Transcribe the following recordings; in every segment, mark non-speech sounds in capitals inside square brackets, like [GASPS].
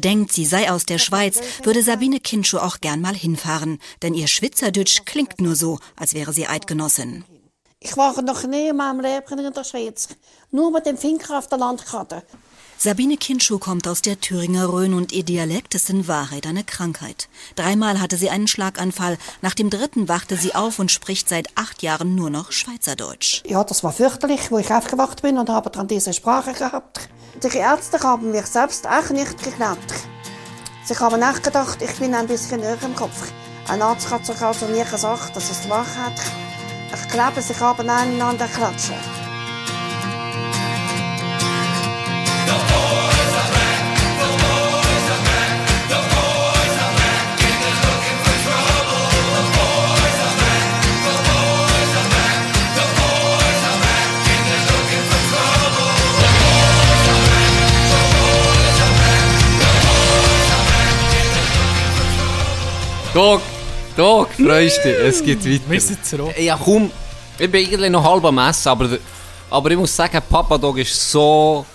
denkt, sie sei aus der Schweiz, würde Sabine Kinschow auch gern mal hinfahren. Denn ihr Schwitzerdütsch klingt nur so, als wäre sie Eidgenossin. Ich war noch nie in meinem Leben in der Schweiz. Nur mit dem Finger auf der Landkarte. Sabine Kinschow kommt aus der Thüringer Rhön und ihr Dialekt ist in Wahrheit eine Krankheit. Dreimal hatte sie einen Schlaganfall. Nach dem dritten wachte sie auf und spricht seit acht Jahren nur noch Schweizerdeutsch. Ja, das war fürchterlich, wo ich aufgewacht bin und habe dann diese Sprache gehabt. Die Ärzte haben mich selbst auch nicht geglaubt. Sie haben nachgedacht, ich bin ein bisschen irre im Kopf. Ein Arzt hat sogar zu mir gesagt, das ist Wahrheit. Ich glaube, sie haben einander klatschen. Dog, Dog, freust dich, es geht weiter. Wir sind zurück. Ja, komm, ich bin eigentlich noch halb am Essen, aber, aber ich muss sagen, Papa Dog ist so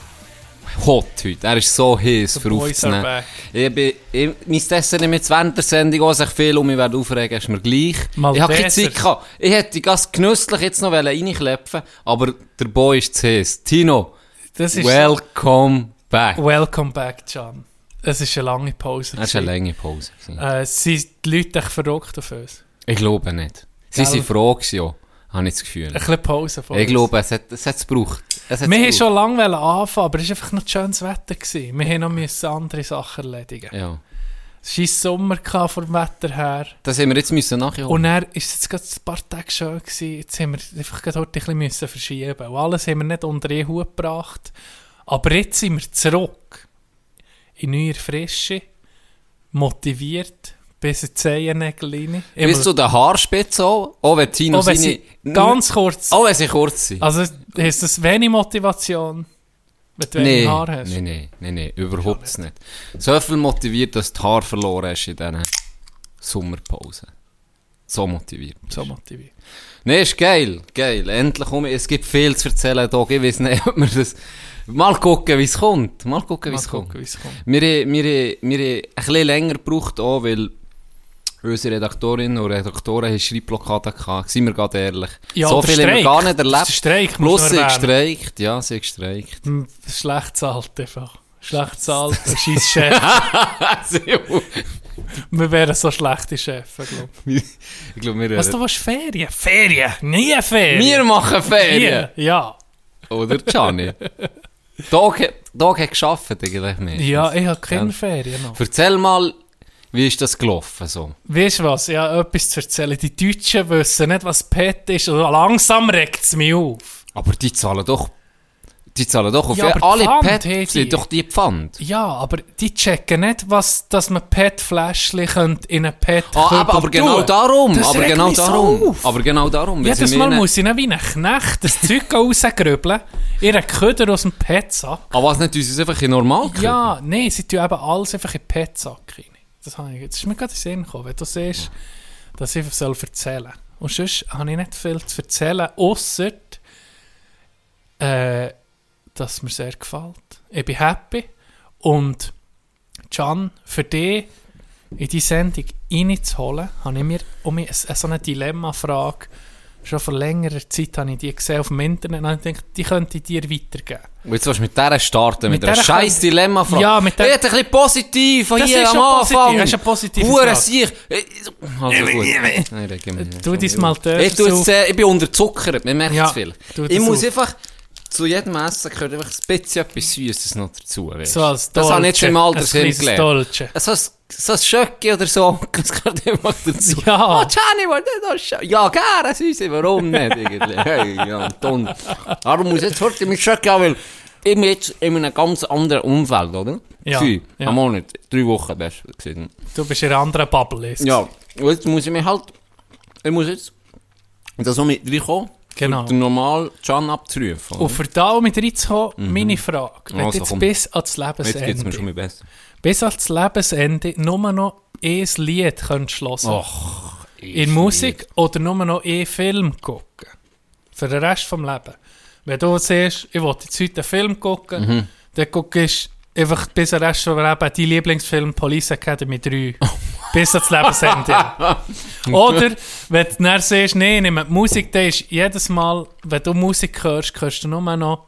hot heute. Er ist so heiß back. Ich, bin, ich, mein Essen nicht mit während der Sendung auch sich viel und ich werde aufregen, ist mir gleich. Malteser. Ich habe keine Zeit gehabt. Ich hätte ganz genüsslich jetzt noch reinklepfen aber der Boy ist zu heiß. Tino, Das ist welcome back. Welcome back, Can. Es ist eine lange Pause. Das war eine lange Pause. Äh, sind die Leute echt verrückt auf uns? Ich glaube nicht. Sie waren froh, ja. habe ich das Gefühl. Ein bisschen Pause von Ich glaube, es hat es hat's gebraucht. Es hat's Wir gebraucht. schon lange anfangen, aber es war einfach noch schönes Wetter. Gewesen. Wir haben noch andere Sachen erledigen. Ja. Es war Sommer vom Wetter her. Das haben wir jetzt müssen nachholen. Und war es jetzt gerade ein paar Tage schön. Gewesen. Jetzt haben wir einfach gerade heute ein bisschen müssen verschieben. Und alles haben wir nicht unter den Hut gebracht. Aber jetzt sind wir zurück. In neuer Frische. Motiviert. Bis in die Zehennägel rein. Immer- Bist du der Haarspitze auch? Auch wenn Tino seine... sie ganz kurz. Auch wenn sie kurz sind. Also ist das wenig Motivation, wenn du wenig nee, Haar hast? nee, nee, nee, nee, überhaupt nicht. So viel motiviert, dass du Haar verloren hast in diesen Sommerpause. So motiviert. So motiviert. Nee, ist geil, geil. Endlich um. Es gibt viel zu erzählen, Dog. Ich weiß nicht, [LAUGHS] ob wir das... Mal gucken, wie es kommt. Mal gucken, wie es kommt. gucken, wie es kommt. Wir, wir, wir haben ein bisschen länger gebraucht, auch, weil unsere Redaktorinnen und Redaktoren haben Schreibblockade gehabt. Seien wir gerade ehrlich. Ja, so viel haben wir gar nicht erlebt. Streik, Plus sie gestreikt. Ja, sie gestreikt. Hm, Schlecht zahlt einfach. Schlecht zahlt, scheiß Chef. [LAUGHS] wir wären so schlechte Chefs, glaube ich. ich wir, Was, du willst Ferien? Ferien? Nie Ferien. wir machen Ferien. Nie. Ja. Oder, Gianni? Dog, Dog hat geschafft, eigentlich mehr. Ja, ich habe keine. Ferien noch. Erzähl mal, wie ist das gelaufen, so? Weißt du was? Ich habe etwas zu erzählen. Die Deutschen wissen nicht, was PET ist. Und langsam regt es mich auf. Aber die zahlen doch, die zahlen doch auf Ja, aber alle Pfand Pet, haben die. sind doch die Pfand. Ja, aber die checken nicht, was, dass man PET-Fläschchen in einen pet Ah, aber, aber genau darum, Das aber genau darum, auf. aber genau darum. Jedes Mal meinen- muss ich dann wie ein Knecht das Zeug [LAUGHS] rausgrübeln, ihren Köder aus dem PET-Sack. Aber was nicht, uns ist einfach in normal Ja, nein, sie tun eben alles einfach in den PET-Sack rein. Das, habe ich, das ist mir gerade in den Sinn gekommen, wenn du siehst, dass ich soll erzählen soll. Und sonst habe ich nicht viel zu erzählen, außer äh, dass mir sehr gefällt. Ich bin happy und Can, für dich in die Sendung reinzuholen, habe ich mir um eine, so eine Dilemma-Frage schon vor längerer Zeit habe ich die gesehen auf dem Internet und habe gedacht, die könnte ich dir weitergeben. Und jetzt willst du mit dieser starten, mit, Mit einer dieser scheiß Dilemma-Frage. Ja, mit der- Ich hätte ein bisschen positiv von Das hier ist am ja positiv, Anfang. das ist eine positive Hure Frage. Sieg. Also gut. Nein, mich nicht. Tu dein Malteser Ich, tu jetzt, auf. äh, ich bin unterzuckert, man merkt Ja, es viel. tu Ich muss auf. einfach, zu jedem Essen gehört einfach ein bisschen etwas Süßes noch dazu. Weißt. So als das habe ich jetzt schon im Dolce, ein kleines gelernt. Dolce. So ein, so ein Schöcki oder so, [LAUGHS] das gehört einfach dazu. Ja. Oh, Gianni, wollte das Schöcki? Ja, gerne, Süße, warum nicht irgendwie? [LAUGHS] Hey, ja, Ton. Darum muss jetzt heute mit Schöcki haben, weil ich bin jetzt in einem ganz anderen Umfeld, oder? Ja, Gewesen. ja. Am Monat, drei Wochen besser gesehen. Du bist in einer anderen Bubble. Ja, und jetzt muss ich mir halt, ich muss jetzt, da so mit reinkommen, Genau. den normal Can abzurufen. Und für da mit reinzukommen, meine Frage. Wenn du Also, jetzt komm. bis ans Jetzt geht es mir Lebensende, schon mal besser. bis ans Lebensende nur noch ein Lied könntest hören Och, in Musik oder nur noch einen Film gucken. Für den Rest vom Leben. Wenn du siehst, ich will jetzt heute einen Film gucken, Mhm. dann guckst einfach bis der Rest von Leben dein Lieblingsfilm Police Academy 3. [LAUGHS] bis ans Lebensende. [LAUGHS] Oder, wenn du dann siehst, nee, nimm die Musik, dann ist jedes Mal, wenn du Musik hörst, hörst du nur noch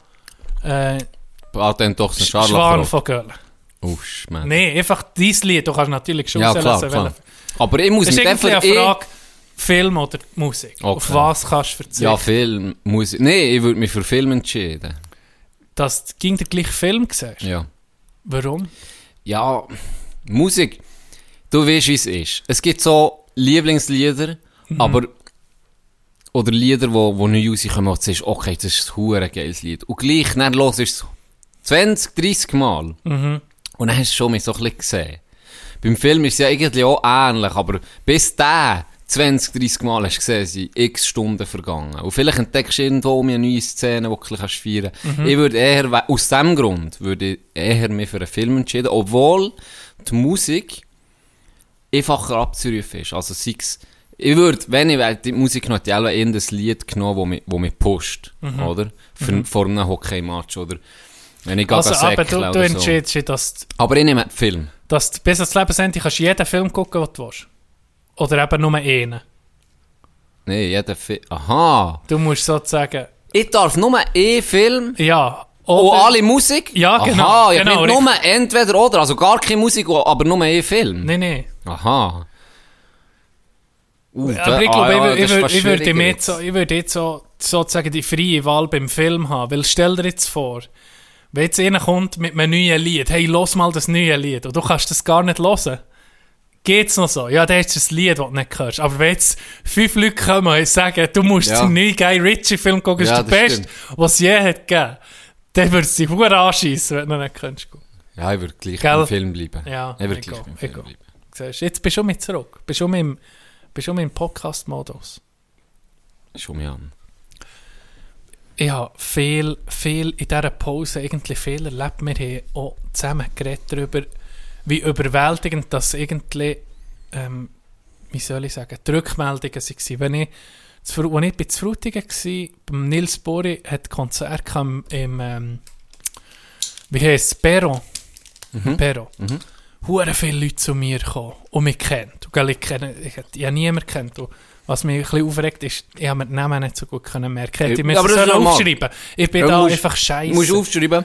äh, Ah, doch ein Schwan von Göhlen. Oh, Schmerz. Nee, einfach dein Lied. Du kannst natürlich schon Ja, klar, Aber ich muss Das ist mich irgendwie dafür eine. Frage, Film oder Musik. Auf Okay. was kannst du verzichten? Ja, Film, Musik. Nee, ich würde mich für Film entscheiden. Dass du gegen den gleichen Film siehst. Ja. Warum? Ja, Musik. Du weißt, wie es ist. Es gibt so Lieblingslieder, Mhm. aber... Oder Lieder, wo, wo neu rauskommen, wo du sagst, okay, das ist ein geiles Lied. Und gleich, dann hörst du es 20, 30 Mal. Mhm. Und dann hast du schon mal so ein bisschen gesehen. Beim Film ist es ja irgendwie auch ähnlich, aber bis der 20, 30 Mal hast du gesehen, sind x Stunden vergangen. Und vielleicht entdeckst du irgendwo eine neue Szene, die du ein bisschen feiern kannst. Ich würde eher, aus dem Grund, würde ich eher mich für einen Film entscheiden, obwohl die Musik einfacher abzurufen ist. Also sei es, ich würde, wenn ich, die Musik noch eher das Lied genommen, wo mich, wo mich pusht, oder? Für, Vor einem Hockey-Match, oder? Wenn ich Also, aber du, du so. entscheidest, dich, dass, du- Aber ich nehme den Film. dass du bis ans Lebensende kannst jeden Film gucken, den du willst. Oder eben nur einen. Nee, jeder Film. Aha. Du musst sozusagen, Ich darf nur einen Film ja. Und Oder, alle Musik? Ja, genau, Aha, ich genau, nicht nur entweder oder, also gar keine Musik, aber nur einen Film. Nein, nein. Aha. Uh, Aber ich glaube, ah, ja, ich, ich, fast würde jetzt. so, ich würde jetzt so, sozusagen die freie Wahl beim Film haben. Weil stell dir jetzt vor, wenn jetzt einer kommt mit einem neuen Lied, hey, los mal das neue Lied, und du kannst das gar nicht hören. Geht's noch so? Ja, das ist das Lied, das du nicht hörst. Aber wenn jetzt fünf Leute kommen und sagen, du musst Ja. den neuen Guy Ritchie-Film gucken, Ja, ist der beste, was es je hat gegeben, dann würde es dich verdammt anschiessen, wenn du nicht gucken. Ja, ich würde gleich Gell? beim Film bleiben. Ja, ich würde gleich beim Film bleiben. Siehst du, Jetzt bist du mit zurück. Bist du im, bist du im Podcast-Modus. Schau mich an. Ich habe viel, viel in dieser Pause eigentlich viel erlebt. Wir haben auch zusammen geredet darüber, wie überwältigend das irgendwie, ähm, wie soll ich sagen, die Rückmeldungen waren. Wenn ich, zu als ich bei Frutigen war, beim Nils Bori hat Konzert im, im ähm, wie heisst es, Perro. Perro. Mhm. Hure viele Leute zu mir gekommen und mich kennt. Und gell, ich, kenne, ich, ich habe niemanden kennt. Und was mich ein bisschen aufregt, ist, ich habe mir den Namen nicht so gut können merken. Ich es ist normal. aufschreiben. Ich bin Ja, da musst- einfach Du scheiße. musst aufschreiben.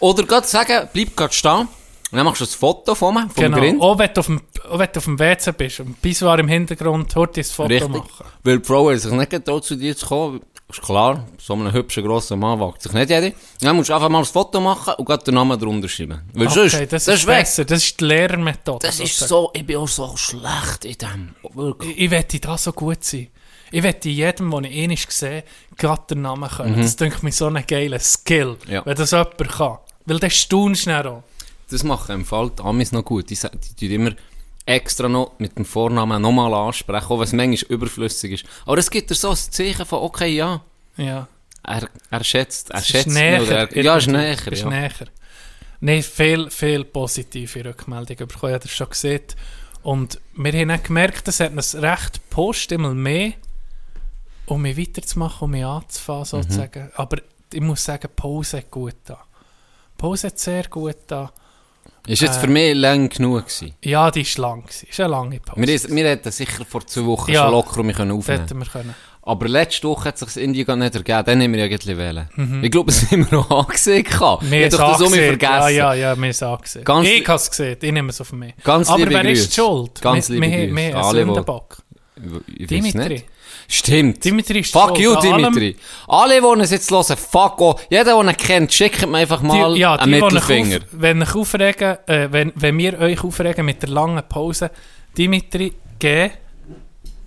Oder gerade sagen, bleib gerade stehen. Und dann machst du ein Foto von mir, vom Genau. Grind. Auch wenn du auf dem, auch wenn du auf dem WC bist und bis war im Hintergrund, hört ein Foto Richtig. machen. Weil die Frau hat sich nicht getraut, zu dir zu kommen. Ist klar, so einen hübschen, grossen Mann wagt sich nicht jeder. Dann musst du einfach mal ein Foto machen und gerade den Namen drunter schreiben. Weil Okay, sonst, das, ist weg. besser. Das ist die Lehrermethode. Das ist so, ich bin auch so schlecht in dem. Wirklich. Ich, ich wette da so gut sein. Ich wette jedem, den ich einmal sehe, gerade den Namen können. Das denke mir so einen geilen Skill, Mhm. Ja. wenn das jemand kann. Weil das staunst dann auch. Das machen im Fall die Amis noch gut. Die, die tun immer extra noch mit dem Vornamen nochmal ansprechen, auch wenn es manchmal überflüssig ist. Aber es gibt dir so ein Zeichen von, okay, ja, Ja. er, er schätzt, er schätzt näher, er, ja, ist näher. Ist Ja. näher. Nein, viel, viel positive Rückmeldungen bekommen. Ich habe das schon gesehen. Und wir haben auch gemerkt, es hat uns recht gepusht, immer mehr, um mich weiterzumachen, um mich anzufangen, sozusagen. Aber ich muss sagen, Pause hat gut da. Pause hat sehr gut da. Ist jetzt Äh, für mich lang genug gewesen. Ja, die war lang. gewesen. Es ist eine lange Pause. Wir, ist- wir hätten sicher vor zwei Wochen Ja. schon locker um mich aufnehmen hätten wir können. Aber letzte Woche hat sich das irgendwie gar nicht ergeben. Dann haben wir ja irgendwie wählen. Ich glaube, es haben wir noch [LAUGHS] angesehen. Mhm. Wir Ich hab doch das angesehen. vergessen. Ja, ja, ja, wir haben es angesehen. Ganz ich habe es gesehen, ich nehme es auf mich. Ganz Aber wer ist Grüße. die schuld? Ganz wir, liebe wir, Grüße. wir haben einen Sündenbock. Dimitri. nicht. Stimmt. Dimitri ist Fuck you, Dimitri. Alle, die uns jetzt hören, fuck auch. Jeder, der ihn kennt, schickt mir einfach mal Die, ja, einen die, die Mittelfinger. auf, wenn, euch aufregen, äh, wenn, wenn wir euch aufregen mit der langen Pause, Dimitri, geh,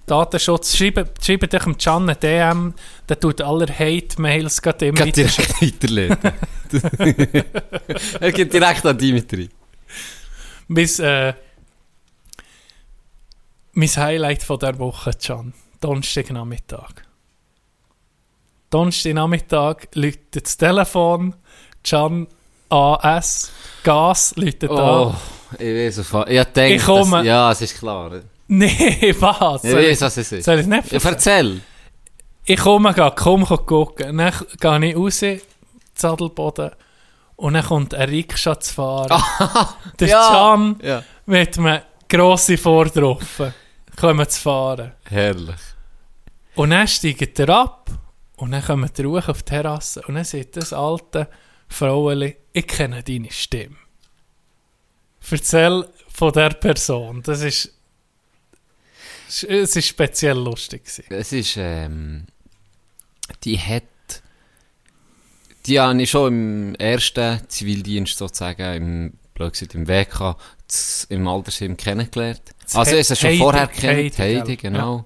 Datenschutz, schreibt, schreibt euch dem Can DM, der tut aller Hate-Mails gerade immer Geht direkt weiterleiten. [LAUGHS] er geht direkt an Dimitri. Bis, äh, mein Highlight von der Woche, Can. Donnerstagnachmittag. Donnerstagnachmittag läutet das Telefon, Can AS, Gas läutet Oh, an. ich weiß auf Ich denke, Ich komme. ja, es ist klar. [LAUGHS] Nee, was? Ich weiß, was es ist. soll ich es nicht Ja, erzähl. Ich komme, gehe, komm, komm gucken. Dann gehe ich raus, Zadelboden, Und dann kommt ein Rikscha zu fahren. [LAUGHS] Der Ja. Can Ja. mit einem grossen Vordroffen kommen zu fahren. Herrlich. Und dann steigt er ab und dann kommt er hoch auf die Terrasse und dann sagt das alte Fraueli, ich kenne deine Stimme. Erzähl von der Person. Das ist, es ist speziell lustig gewesen. Es ist, ähm, die hat, die habe ich schon im ersten Zivildienst sozusagen, im, blöd gesagt, im WK, im Altersheim kennengelernt. Also, es ist schon Heidi- vorher kennt, Heidi, genau.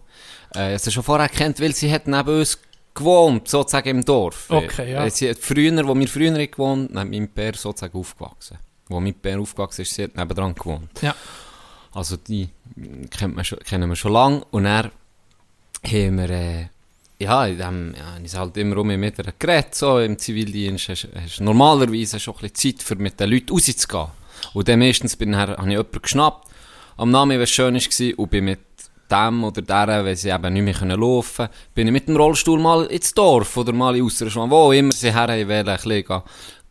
Äh, es ist schon vorher kennt, weil sie hat neben uns gewohnt, sozusagen im Dorf. Okay, ja. Äh, Sie hat früher, wo wir früher haben gewohnt, neben meinem Pär sozusagen aufgewachsen. Wo mein Pär aufgewachsen ist, sie hat nebendran gewohnt. Ja. Also die kennt man schon, kennen wir schon lange. Und dann haben wir, äh, ja, in dem, ja, ich halt immer um mit ihr geredet, so im Zivildienst. Hast, hast normalerweise schon ein bisschen Zeit, für mit den Leuten rauszugehen. Und dann meistens bin ich, habe ich jemanden geschnappt, am Namen, was schön war, und bin mit dem oder der, wenn sie eben nicht mehr laufen können, bin ich mit dem Rollstuhl mal ins Dorf oder mal in Ausserschwan, wo immer sie her wollen, ein bisschen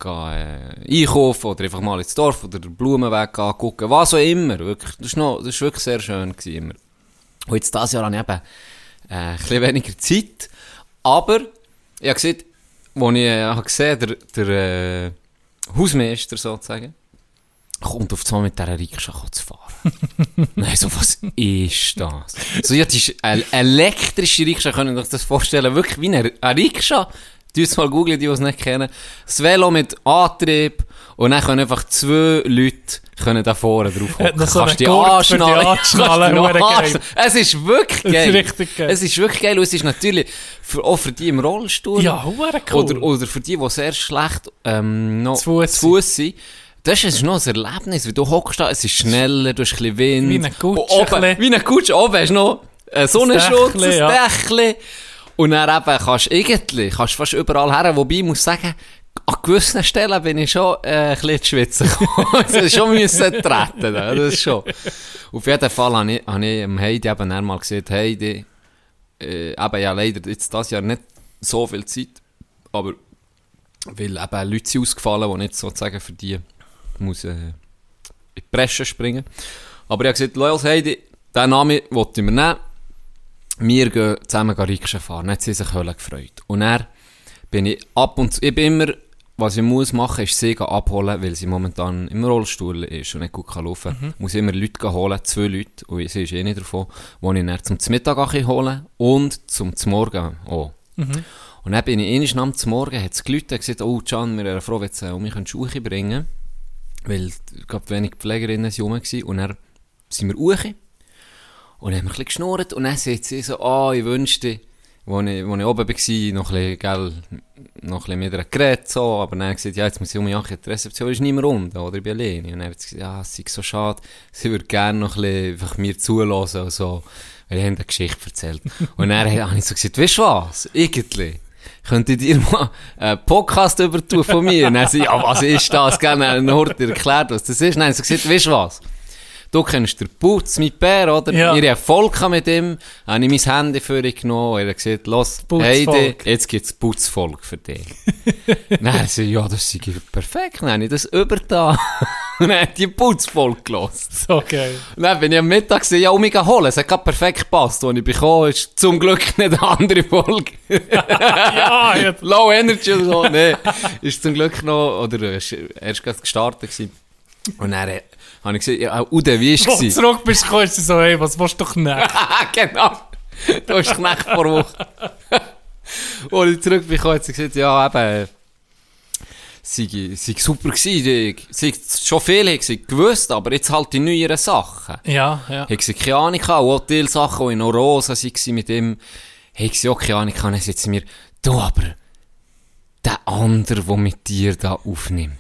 äh, einkaufen oder einfach mal ins Dorf oder den Blumenweg gehen, gucken, was auch immer. Wirklich, das war noch, das war wirklich sehr schön. Gewesen, immer. Und jetzt dieses Jahr habe ich eben äh, ein bisschen weniger Zeit, aber ich habe gesehen, als ich äh, habe gesehen, der, der äh, Hausmeister sozusagen, kommt auf einmal mit dieser Rikscha zu fahren. [LAUGHS] Nein, so, was ist das? So, ja, das ist eine elektrische Rikscha, können Sie sich das vorstellen? Wirklich wie eine, eine Rikscha. Du es mal googeln, die, die es nicht kennen. Das Velo mit Antrieb. Und dann können einfach zwei Leute können da vorne drauf [LAUGHS] so Kannst einen die die anschnallen. Anschnallen, Kannst die geil. anschnallen. Es ist wirklich [LAUGHS] Das ist geil. richtig geil. Es ist wirklich geil. Und es ist natürlich für, auch für die im Rollstuhl. Ja, cool. Oder, oder für die, die sehr schlecht ähm, noch Zu Fuss sind. Das ist noch ein Erlebnis, weil du hockst da, es ist schneller, du hast ein bisschen Wind. Wie eine Kutsche, Oben, wie eine Kutsche, oben hast du noch einen Sonnenschutz, Dächli, ein ja. Dächli. Und dann eben kannst du irgendwie, kannst fast überall her, wobei ich muss sagen, an gewissen Stellen bin ich schon äh, ein bisschen Schwitzen gekommen. [LAUGHS] Das ist schon müssen treten, das ist schon. Auf jeden Fall habe ich, habe ich Heidi eben dann mal gesagt, Heidi, äh, eben ja leider jetzt das Jahr nicht so viel Zeit, aber weil eben Leute sind ausgefallen, die nicht sozusagen für die muss, äh, in die Bresche springen. Aber ich habe gesagt, Loyals Heidi, diesen Namen wollte ich mir nehmen. Wir gehen zusammen Rikscha fahren. Dann hat sie sich Hölle gefreut. Und dann bin ich ab und zu, ich bin immer, was ich muss machen, ist sie abholen, weil sie momentan im Rollstuhl ist und nicht gut kann laufen kann. Muss ich immer Leute holen, zwei Leute, und sie ist eh nicht davon, die ich dann zum Mittag holen und zum Morgen auch. Und dann bin ich einmal am Morgen, hat es geläutet, gesagt, oh Can, wir wären froh, wenn du äh, um mich Schuhe bringen weil ich glaube, wenig Pflegerinnen waren rum und dann sind wir hoch und haben ein bisschen geschnurrt und dann sagt sie so, ah, ich wünschte, wo ich, ich oben war, noch ein bisschen, gell, noch ein bisschen mit ihr geredet, so, aber dann hat gesagt, ja, jetzt muss ich um mich achten, die Rezeption ist nicht mehr rund, oder ich bin alleine. Und dann hat sie gesagt, ja, es sei so schade, sie würde gerne noch ein bisschen einfach mir zulassen und so, weil ich habe eine Geschichte erzählt. und dann [LAUGHS] habe ich so gesagt, weißt du was, irgendwie, könnte ich dir mal einen Podcast übertun von mir? Und dann sie, ja, was ist das? Dann hat er erklärt, was das ist. Haben sie gesagt, weißt du was? Du kennst den Putz, mit Bär, oder? Ja. Ihr habt Volk mit ihm. Habe ich mein Handy für ihn genommen. Er hat gesagt, los. Heidi, jetzt gibt's Putzvolk für dich. [LAUGHS] dann sie, ja, das ist perfekt. Dann habe ich das übertan. Und dann hat die Putzvolk gelassen. [LAUGHS] So geil. Und dann bin ich am Mittag gesehen, ja, um mich holen. Es hat gerade perfekt gepasst. Als ich bekommen ist zum Glück [LAUGHS] nicht eine andere Folge. [LAUGHS] Ja, ja. Low Energy oder so. Nee, ist zum Glück noch, oder ist erst gerade gestartet gewesen. Und dann äh, habe ich gesagt, ja, Ude, wie ist Wo du es? zurück bist, kommst du so, hey, was willst du nicht? genau. Du hast Knecht vor Woche. Als ich zurück bin, hat sie gesagt, ja, eben, sei, sei super gewesen. Sei schon viel ich gewusst, aber jetzt halt die neueren Sachen. Ja, ja. Ich hatte keine Ahnung, gehabt, auch die Sachen, die in Rosa waren mit ihm, ich auch keine Ahnung, gehabt. dann sie mir, du aber, der andere, der mit dir da aufnimmt,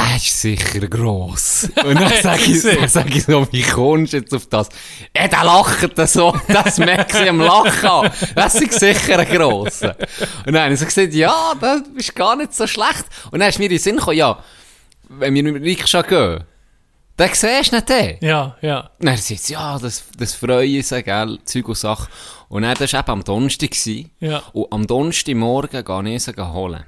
der ist sicher gross. [LAUGHS] Und dann sage ich, dann sag ich so, wie kommst du jetzt auf das? Ja, der lacht so, [LAUGHS] das merkt sie am Lachen an. Das ist sicher ein grosser. Und dann habe ich so gesagt, ja, das ist gar nicht so schlecht. Und dann ist mir in den Sinn gekommen, ja, wenn wir mit Rikscha gehen, dann siehst du nicht den. Ja, ja. Und dann sagt sie, ja, das, das freue sich, gell, Zeug und Sache. Und dann, das war eben am Donnerstag. gewesen. Ja. Und am Donnerstagmorgen gehe ich sie holen.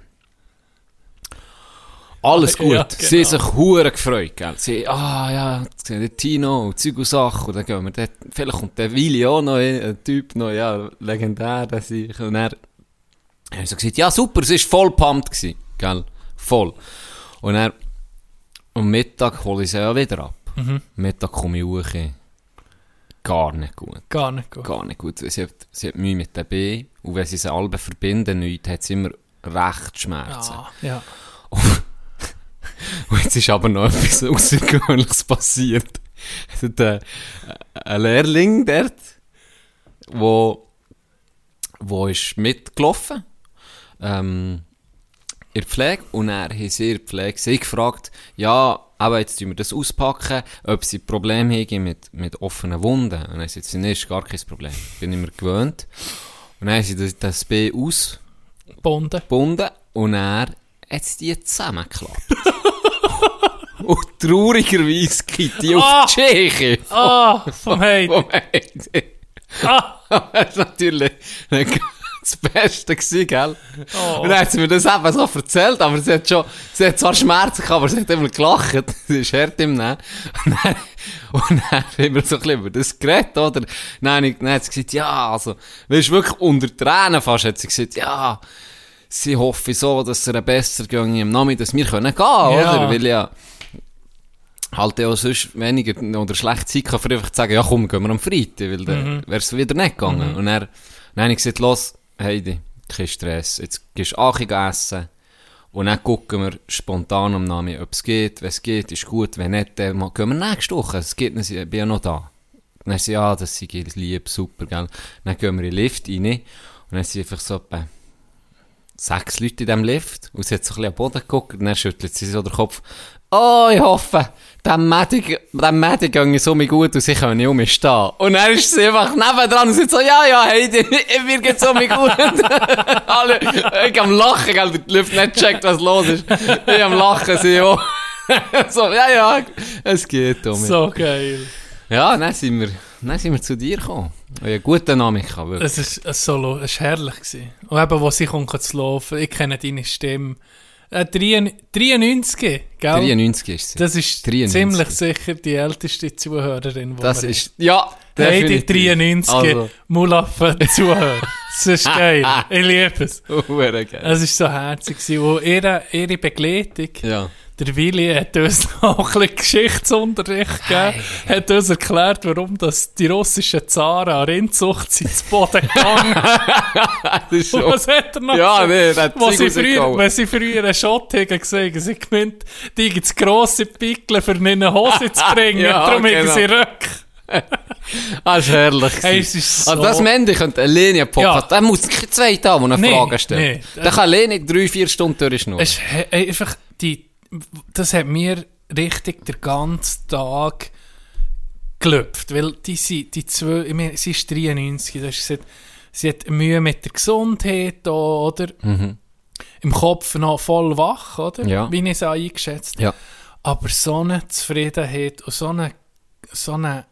Alles gut. Ja, Sie haben genau. sich hure gefreut, gell. Sie, ah, ja, der Tino, und Zeug und Sachen, und dann gehen wir dort, vielleicht kommt der Willi auch noch, hin, ein Typ noch, ja, legendär, der sich, und er, hat so gesagt, ja, super, es war voll pumped gewesen, gell, voll. Und er, am Mittag hole ich sie ja wieder ab. Mhm. Mittag komme ich hoch, gar nicht gut. Gar nicht gut. Gar nicht gut. Sie hat, sie hat Mühe mit den B und wenn sie sie alle verbinden, nicht, hat sie immer recht Schmerzen. Ah, ja. [LAUGHS] Und jetzt ist aber noch [LAUGHS] etwas Außergewöhnliches passiert. Es hat äh, ein Lehrling dort, wo, wo ist mitgelaufen, ähm, in der Pflege, und er hat sie in der Pflege sie gefragt, ja, aber jetzt tun wir das auspacken, ob sie Probleme haben mit, mit offenen Wunden. Und er sagt, sie, nee, ist gar kein Problem. Bin ich mir gewöhnt. Und dann haben sie das, B ausgebunden Bunden. und er hat sie zusammengeklappt. Und traurigerweise geht die auf die Tscheche. Ah, vom Heid. Vom Heidi. Ah, [LAUGHS] Das war natürlich das Beste gewesen, gell? Oh. Und dann hat sie mir das eben so erzählt, aber sie hat schon, sie hat zwar Schmerzen gehabt, aber sie hat immer gelacht. [LAUGHS] Sie ist hart im Nehmen. Und dann, und dann haben wir so ein bisschen über das geredet, oder? Dann, dann hat sie gesagt, ja, also, weißt du, wirklich unter Tränen fast hat sie gesagt, ja, sie hoffe so, dass es ihr besser ging im Namen, dass wir können gehen, oder? Weil ja, halt auch sonst weniger oder schlechte Zeit kann, einfach zu sagen, ja komm, gehen wir am Freitag, weil dann wäre es wieder nicht gegangen. Und er, dann habe ich gesagt, los, Heidi, kein Stress, jetzt gehst du Achi essen und dann gucken wir spontan am Namen, ob es geht, wenn es geht, ist gut, wenn nicht, dann mal- gehen wir nächste Woche, es geht, ich bin ja noch da. Dann sie ja, das sei lieb, super, gell. Dann gehen wir in den Lift rein und dann sind einfach so etwa sechs Leute in diesem Lift und sie hat so ein bisschen am Boden geguckt und dann schüttelt sie so den Kopf. Oh, ich hoffe, dem Mädchen, dem Mädchen ging es so mir gut und sie können nicht um mich stehen. Und dann ist sie einfach nebendran und sagt so, ja, ja, hey, [LAUGHS] mir geht's so mir gut. [LAUGHS] Alle, ich am Lachen, gell, die Luft nicht checkt, was los ist. Ich am Lachen, sie auch. [LAUGHS] so, ja, ja, es geht um mich. so geil. Ja, dann sind wir, dann sind wir zu dir gekommen. Und ja, gute Dynamik, wirklich. Es ist, es so, es ist herrlich gewesen. Und eben, wo sie kommt zu laufen, ich kenne deine Stimme. Äh, 93, 93, gell? 93 ist sie. Das ist 93. ziemlich sicher die älteste Zuhörerin, die Das wir ist, ja, Hey, die definitiv. 93 Also, Mulaffen zuhören. Das ist geil. [LAUGHS] Ich liebe es. hure geil. Es war so herzig. gewesen. Und ihre, ihre Begleitung, Ja. Der Willi hat uns [LAUGHS] auch ein bisschen Geschichtsunterricht gegeben, hat uns erklärt, warum das die russischen Zaren an Rindzucht sind zu Boden gegangen. [LAUGHS] Das ist Und was hat er noch ja, gesagt? nee, sie früher, wenn sie früher einen Shot haben gesehen, sie gemeint, die gibt es grosse Pickel für in eine Hose zu bringen. [LAUGHS] Ja, Darum haben genau. sie Röcke. Ah, ist herrlich. Hey, es ist so- Also das Mandy könnte eine Linie poppen. Ja. Der muss keine zwei haben, die eine Nee, Frage stellt. nee. Der kann Linie drei, vier Stunden durchschnurren. Es ist einfach die, das hat mir richtig den ganzen Tag gelöpft, weil die, die zwei, ich meine, sie ist 93, das ist, sie hat Mühe mit der Gesundheit oder? Im Kopf noch voll wach, oder? Mhm. Ja. Wie ich es auch eingeschätzt habe. Ja. Aber so eine Zufriedenheit und so eine, so eine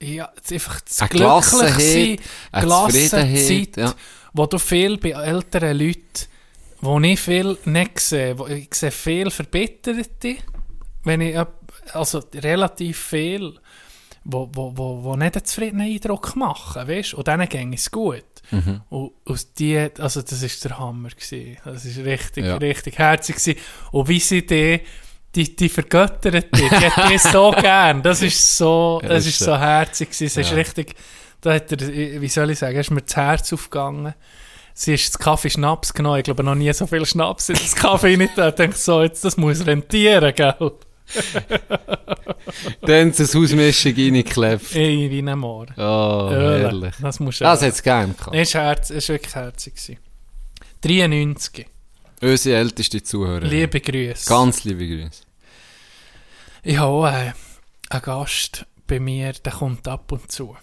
ja, einfach das Eine glücklich Gelassenheit, sein, eine gelassen Zufriedenheit, Zeit, ja. wo du viel bei älteren Leuten, wo ich viel nicht sehe, wo ich sehe viel Verbitterte, wenn ich, also relativ viel, wo, wo, wo, wo nicht einen zufriedenen Eindruck machen, weißt? Und denen ging es gut. Mhm. Und aus die, also das ist der Hammer gewesen. Das ist richtig, Ja. richtig herzig gewesen. Und wie sie die, die, die vergöttert, die, die hat die [LAUGHS] so gern. Das ist so, das das ist ist so herzig gewesen. Es ist Ja. richtig, da hat er, wie soll ich sagen, ist mir das Herz aufgegangen. Sie ist das Kaffee Schnaps genommen. Ich glaube, noch nie so viel Schnaps in das Kaffee nicht. Ich denke so, jetzt, das muss rentieren, gell? [LAUGHS] Dann das Hausmischung reingeklebt. Ey, wie ein Moor. Oh, Öle. herrlich. Das muss Das hat es gegeben. Es war wirklich herzig. gewesen. 93. Unsere älteste Zuhörer. Liebe Grüße. Ganz liebe Grüße. Ich habe auch einen Gast bei mir, der kommt ab und zu.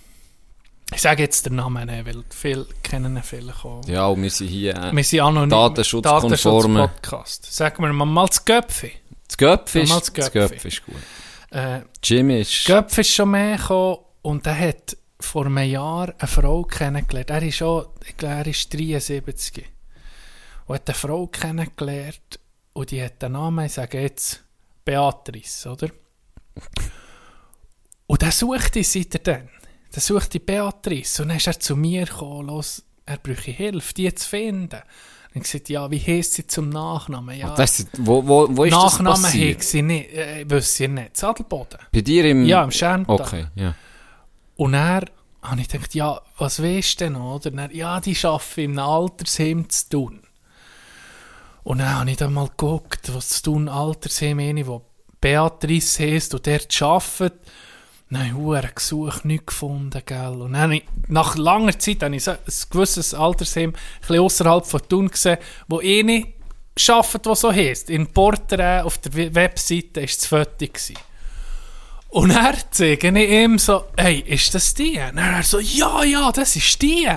Ich sage jetzt den Namen nicht, weil viele kennen ihn vielleicht auch. Ja, und wir sind hier. Äh, Wir sind anonym. Datenschutzkonforme. Datenschutz-Podcast. Sagen wir mal das Göpfi. das Göpf ist, Mal das das Göpf Göpfi. ist gut. Äh, Jimmy ist. Göpf ist schon mehr gekommen und er hat vor einem Jahr eine Frau kennengelernt. Er ist schon, ich glaube, er ist 73. Und hat eine Frau kennengelernt und die hat den Namen, ich sage jetzt Beatrice, oder? Und dann suchte sie dann. Dann suchte ich Beatrice und dann ist er zu mir gekommen, los, er bräuchte Hilfe, die zu finden. Und ich gesagt, ja, wie heisst sie zum Nachnamen? Ja, Das ist, wo, wo, wo ist Nachnamen das passiert? sie nicht, äh, wüsste ich nicht. Sadelboden. Bei dir im... Ja, im Scherntal. Okay, ja. Und dann habe ich gedacht, ja, was weißt du denn noch? Oder? Dann, ja, die arbeiten einem Altersheim zu tun. Und dann habe ich dann mal geguckt, was zu tun Altersheim eine, wo Beatrice heisst und dort arbeitet. Habe ich gesucht, nichts gefunden, gell. Und dann nach langer Zeit habe ich so ein gewisses Altersheim ein außerhalb von Thun gesehen, wo eine arbeitet, was so heisst. In Porträt auf der We- Webseite war das Foto. Gewesen. Und er zeige ich ihm so, hey, ist das die? Und er so, ja, ja, das ist die.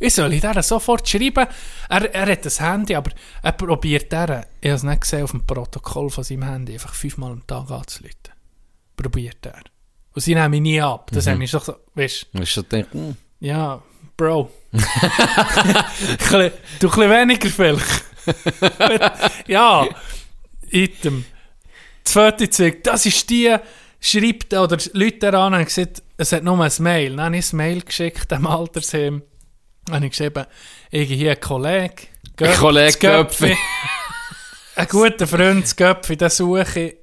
Ich soll ich der sofort schreiben. Er, er hat das Handy, aber er probiert der, ich habe es nicht gesehen auf dem Protokoll von seinem Handy, einfach fünfmal am Tag anzuleiten. Probiert er. Und sie nehmen mich nie ab. Das haben wir doch so, weißt Du hast schon gedacht, hm, ja, Bro. Du ein bisschen weniger vielleicht. ja, Item. Das zeigt, das ist die, schreibt oder Leute an und gesagt, es hat nur ein Mail. Dann habe ich ein Mail geschickt, dem Altersheim. Dann habe ich geschrieben, ich hier ein Kollege. Göp- Kollege Göpfi. Göpfi. ein guter Freund, das Göpfi, den suche ich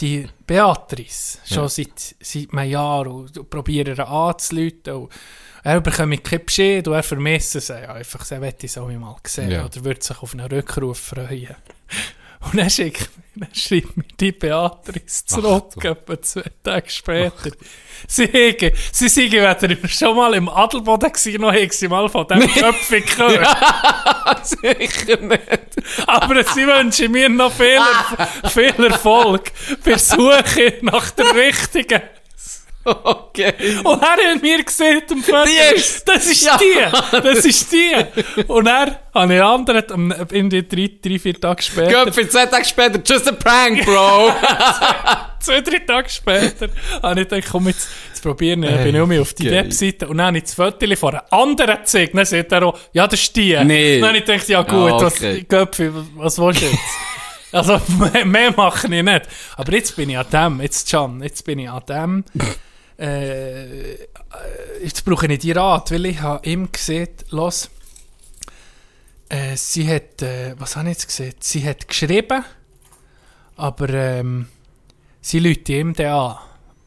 die Beatrice. Schon Ja. seit, seit einem Jahr. Und probiere ihn anzuleiten. Und er bekommt keinen Bescheid und er vermisst sie. Ja, einfach, er möchte es auch mal sehen. Ja. Oder würde sich auf einen Rückruf freuen. [LAUGHS] Und dann, schickt, dann schreibt mir die Beatrice zurück, etwa zwei Tage später. Sie hegen, sie sind weder schon mal im Adelboden gewesen, noch haben sie mal von dem [LAUGHS] Köpfe gehört. sicher nicht. Aber sie wünschen mir noch viel, [LAUGHS] viel Erfolg bei Suche nach der richtigen. Okay. Und er hat mir gesagt, am ist- das ist Ja. die, das ist die. Und er habe ich anderen, am- in die drei, drei, vier Tage später, Göpfi, zwei Tage später, just a prank, Bro. [LAUGHS] zwei, drei Tage später, habe ich gedacht, komm, jetzt, jetzt probieren. Dann bin ich um auf die geil. Webseite und dann habe ich das Foto von einer anderen gezeigt. Dann sagt er auch, ja, das ist die. Nee. Dann habe ich gedacht, ja gut, Ah, was, okay. Göpfi, was, was willst du jetzt? Also, [LAUGHS] mehr, mehr mache ich nicht. Aber jetzt bin ich an dem, jetzt Can, jetzt bin ich an dem. Äh, äh, jetzt brauche ich nicht die Rat, weil ich habe ihm gesehen, los, äh, sie hat, äh, was habe ich jetzt gesehen? Sie hat geschrieben, aber ähm, sie läutet ihm dann an.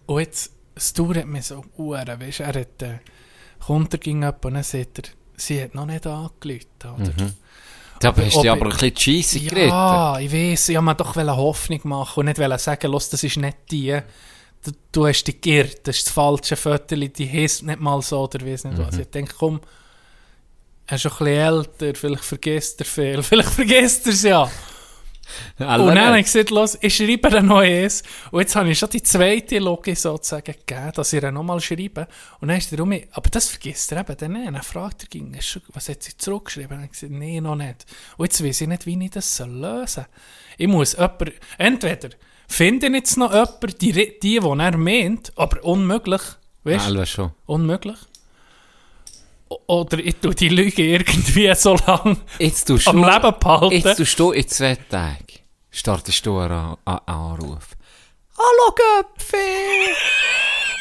Und jetzt, es dauert mir so Uhren, weißt du, er hat, äh, kommt er ging ab und dann sagt er, sie hat noch nicht angelötet, oder? Da bist ob du aber ein bisschen cheesy geredet. Ja, ich weiß, ich wollte doch Hoffnung machen und nicht sagen, los, das ist nicht die. Du, du hast dich geirrt, das ist das falsche Foto, die heisst nicht mal so oder weiss nicht was. Ich denke, komm, er ist schon ein bisschen älter, vielleicht vergisst er viel, [LAUGHS] vielleicht vergisst er es ja. Alle Und dann habe ich gesagt, los, ich schreibe noch eins. Und jetzt habe ich schon die zweite Logik sozusagen gegeben, dass ich ihr nochmal schreibe. Und dann ist er um aber das vergisst er eben dann nicht. Dann fragt er, ging, "Ist schon- was hat sie zurückgeschrieben? Und dann habe ich gesagt, nee, noch nicht. Und jetzt weiß ich nicht, wie ich das lösen soll. Ich muss jemanden, entweder finde ich jetzt noch jemanden, die, die, die er meint, aber unmöglich, weißt du, Alle schon. unmöglich. Oder ich tue die Lüge irgendwie so lange Jetzt am Leben behalten. jetzt tust du in zwei Tagen, startest du einen An- An- Anruf. Hallo Göpfi!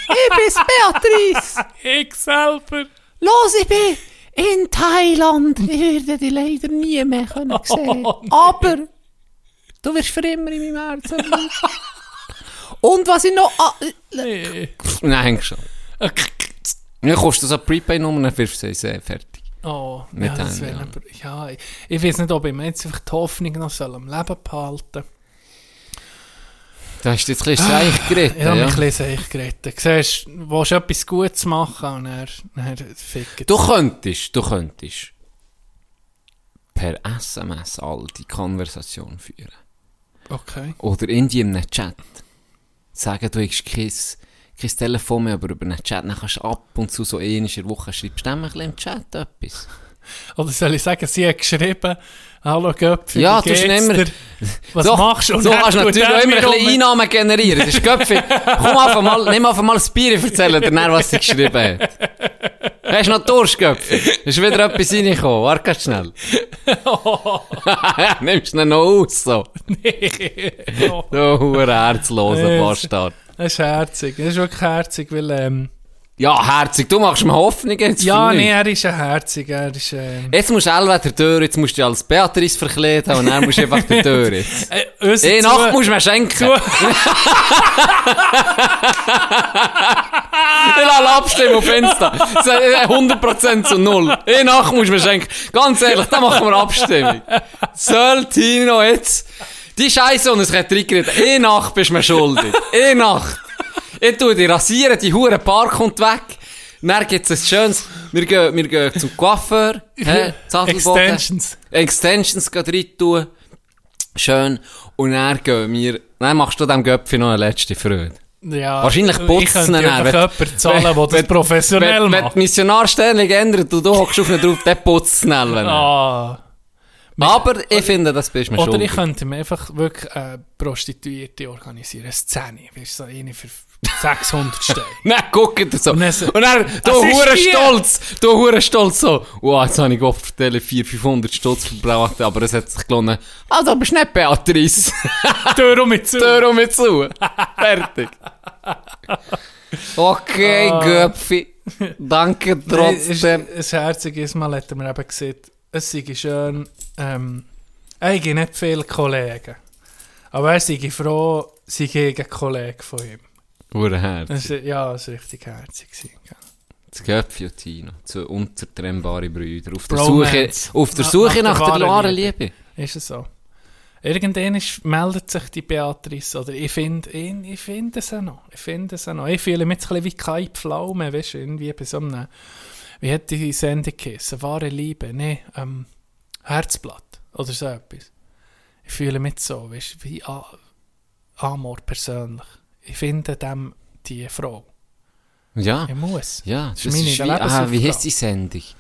Ich bin's Beatrice! [LAUGHS] ich selber. Los, ich bin in Thailand. Ich werde dich leider nie mehr [LAUGHS] können sehen. Oh, nee. Aber du wirst für immer in meinem Herzen bleiben. [LAUGHS] Und was ich noch... Ah, Nee. Nein, schon. Dann kostet so eine Prepaid-Nummer, dann wirfst du sie fertig. Oh, Mit ja, das wäre ja. aber, ja, ich, ich weiß nicht, ob ich mir jetzt einfach die Hoffnung noch soll am Leben behalten Da hast du jetzt ein bisschen Seich geredet, Ich habe ja. mich ein bisschen seich geredet. Siehst, du willst etwas Gutes machen und dann, dann ficken Du könntest, du könntest per SMS all die Konversation führen. Okay. Oder in deinem Chat. Sagen, du hast kein, kein Telefon mehr, aber über einen Chat. Dann kannst du ab und zu so einmal in der Woche schreibst du ein bisschen im Chat etwas. Oder soll ich sagen, sie hat geschrieben, Hallo Göpfi, Ja, du immer-? Was so, machst du? Und so kannst du natürlich auch immer ein bisschen Einnahmen generieren. Das ist Göpfi. Komm einfach mal, nimm einfach mal das Bier und erzähl dir was sie geschrieben hat. Hast du noch Durst, Göpfi? Ist wieder etwas reingekommen? Warte ganz schnell. [LAUGHS] Nimmst du ihn noch aus, so? nee. Oh. Du hure herzloser. Bastard. Das ist herzig. Das ist wirklich herzig, weil, ähm, Ja, herzig, du machst mir Hoffnung jetzt ja, nee, er ist ein herzig, er ist, ähm, Jetzt musst du entweder durch, jetzt musst du dich als Beatrice verkleiden und dann musst du einfach der Tür [LAUGHS] jetzt. äh, uns Eh, zu- Nacht musst du mir schenken. [LAUGHS] Ich lasse abstimmen auf Insta. So, äh, 100% zu null. Eh, Nacht musst du mir schenken. Ganz ehrlich, da machen wir Abstimmung. Soll Tino jetzt die Scheiße und es hat reingeredet. Eh, Nacht bist du mir schuldig. Eh, Nacht. Ich tue die rasieren, die hure Paar kommt weg. Dann gibt's ein schönes, wir gehen, wir gehen zum Coiffeur, hä. Extensions. Extensions gehen rein tun. Schön. Und dann gehen wir, dann machst du dem Göpfi noch eine letzte Freude. Ja, Wahrscheinlich ich putzen könnte dann. einfach jemanden zahlen, der das professionell wenn, Wenn die macht. Missionarstellung ändert und du hockst auf ihn drauf, der putzt schnell. Ah. Aber ich finde, das bist du Oder schuldig. ich könnte mir einfach wirklich äh, Prostituierte organisieren, eine Szene, weißt du, so eine für 600 Steine. [LAUGHS] Nein, guck dir so. Und Und dann dann, so- du ist hure stolz, du hure stolz so. Wow, jetzt habe ich oft für Tele 400, 500 Stutz verbraucht, aber es hat sich gelohnt. Also, bist nicht Beatrice. [LAUGHS] Tür um mit zu. Tür um mich zu. Fertig. Okay, Ah. Göpfi. Danke trotzdem. es- Ein herziges Mal hat er mir eben gesagt, es sei schön, ähm, habe nicht viele Kollegen. Aber er sei froh, sie gegen Kollegen von ihm. Hure Herz. Das ist, ja, das war richtig herzig. gell. Das Göpfi und Tino. Zwei unzertrennbare Brüder. Auf der Suche, auf der, Suche nach nach, der der wahren wahren Liebe. Ist es so? Irgendwann meldet sich die Beatrice, oder ich finde ich, ich find es auch noch. Ich finde es auch noch. Ich fühle mich jetzt ein bisschen wie Kai Pflaume, weißt du, irgendwie bei so einem, wie hat die Sendung geheißen? Wahre Liebe, nee, ähm, Herzblatt, oder so etwas. Ich fühle mich so, weißt du, wie A Amor persönlich. Ich finde dem die Frau. Ja. Ich muss. Ja, Das das, ist ist wie, ah, wie heisst die Sendung? [LAUGHS]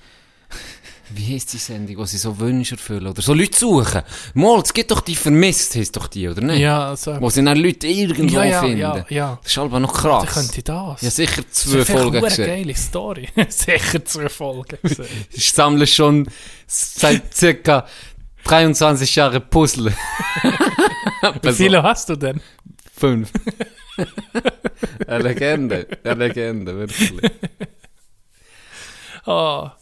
Wie heisst die Sendung, wo sie so Wünsche erfüllen? Oder so Leute suchen? Mal, es gibt doch die vermisst, heisst doch die, oder nicht? Ja, so. Wo sie dann Leute irgendwo ja, ja, finden. ja, ja. Das ist aber noch krass. könnte ich das. Ja, sicher Das zwei ist vielleicht Folgen eine gesehen. geile Story. [LAUGHS] Sicher zwei Folgen gesehen. [LAUGHS] Ich sammle schon seit circa 23 Jahren Puzzle. Wie viele hast du denn? Fünf. Eine Legende. Eine Legende, wirklich. Ah.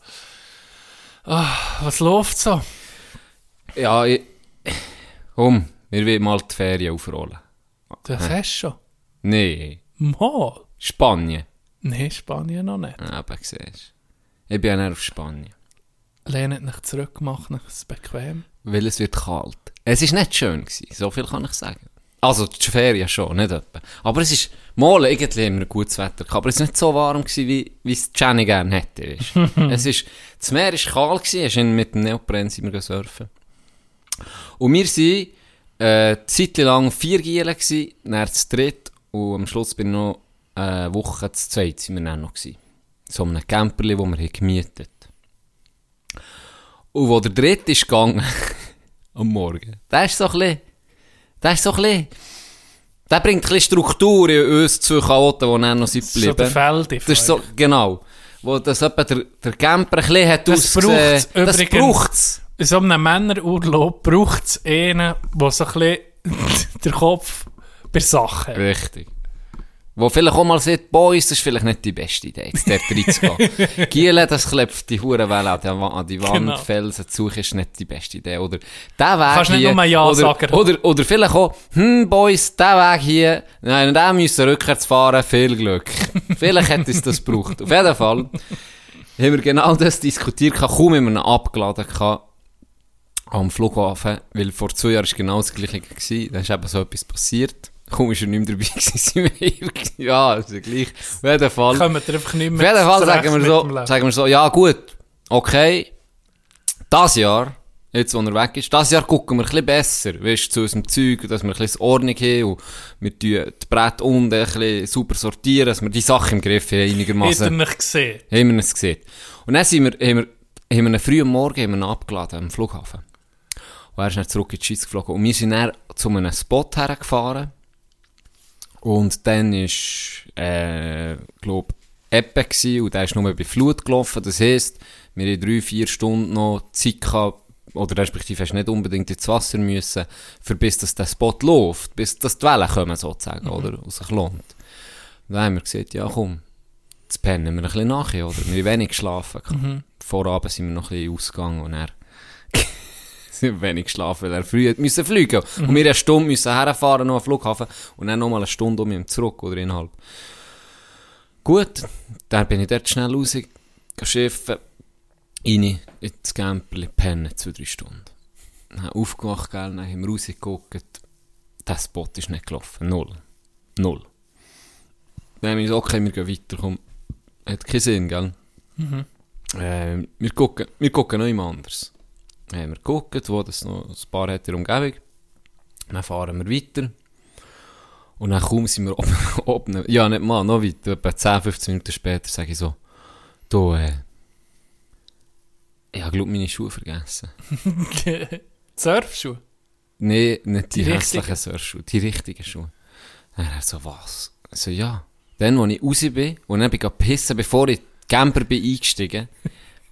Ah, was läuft so? Ja, ich, komm, wir wollen mal die Ferien aufrollen. Das hast du schon. Nee, Mal. Spanien. Nein, Spanien noch nicht. Ah, Aber siehst Ich bin ja nicht auf Spanien. Lehnt nicht zurück, macht es bequem. Weil es wird kalt. Es ist nicht schön gewesen, so viel kann ich sagen. Also, die Ferien schon, nicht etwa. Aber es ist, mal, irgendwie ein gutes Wetter gehabt, aber es war nicht so warm gewesen, wie, wie es Jenny gerne hätte, [LAUGHS] es ist, das Meer war kalt gewesen, mit dem Neopren sind wir surfen. Und wir sind, äh, eine Zeit lang vier Gielen gewesen, dann zu dritt, und am Schluss bin ich noch eine Woche zu zweit, sind wir dann noch gewesen. So einem Camperli, wo wir haben gemietet Und wo der dritte ist gegangen, [LAUGHS] am Morgen, der ist so ein bisschen, der ist so ein bisschen, der bringt ein bisschen Struktur in uns zwei Chaoten, die dann noch sind So der. Feldi. Das ist so, genau. Wo das etwa der, der Camper ein bisschen hat Das ausgesehen. braucht's Das übrigens. braucht's. In so einem Männerurlaub braucht es einen, der so ein bisschen [LAUGHS] den Kopf bei Sachen hat. Richtig. Wo vielleicht auch mal sagt, Boys, das ist vielleicht nicht die beste Idee, jetzt dort reinzugehen. [LAUGHS] Giele, das klebt die Hurenwelle an, die an die Wand, Genau. Felsen zu suchen, ist nicht die beste Idee. Oder der Weg Kannst nicht hier, nur Ja oder, sagen. oder, oder vielleicht auch, hm, Boys, der Weg hier, nein, der müssen rückwärts fahren, viel Glück. [LAUGHS] vielleicht hätte es das gebraucht. Auf jeden Fall haben wir genau das diskutiert, kaum haben wir abgeladen gehabt am Flughafen, weil vor zwei Jahren war genau das gleiche gewesen. Da ist eben so etwas passiert. Kaum ist er nicht mehr dabei [LAUGHS] gewesen, wir ja, ist ja gleich. Auf jeden Fall. Kommen wir einfach nicht Auf mehr jeden Fall sagen wir so, sagen wir so, ja gut, okay, das Jahr, jetzt wo er weg ist, das Jahr gucken wir ein bisschen besser, weißt zu unserem Zeug, dass wir ein bisschen Ordnung haben und wir tun die Brett unten ein bisschen super sortieren, dass wir die Sachen im Griff haben, Hat er einigermaßen. nicht gesehen? Haben wir es gesehen. Und dann sind wir, haben wir, haben wir ihn früh am Morgen haben wir ihn abgeladen am Flughafen. Und er ist dann zurück in die Schweiz geflogen. Und wir sind dann zu einem Spot hergefahren. Und dann ist, äh, glaub, Ebbe gewesen und der ist nur bei Flut gelaufen. Das heisst, wir haben drei, vier Stunden noch Zeit gehabt, oder respektive hast nicht unbedingt ins Wasser müssen, für bis das der Spot läuft, bis das die Wellen kommen sozusagen, oder? Und sich lohnt. Dann haben wir gesagt, ja komm, jetzt pennen wir ein bisschen nachher, oder? Wir haben wenig geschlafen. Mhm. Vorabend sind wir noch ein bisschen ausgegangen und er [LAUGHS] wenig geschlafen, weil er früh hat müssen fliegen. Mhm. Und wir eine Stunde müssen herfahren noch am Flughafen und dann nochmal eine Stunde um ihn zurück, oder innerhalb. Gut, dann bin ich dort schnell raus, schiffen, rein ins Camperli, pennen, zwei, drei Stunden. Dann aufgewacht, gell, dann haben wir rausgeguckt, der Spot ist nicht gelaufen, null. Null. Dann haben wir gesagt, okay, wir gehen weiter, komm. Hat keinen Sinn, gell? Mhm. Äh, wir gucken, wir gucken noch jemand anders. Dann haben wir geguckt, wo das noch ein paar hat in der Umgebung. Dann fahren wir weiter. Und dann kaum sind wir [LAUGHS] oben, oben ja nicht mal, noch weiter, etwa 10, 15 Minuten später sage ich so, du, äh, ich habe glaube meine Schuhe vergessen. [LAUGHS] Surfschuhe? Nein, nicht die, die hässlichen Surfschuhe, die richtigen Schuhe. Dann er so, was? So, ja. Dann, als ich raus bin und dann bin ich pissen, bevor ich Camper bin eingestiegen,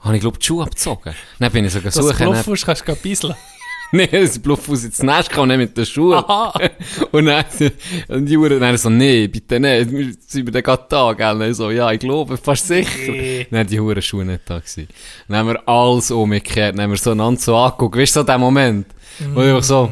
habe ich glaube die Schuhe abgezogen. Dann bin ich sogar suchen. Das Bluffhaus kannst du bisseln. [LAUGHS] nee, das Bluffhaus ins Nest kam nicht mit den Schuhen. [LAUGHS] und dann, und die Uhren dann so, nee, bitte nicht, wir sind wir dann gerade da, gell? Und so, ja, ich glaube, fast sicher. Nee. Dann die Uhren Schuhe nicht da gewesen. Dann haben wir alles umgekehrt, dann haben wir so einander so angeguckt. Weißt du, so der Moment, wo ich so,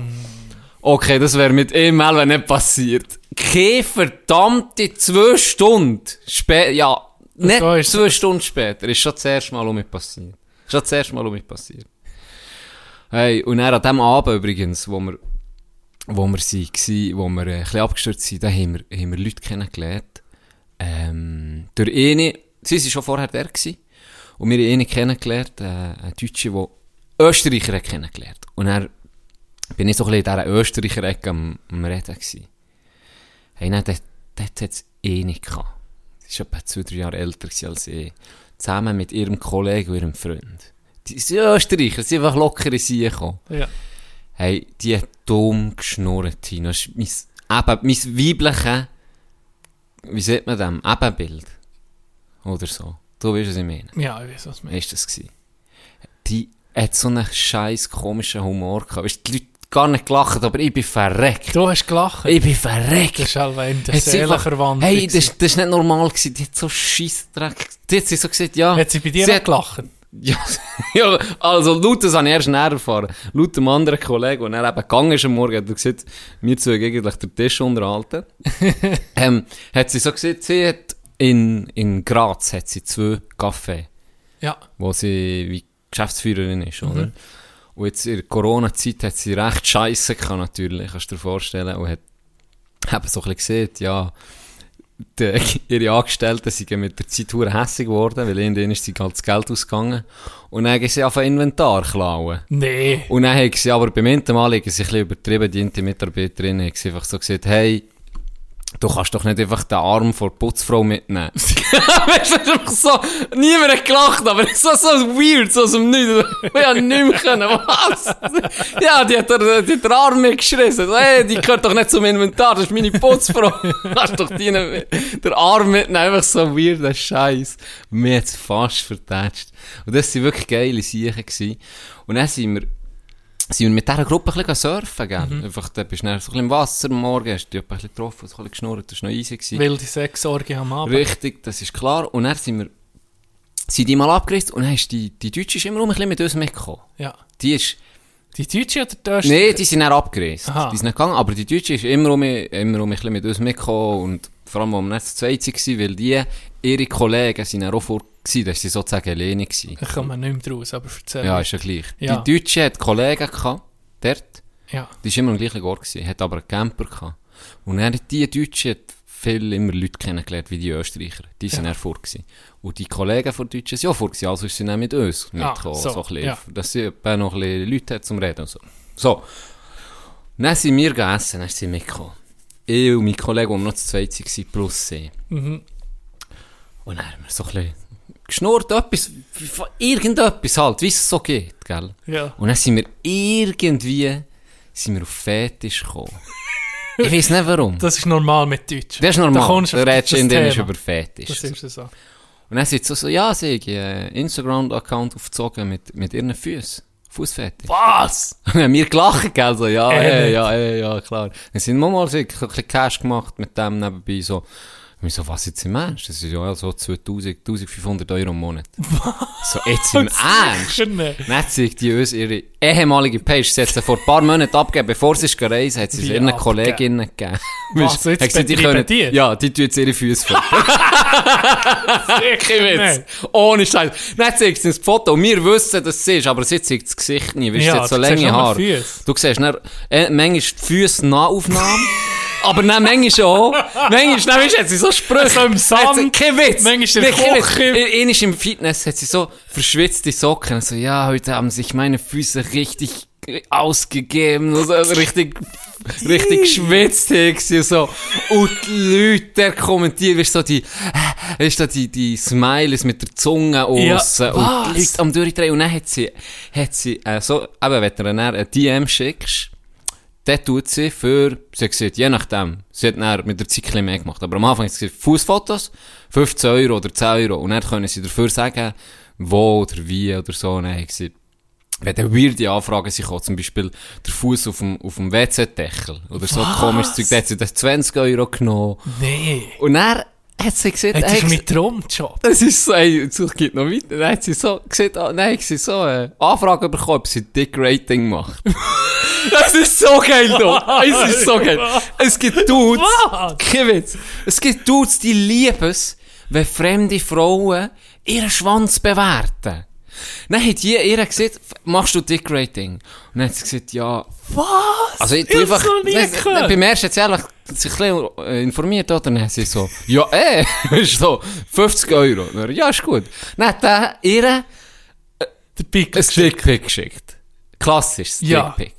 okay, das wäre mit ihm mal nicht passiert. Keine verdammte zwei Stunden später, ja, nicht zwei Stunden später, ist schon das erste Mal um mich passiert. Schon das erste Mal um mich passiert. Hey, und dann an dem Abend übrigens, wo wir, wo wir waren, wo wir äh, ein bisschen abgestürzt sind, da haben wir, haben wir Leute kennengelernt. Ähm, durch eine, sie waren schon vorher der gewesen, und wir haben eine kennengelernt, äh, eine Deutsche, die Österreicher kennengelernt. Und er bin ich so ein bisschen in dieser Österreicher-Ecke am, am Reden gewesen. Hey, nein, dort, dort hat es eh nicht gehabt. War etwa zwei, drei Jahre älter als ich. Zusammen mit ihrem Kollegen und ihrem Freund. Die sind Österreicher, sie sind einfach locker in sie gekommen. Ja. Hey, die hat dumm geschnurrt, Tino. Das ist mein, eben, mein weibliches, wie sieht man das, Ebenbild. Oder so. Du weißt, was ich meine. Ja, ich weiß, was du meinst. das gewesen? Die hat so einen scheiß komischen Humor gehabt. Weißt, die Leute gar nicht gelacht, aber ich bin verreckt. Du hast gelacht? Ich bin verreckt. Das ist halt in der Seele verwandt. Hey, das, das ist nicht normal gewesen. Die hat so Scheissdreck. Die hat sie so gesagt, ja. Hat sie bei dir sie hat, gelacht? [LAUGHS] Ja, ja, also laut das habe ich erst näher erfahren. Laut dem anderen Kollegen, der eben gegangen ist am Morgen, hat er gesagt, wir zwei eigentlich den Tisch unterhalten. [LAUGHS] ähm, hat sie so gesagt, sie hat in, in Graz hat sie zwei Kaffee. Ja. Wo sie wie Geschäftsführerin ist, mhm. Und jetzt in der Corona-Zeit hat sie recht scheiße gehabt, natürlich, kannst du dir vorstellen. Und hat eben so ein bisschen gesehen, ja, die, [LAUGHS] ihre Angestellten sind mit der Zeit hure hässig geworden, weil ihnen ist sie halt das Geld ausgegangen. Und dann haben sie einfach Inventar klauen. Nee. Und dann haben sie aber beim Mal, sie ein bisschen übertrieben, die Mitarbeiterin, haben sie einfach so gesagt, hey, Du kannst doch nicht einfach den Arm vor der Putzfrau mitnehmen. [LAUGHS] weißt du, einfach so, niemand hat gelacht, aber so, so weird, so aus dem Nichts. Ich hab nicht mehr können, was? Ja, die hat, der, die hat den Arm mitgeschrissen. Hey, die gehört doch nicht zum Inventar, das ist meine Putzfrau. [LAUGHS] kannst doch die den Arm mitnehmen, einfach so weird, der Scheiß. Mir hat's fast vertätscht. Und das waren wirklich geile Sachen. Und dann sind wir, sind wir mit dieser Gruppe ein bisschen surfen, gell? Mhm. Einfach, da bist du so ein bisschen im Wasser am Morgen, hast dich ein bisschen getroffen, ein bisschen geschnurrt, das war noch easy. Gewesen. Wilde Sexsorge am Abend. Richtig, das ist klar. Und dann sind wir, sind die mal abgerissen und dann ist die, die Deutsche ist immer um ein bisschen mit uns mitgekommen. Ja. Die ist... Die Deutsche oder die Österreicher? Nein, die sind dann abgerissen. Die sind nicht gegangen, aber die Deutsche ist immer um, immer um ein bisschen mit uns mitgekommen und vor allem, als wir nicht zu zweit waren, weil die, ihre Kollegen sind dann auch vor gewesen, da war sie sozusagen alleine. Gewesen. Ich komme nicht mehr raus, aber erzähl. Ja, ist ja gleich. Ja. Die Deutsche hat Kollegen gehabt, dort. Ja. Die war immer am gleichen Ort, gewesen, hat aber einen Camper gehabt. Und dann hat die Deutsche hat viel immer Leute kennengelernt, wie die Österreicher. Die sind ja. vor gewesen. Und die Kollegen von Deutschen sind auch vor gewesen, also sind sie mit uns ah, mitgekommen. Ah, so, so ein bisschen, ja. Dass sie noch ein bisschen Leute hat zum Reden und so. So. Dann sind wir gegessen, dann sind sie mitgekommen. Ich und mein Kollege, die noch zu zweit waren, plus sie. Mhm. Und dann haben wir so ein bisschen geschnurrt, etwas, irgendetwas halt, wie es so geht, gell? Ja. Und dann sind wir irgendwie, sind wir auf Fetisch gekommen. ich weiß nicht warum. Das ist normal mit Deutsch. Das ist normal. Da, da redest du in Dänisch über Fetisch. Das ist so. Und dann sagt sie so, ja, sie haben einen Instagram-Account aufgezogen mit, mit ihren Füßen. Fußfetisch. Was? [LAUGHS] Und dann haben wir gelacht, gell, so, ja, ey, ja, ey, ja, klar. Dann sind wir mal so, ein bisschen Cash gemacht mit dem nebenbei, so. Ich so, was jetzt im Ernst? Das ist ja so 2000, 1500 Euro im Monat. [LAUGHS] So, jetzt im Ernst? Dann zeigt die uns ihre ehemalige Page. Sie hat sie vor ein paar Monaten abgegeben, bevor sie ist gereist, hat sie es ihren? Kolleginnen gegeben. Was, jetzt Hat gesagt, die können- die? Ja, die tun jetzt ihre Füße fotografieren. [LAUGHS] Sicher Witz. Ohne Scheiß. Dann zeigt sie das Foto und wir wissen, dass es ist, aber sie zeigt das Gesicht nie. Weißt du, Ja, sie hat so du siehst lange Haare. Du siehst dann, äh, manchmal die Füße Nahaufnahme. [LAUGHS] aber dann manchmal auch. Manchmal, du, hat sie so Sprüche. So im Sand. Kein Witz. Manchmal in der. Küche. In- Einmal im Fitness hat sie so verschwitzte Socken. So, ja, heute haben sich meine Füße richtig ausgegeben. Also, richtig, richtig geschwitzt. hat sie So. Und die Leute, der kommentiert, weißt du, so die, äh, weißt du, die, die Smileys mit der Zunge Ja, aussen. und was? die Leute am Durchdrehen. Und dann hat sie, hat sie, äh, so, eben, wenn du ihr eine DM schickst, dann tut sie für, sie gesagt, je nachdem, sie hat dann mit der Zeit ein mehr gemacht, aber am Anfang hat sie gesagt, Fußfotos, 15 Euro oder 10 Euro, und dann können sie dafür sagen, wo oder wie oder so, und dann hat sie wenn dann weirde Anfragen sich kommen, zum Beispiel der Fuß auf dem, auf dem WC-Deckel, oder so komisches Zeug, dann hat sie das 20 Euro genommen, Nee. und dann hat sie gesagt, hey, ist mein Traumjob. das ist so, ey, es geht noch weiter. Dann hat sie so gesagt, ah, nein, sie so eine Anfrage bekommen, ob sie Dick Rating macht. das ist so geil, doch. Es ist so geil. [LAUGHS] Es gibt Dudes, kein Witz. Es gibt Dudes, die lieben es, wenn fremde Frauen ihren Schwanz bewerten. Dann hat die ihr gesagt, machst du Dick Rating? Und dann hat sie gesagt, ja, Was? also ich Ich einfach, nein, gehört. nein, beim ersten hat sie ehrlich sich ein bisschen äh, informiert, oder? Dann hat sie so, ja, eh, [LAUGHS] ist so, 50 Euro. Dann, ja, ist gut. Dann hat er ihr Der Pickel. ein Dickpick geschickt. Klassisches Ja. Dickpick.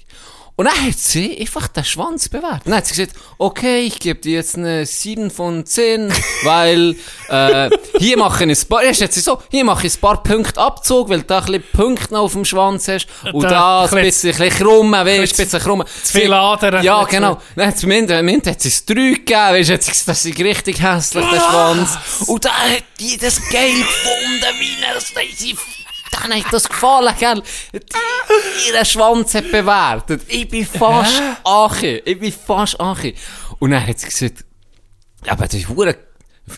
Und dann hat sie einfach den Schwanz bewertet. Dann hat sie gesagt, okay, ich gebe dir jetzt eine 7 von 10, [LAUGHS] weil äh, hier mache ich ein paar, erst hat sie so, hier mache ich ein paar Punkte Abzug, weil du da ein bisschen Punkte noch auf dem Schwanz hast und Da da, ein ein bisschen, ein bisschen krumm, weißt du, ein bisschen krumm. zu viel Adern. Ja, genau. Dann hat sie Mint hat sie es 3 gegeben, weißt du, hat sie gesagt, das ist richtig hässlich, der Schwanz. Und dann hat die das geil gefunden, wie er das, sie, dann hat das gefallen, gell. Ihren Schwanz hat bewertet. Ich bin fast Achi. Ich bin fast Achi. Und dann hat sie gesagt, ja, aber das ist hure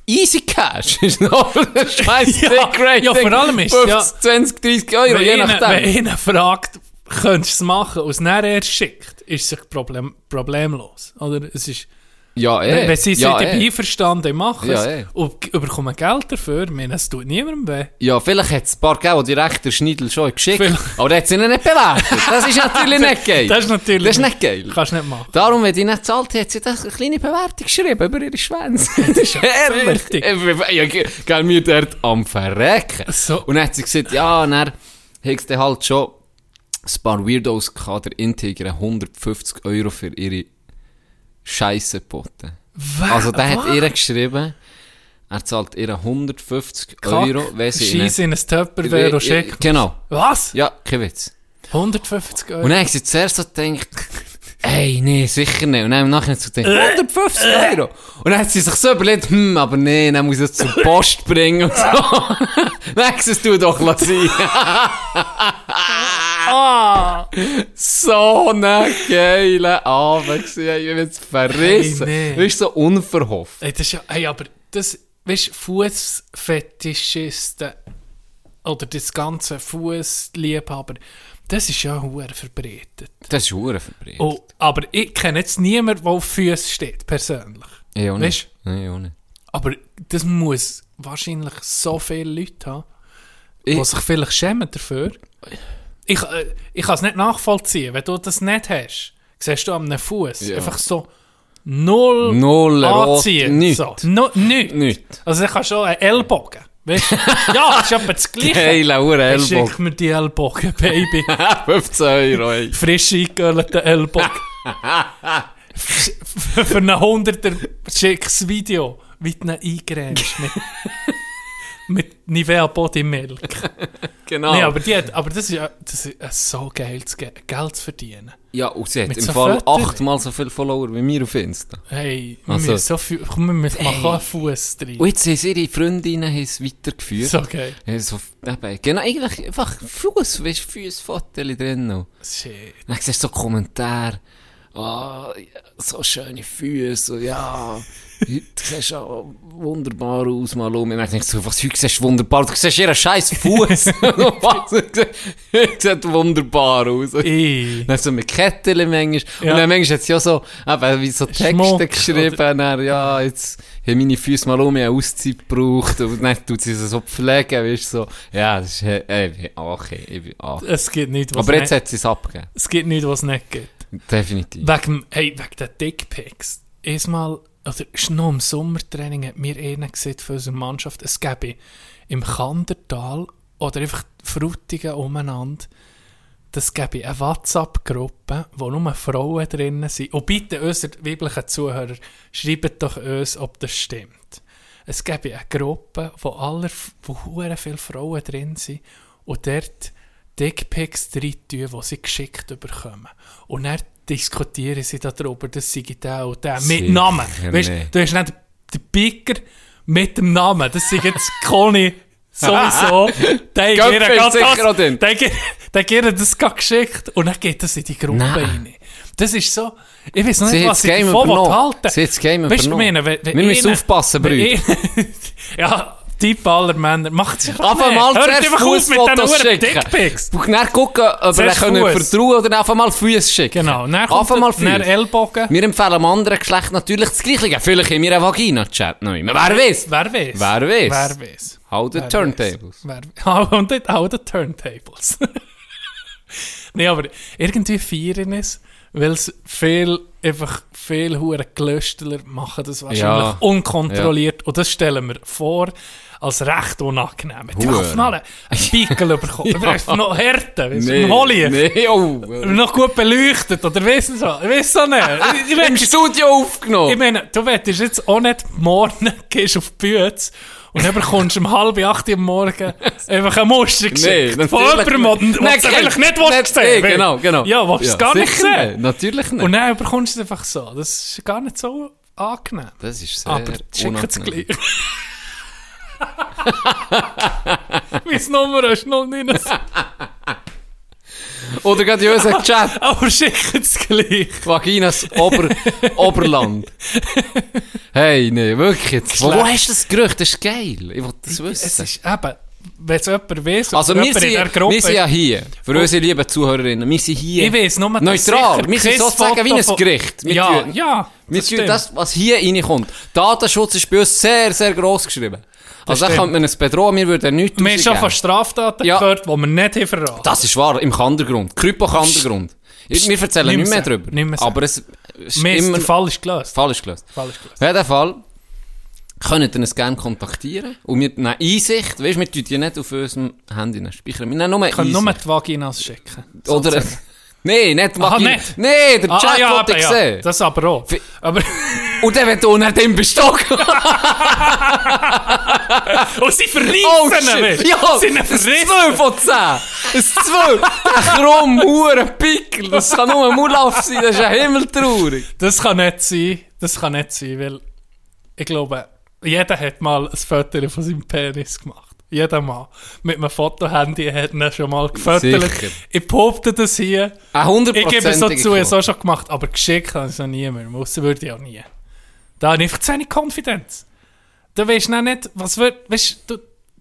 Easy Cash [LAUGHS] ist noch ein scheiß Ja, Rating. ja, vor allem ist, 50, ja. 20, 30 Euro, Wenn je einer, nachdem. wenn einer fragt, könntest du es machen, und es dann erst schickt, ist es problem, problemlos. Oder es ist, ja, eh. wenn, wenn sie ja, sind eh. einverstanden, machen Ja, eh. und überkommen Geld dafür, meine, es tut niemandem weh. Ja, vielleicht hat es ein paar gegeben, die direkt der Schneidel schon geschickt Vielleicht. Aber der hat sie ihnen nicht bewertet. Das ist natürlich nicht [LAUGHS] geil. Das ist natürlich Das ist nicht geil. Kannst du nicht machen. Darum, wenn die nicht zahlt, hat sie das eine kleine Bewertung geschrieben über ihre Schwänze. [LAUGHS] Das ist ehrlich. Ja, gell, mir dort am Verrecken. So. Und dann hat sie gesagt, ja, dann hat sie halt schon ein paar Weirdos gehabt, der Integra 150 Euro für ihre Scheisse geboten. Also, der hat ihr geschrieben, er zahlt ihr 150 Euro, wenn sie Scheiße in ein Tupperware und schickt. Genau. Was? Ja, kein Witz. 150 Euro? Und dann haben sie zuerst so gedacht, ey, nee, sicher nicht. Und dann im Nachhinein so gedacht, 150 Euro. Und dann hat sie sich so überlegt, hm, aber nee, dann muss ich es zur Post bringen und so. [LAUGHS] dann hat sie es du doch lassen. [LAUGHS] Ah! so ein geiler Abend gewesen. Ich bin jetzt verrissen. Hey, nee. Du bist so unverhofft. Ey, das ist ja, hey, aber das, weißt du, Fußfetischisten oder das ganze Fußliebhaber, das ist ja hure verbreitet. Das ist hure verbreitet. Oh, aber ich kenne jetzt niemanden, der auf Füßen steht, persönlich. ich auch weißt nicht. Nee, ich auch nicht. Aber das muss wahrscheinlich so viele Leute haben, Ich- die sich vielleicht schämen dafür. Ich, äh, ich kann es nicht nachvollziehen, wenn du das nicht hast. Siehst du einem Fuß Ja. einfach so null, Null, anziehen. nichts. So. No, nichts. Nicht. Also ich kann schon einen Ellbogen. Weißt du? [LAUGHS] ja, ist etwa das Gleiche. Hey, Ellbogen. Schick mir die Ellbogen, Baby. [LAUGHS] 15 Euro, ey. Frisch eingegölten Ellbogen. [LAUGHS] Für einen Hunderter schickes Video, wie du ihn eingrämst mit, mit Nivea Body Milk. [LAUGHS] genau. Nee, aber, die hat, aber das ist, ja- das ist so geil, ge Geld zu verdienen. ja, und sie hat Mit im so Fall Fotos. achtmal so viele Follower wie mir auf Insta. Hey, wir Also- müssen so viel, komm, wir müssen Hey. einen Fuß drin. Und jetzt haben ihre Freundinnen es weitergeführt. So geil. Ja, so, eben, genau, eigentlich einfach Fuß, weißt du, Fußfotos drin noch. Shit. Dann siehst du so Kommentare, ah, so schöne Füße, ja, du siehst ja wunderbar aus, mal um. Dann denkst du, was, heute siehst du wunderbar, du siehst ihren scheiß Fuß. [LAUGHS] was, sieht- wunderbar aus. Ey. Dann so mit Kettchen manchmal. Ja. Und dann manchmal hat sie ja so, eben, wie so Texte Schmuck, geschrieben, dann, ja, jetzt haben meine Füße mal um, ich habe Auszeit gebraucht. Und dann tut sie so pflegen, weißt du, so. Ja, das ist, äh, ich bin okay, ich bin okay. Es gibt nichts, was Aber jetzt nicht, hat sie es abgegeben. es gibt nichts, was es nicht gibt. Definitiv. Wegen, hey, wegen den Dickpics. Erstmal, oder ist noch im Sommertraining hat mir einer gesagt von unserer Mannschaft, es gäbe im Kandertal oder einfach Frutigen umeinander, das gäbe eine WhatsApp-Gruppe, wo nur Frauen drinnen sind. Und bitte, unsere weiblichen Zuhörer, schreibt doch uns, ob das stimmt. Es gäbe eine Gruppe, wo aller, wo viele Frauen drin sind und dort Dickpics drin tun, die sie geschickt bekommen. Und dann diskutieren sie darüber, dass sie der und der mit Sicher Namen. Weißt, du hast nicht den Picker mit dem Namen. Das sind jetzt Conny sowieso. [LAUGHS] Der Göpfe hat ihr das- das geschickt und dann geht das in die Gruppe Nein. rein. Das ist so, ich weiß noch nicht, was das ich davon halten Sie hat das Game Weißt übernommen. meine, wenn, wenn Wir müssen aufpassen, Brüder. [LAUGHS] ja, Typ aller Männer. Macht sich Einfach mal zuerst Fußfotos schicken. Und dann gucken, ob wir können vertrauen oder einfach mal Füße schicken. Genau, Einfach mal Füße. Ellbogen. Wir empfehlen dem anderen Geschlecht natürlich das Gleiche. Vielleicht haben wir eine Vagina-Chat noch immer. Wer weiß? Wer weiß? Wer weiß? Wer weiß? How [LAUGHS] the turntables. How, die Turntables. nee, aber irgendwie feiern es, weil es viel, einfach viel hure Gelöstler machen das wahrscheinlich Ja. unkontrolliert. Und das stellen wir vor als recht unangenehm. Die mal einen Pickel bekommen. Ja. Einfach noch Härte, weißt du, nee. Holier. nee, oh. Noch gut beleuchtet, oder weißt du so? Ich weiß so nicht. Ich, ich, Im Studio aufgenommen. ich meine, du wettest jetzt auch nicht morgen, gehst auf die Bühne und dann bekommst du um halb acht am Morgen einfach eine Muster geschickt. Nee, von jemandem, nicht. Nein, eigentlich nicht willst nicht sehen sehen, genau, genau. Ja, willst du es gar nicht sehen. Natürlich nicht. Und dann bekommst du es einfach so. Das ist gar nicht so angenehm. das ist sehr Aber schick es gleich. [LAUGHS] Mein Nummer ist 079. Oder gerade in unserem Chat. [LAUGHS] Aber schick es gleich. Vaginas Ober Oberland. Hey, nee, wirklich jetzt. Wo, wo hast du das Gerücht? Das ist geil. Ich will das Es wissen. ist eben, wenn es jemand weiss, Also wir jemand in sind, der Gruppe wir sind ja hier, für Oh. unsere lieben Zuhörerinnen, wir sind hier Ich weiss nur, neutral. Wir sind sozusagen wie ein Gericht. Wir Ja, tun- ja. Wir das das, was hier reinkommt. Datenschutz ist bei uns sehr, sehr gross geschrieben. Also stimmt. könnte man es bedrohen, wir würden nichts Wir haben schon von Straftaten Ja. gehört, die wir nicht haben verraten. Das ist wahr, im Kandergrund. Krypo-Kandergrund. Wir erzählen Nicht mehr drüber. nicht mehr. Aber es ist Mir ist immer... der Fall ist gelöst. Fall ist gelöst. Der Fall ist gelöst. In jedem Fall könnt ihr uns gerne kontaktieren. Und wir nehmen Einsicht. Weißt wir tun die nicht auf unserem Handy speichern. Wir nehmen nur Wir können Einsicht. nur die Vaginas schicken. Oder... Nein, nicht nicht? Nein, der Ah, Chat ja, wollte ich ja, sehen. das aber auch. Aber, [LAUGHS] Und dann wird unter dem bestochen. [LAUGHS] und sie verreissen Oh ihn? Ja! Sie Ein verrissen. 2 von 10! Ein 2! Ein krumm, huren Pickel! Das kann nur ein Mulauf sein, das ist ja himmeltraurig! Das kann nicht sein. Das kann nicht sein, weil ich glaube, jeder hat mal ein Foto von seinem Penis gemacht. Jeder Mann. Mit einem Fotohandy hat ihn schon mal. Sicher. Ich behaupte das hier. Ein hundertprozentige Ich gebe es so zu, ich habe es schon gemacht, aber geschickt habe ich es noch nie mehr. Muss würde ich auch nie. Da habe ich einfach zu wenig Konfidenz. Du weißt noch nicht, was wird, weißt du,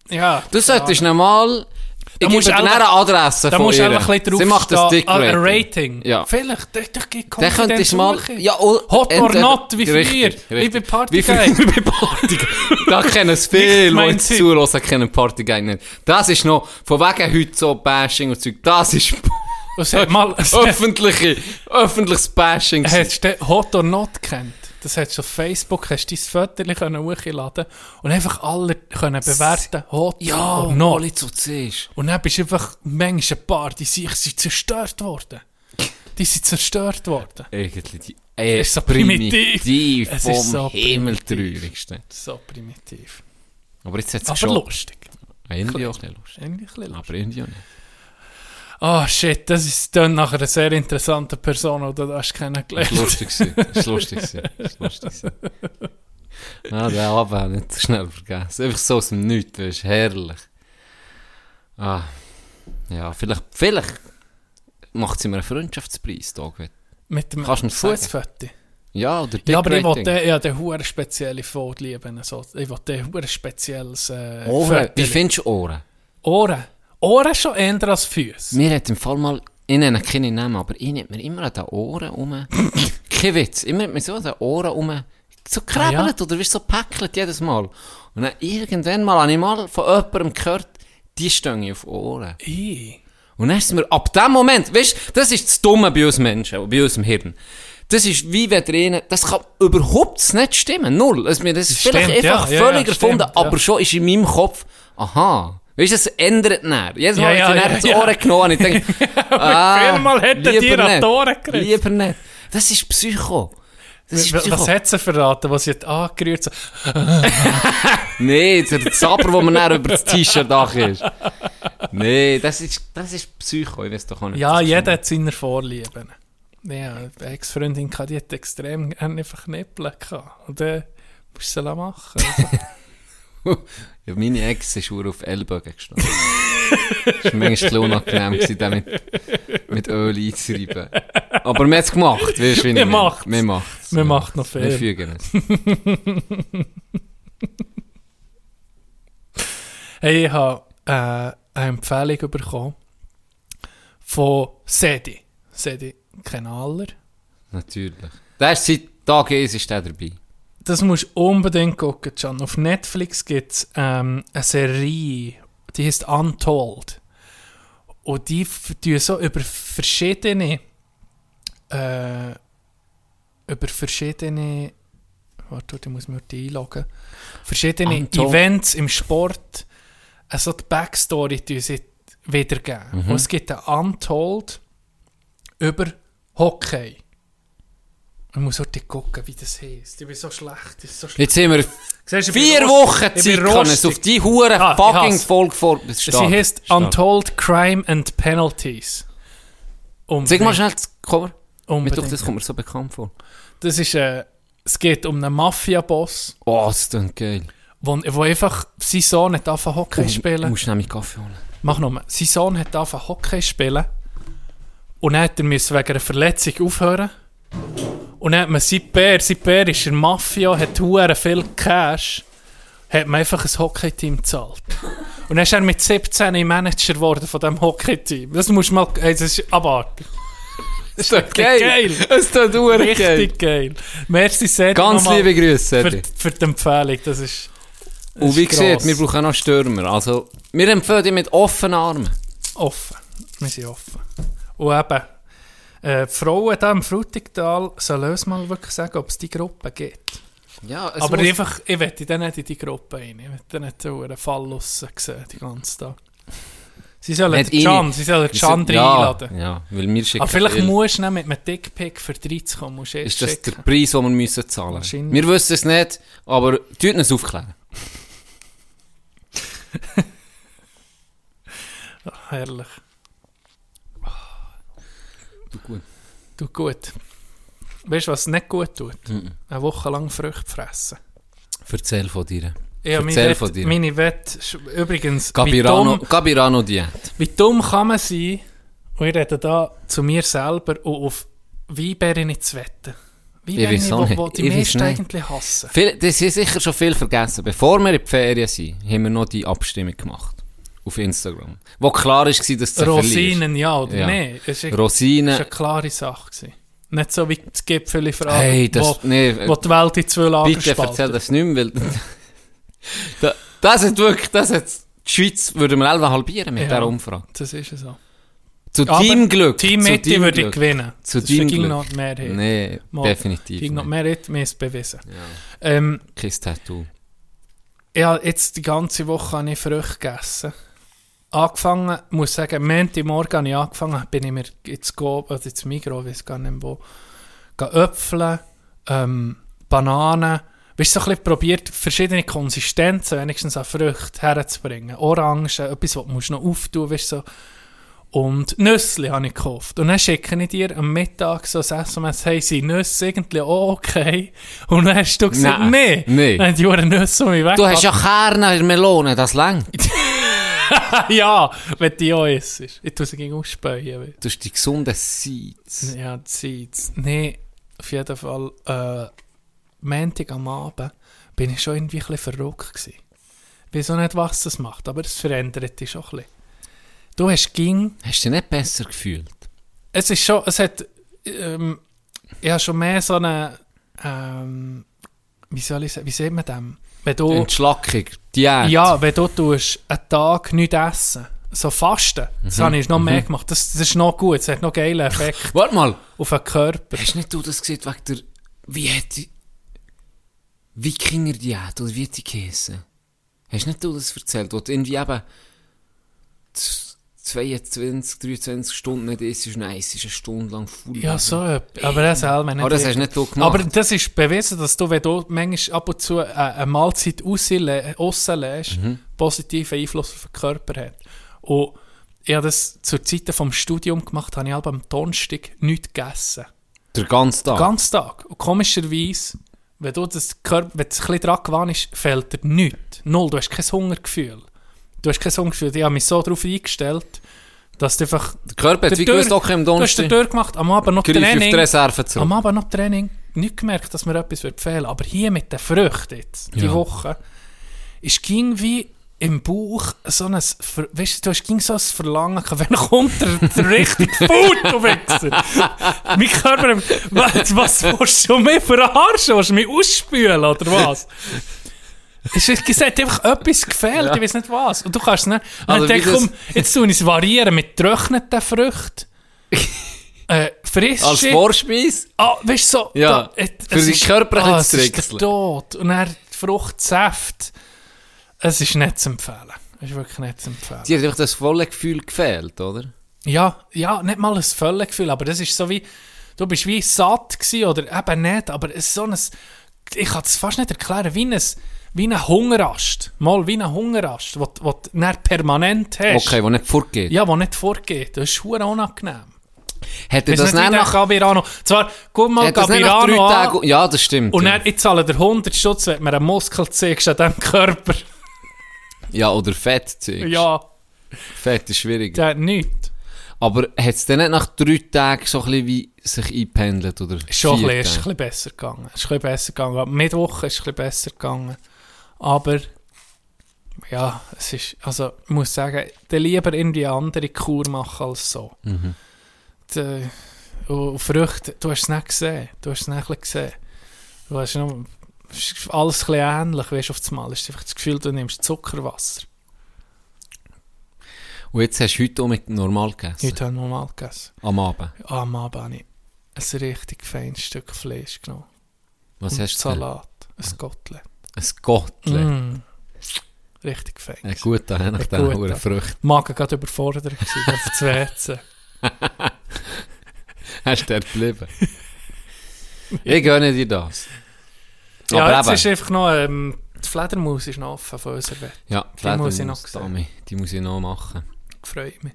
ja. Du solltest noch mal... Ich Da musst du eine Adresse Da musst du einfach ein bisschen Sie macht das draufstehen. Ah, ein Rating. Ja. Vielleicht, da, da Dann Konfidenz könntest mal... Ja, oh, Hot or not, wie früher. Richtig, Wie richtig. bei Party Wie früher Guy. bei Party Guy. [LAUGHS] Da kennen es viele, die jetzt zuhören, kennen Party Guy nicht. Das ist noch... Von wegen heute so Bashing und Zeug. Das ist... [LAUGHS] Es hat mal, es öffentliche, öffentliches Bashing. hast du Hot or Not kennt? Das hast du auf Facebook, hast du dein Foto können hochladen und einfach alle können bewerten, Hot ja, or Not. zu siehst. Und dann bist du einfach, manchmal ein paar, die sind, sind zerstört worden. Die sind zerstört worden. Irgendwie die... Ey, ist so primitiv. primitiv Es ist so Himmeltraurigsten. So primitiv. Aber jetzt hat es Aber lustig. Irgendwie auch lustig. Bisschen lustig. Aber irgendwie auch nicht. Ah, shit, das ist dann nachher eine sehr interessante Person, die du hast Das kennengelernt. war lustig. gewesen. Das war lustig. Das war lustig. Ah, den Abend habe ich nicht so schnell vergessen. Einfach so aus dem Nichts, das ist herrlich. Ah, ja, vielleicht, vielleicht macht sie mir einen Freundschaftspreis, Tag. Mit dem? Fußfoto. Ja, oder Ja, aber ich wollte ja, den hure spezielle lieben. So. Ich wollte den hure spezielles äh, Ohren. Wie findest du Ohren? Ohren. Ohren schon eher als Füße. Mir hat im Fall mal, ich nenne keine Namen, aber ich nehme mir immer an den Ohren um. [LAUGHS] Kein Witz, immer mir so an den Ohren um. So krabbelt oder wirst so päckelt jedes Mal. Und dann irgendwann mal habe ich mal von jemandem gehört, die stehen auf Ohren. I. Und dann ist mir ab dem Moment, weißt du, das ist das Dumme bei uns Menschen, bei uns im Hirn. Das ist wie wenn ihnen, das kann überhaupt nicht stimmen, null. Also, das ist Stimmt, vielleicht einfach ja, ja, völlig ja, erfunden, stimmt, ja. aber schon ist in meinem Kopf, aha. Weißt du, es ändert näher. Jedes Mal, Ja, ja, ja, das [LAUGHS] ja. Ohr genommen ich denke, ah, viermal hätten die an die. Ohren gekriegt. Lieber nicht. Das ist Psycho. Das ist Was Psycho. hat sie verraten, was sie hat angerührt so, [LAUGHS] Nee, der Zapper, wo man dann über das T-Shirt ist. Nee, das ist, das ist Psycho, ich weiß doch auch nicht. Ja, jeder hat seine Vorlieben. Ja, eine Ex-Freundin die hat extrem gerne einfach Nippel gehabt. Und dann musst du sie machen. Also, [LAUGHS] [LAUGHS] Ja, meine Ex ist nur auf Ellbogen gestanden. [LAUGHS] das war manchmal unangenehm, gewesen, den mit, mit Öl einzureiben. Aber wir haben es gemacht, weißt du, wie Wir meine? machen's. Wir. Wir machen noch Wir viel. fügen es. [LAUGHS] Hey, ich habe äh, eine Empfehlung bekommen von Sedi. Sedi kennen alle. Natürlich. Der ist seit Tag 1 ist der dabei. Das musst du unbedingt gucken, Can. Auf Netflix gibt es ähm, eine Serie, die heißt Untold. Und die tun so über verschiedene äh, über verschiedene warte, ich muss mir die einloggen. Verschiedene Untold. Events im Sport, also die Backstory tun sie wiedergeben. Und es gibt ein Untold über Hockey. Ich muss heute gucken, wie das heisst. Ich bin so schlecht. Ist so schlecht. Jetzt haben wir Siehst du, ich vier Wochen ich Zeit können, es rostig. auf die hure Ah, ich fucking. Folge vor... Das ist Sie stark. heißt Stark. Untold Crime and Penalties. Sag mal schnell das Cover. Unbedingt. doch, das kommt mir so bekannt vor. Das ist, äh, es geht um einen Mafia-Boss, Oh, das ist dann geil. wo, wo einfach sein Sohn hat angefangen Hockey Du spielen. musst nämlich Kaffee holen. Mach nochmal. Sein Sohn hat angefangen Hockey spielen. Und dann hat er wegen einer Verletzung aufhören. Und dann hat man sein Bär ist in der Mafia, hat hure viel Cash, hat man einfach ein Hockey-Team gezahlt. Und dann ist er mit 17 Manager geworden von diesem Hockey-Team. Das musst du mal, ey, das ist abartig. Das ist geil. geil. Das ist Richtig geil. Merci sehr Ganz liebe Grüße, für, für die Empfehlung. Das ist, das Und wie gesagt, wir brauchen auch noch Stürmer. Also, wir empfehlen dich mit offenen Armen. offen. Wir sind offen. Und eben, äh, die Frauen hier im Frutigtal sollen uns mal wirklich sagen, ob es die Gruppe gibt. Ja, es Aber muss- einfach, ich wette dann nicht in die Gruppe rein. Ich wette nicht so einen Fall raus sehen, die ganze Tag. Sie sollen Nicht den. Can, sie sollen den Can ja, einladen. Ja, weil wir schicken Aber vielleicht viel. musst du dann mit einem Dickpick für 30 kommen. Musst erst Ist das der schicken. Preis, den wir müssen zahlen Wahrscheinlich. Wir wissen es nicht, aber tut uns aufklären. Ah, [LAUGHS] herrlich. Du gut. Tut gut. Weißt du, was nicht gut tut? Mhm. Eine Woche lang Früchte fressen. Erzähl von dir. Ja, meine Erzähl von dir. meine Wett, sch- übrigens, wie Gabirano, dumm, Gabirano Diät. wie dumm kann man sein, und ich rede da zu mir selber, und auf Weinbeere nicht zu wetten. Ich Weinbeere, auch wo, wo die Ich meisten eigentlich hassen. Viel, das ist sicher schon viel vergessen. Bevor wir in die Ferien sind, haben wir noch die Abstimmung gemacht. Auf Instagram. Wo klar war, dass du. Rosinen, ja oder Ja. nein? Das war Rosinen. eine klare Sache. Gewesen. Nicht so wie die Gipfelfrage, Hey, das, wo, nee, wo die Welt in zwei Lager bitte erzähl das nicht mehr, weil, [LAUGHS] da, das hat wirklich, das hat, die Schweiz würde wir selber halbieren mit Ja. dieser Umfrage. Das ist so. Zu Aber Teamglück. Team zu Mitte würde ich gewinnen. Zu das ging Teamglück. noch die Mehrheit. Nee, Mal. definitiv Ging noch nicht. Mehrheit, mir ist bewiesen. Ja. Ähm, Kein Tattoo. Ja, jetzt die ganze Woche habe ich Früchte gegessen. Angefangen, muss sagen, Montagmorgen habe ich angefangen, bin ich mir jetzt go, also jetzt Migros, weiß gar nicht wo, Äpfel, ähm, Bananen, weißt du, so ein bisschen probiert, verschiedene Konsistenzen wenigstens an Früchte herzubringen. Orangen, etwas, was du noch auftun weißt du, so. Und Nüsse habe ich gekauft. Und dann schicke ich dir am Mittag so ein SMS, hey, sind Nüsse irgendwie auch okay? Und dann hast du gesagt, Nein, nee. nee. Dann haben die Nüsse um mich weg. Du hast ja Kerne in Melone, das lang. [LAUGHS] [LAUGHS] ja, wenn die auch isst. Ich tue sie gegen ausspähen. Du hast die gesunden Seeds. Ja, Zeit. Nee, auf jeden Fall, äh, Montag am Abend bin ich schon irgendwie ein bisschen verrückt gewesen. Ich weiß auch nicht, was das macht, aber es verändert dich schon ein bisschen. Du hast ging, Hast du dich nicht besser gefühlt? es ist schon, es hat, ähm, ich habe schon mehr so eine, ähm, wie soll ich sagen, wie sieht man dem? Wenn du, Entschlackung, Diät. ja, wenn du tust, einen Tag nichts essen, so fasten, das habe ich noch mehr gemacht, das, das ist noch gut, es hat noch geile Effekt [LAUGHS] Warte mal, auf den Körper. hast nicht du das gesehen wegen der, wie hat die, Wikinger-Diät, oder wie hat die geheissen? Hast nicht du das erzählt, wo du irgendwie eben 22, 23 Stunden nicht isst, ist nice, ist eine Stunde lang voll. Ja, so, etwas. aber das selber nicht. Aber das hast nicht du gemacht. Aber das ist bewiesen, dass du, wenn du manchmal ab und zu äh, eine Mahlzeit rauslässt, Mhm. positiven Einfluss auf den Körper hat. Und ich habe das zur Zeit vom Studium gemacht, habe ich halt am Donnerstag nichts gegessen. Der ganze Tag. Den ganzen Tag. Und komischerweise, wenn du das Körper, wenn es ein bisschen dran gewandt ist, fehlt dir nichts. Null, du hast kein Hungergefühl. Du hast kein Hungergefühl. Ich habe mich so darauf eingestellt, dass du einfach... der Körper hat wie gewusst, okay, am Du hast den Donnerstag durchgemacht, am Abend noch Training. die Reserve zu. Am Abend noch Training, nicht gemerkt, dass mir etwas wird fehlen. Aber hier mit den Früchten jetzt, die Ja. Woche, ist ging wie im Bauch so ein, Ver- weißt du, du hast ging so ein Verlangen, [LAUGHS] wenn kommt der, der richtige Food, du Wichser. mein Körper, was, was willst du mich verarschen? Willst du mich ausspülen, oder was? Es ist gesagt, einfach etwas gefehlt, ich weiß nicht was. Und du kannst es nicht. Und Also dann das- komm, jetzt tun ich es variieren mit getrockneten Früchten. [LAUGHS] äh, frische. Als Vorspeise? Ah, weißt du, so, Ja, da, et- für es den ist- Körper ah, es ist der. Tod. Und dann die Fruchtsaft. Es ist nicht zu empfehlen. Es ist wirklich nicht zu empfehlen. Die hat einfach das volle Gefühl gefehlt, oder? Ja, ja, nicht mal ein Völlegefühl, aber das ist so wie, du bist wie satt gewesen, oder eben nicht, aber es ist so ein, ich kann es fast nicht erklären, wie ein, wie ein Hungerast. Mal wie ein Hungerast, wo, du- dann permanent hast. Okay, wo nicht vorgeht. Ja, wo nicht vorgeht. Das ist verdammt unangenehm. Er Das nicht nach, Gabirano. Zwar, guck mal, nicht Gabirano an. Ja, das stimmt. und ja. dann, ich zahle dir 100 Stutz, wenn mir einen Muskel zeigst an diesem Körper. ja, oder Fett zeigst. Ja, Fett ist schwierig. der hat nichts. Aber hat es dann nicht nach drei Tagen so ein wie sich eingependelt, oder schon ein bisschen, ist ein bisschen besser gegangen. Ist ein bisschen besser gegangen. Mittwoch ist es ein bisschen besser gegangen. Aber, ja, es ist, also, ich muss sagen, dann lieber irgendwie eine andere Kur machen als so. Mhm. Die, und Früchte, du hast es nicht gesehen. Du hast es nicht gesehen. Du hast noch, es ist alles ein bisschen ähnlich, weißt du, auf einmal. Es ist einfach das Gefühl, du nimmst Zuckerwasser. Und jetzt hast du heute auch mit normal gegessen? Heute habe ich normal gegessen. Am Abend. Ah, Am Abend habe ich ein richtig feines Stück Fleisch genommen. Was Und hast du denn? Salat. Ein Kotelett. Ein Gottle. Mm. Richtig fein. Ein guter, nach Ein den guter. hohen Früchten. Magen gerade überfordert gewesen, auf das WC. Hast du dort geblieben? ich gönne dir das. Ja, Aber jetzt eben- ist einfach noch, ähm, die Fledermaus ist noch offen von unserer Welt. Ja, Die muss ich noch sehen. Die muss ich noch machen. Freut mich.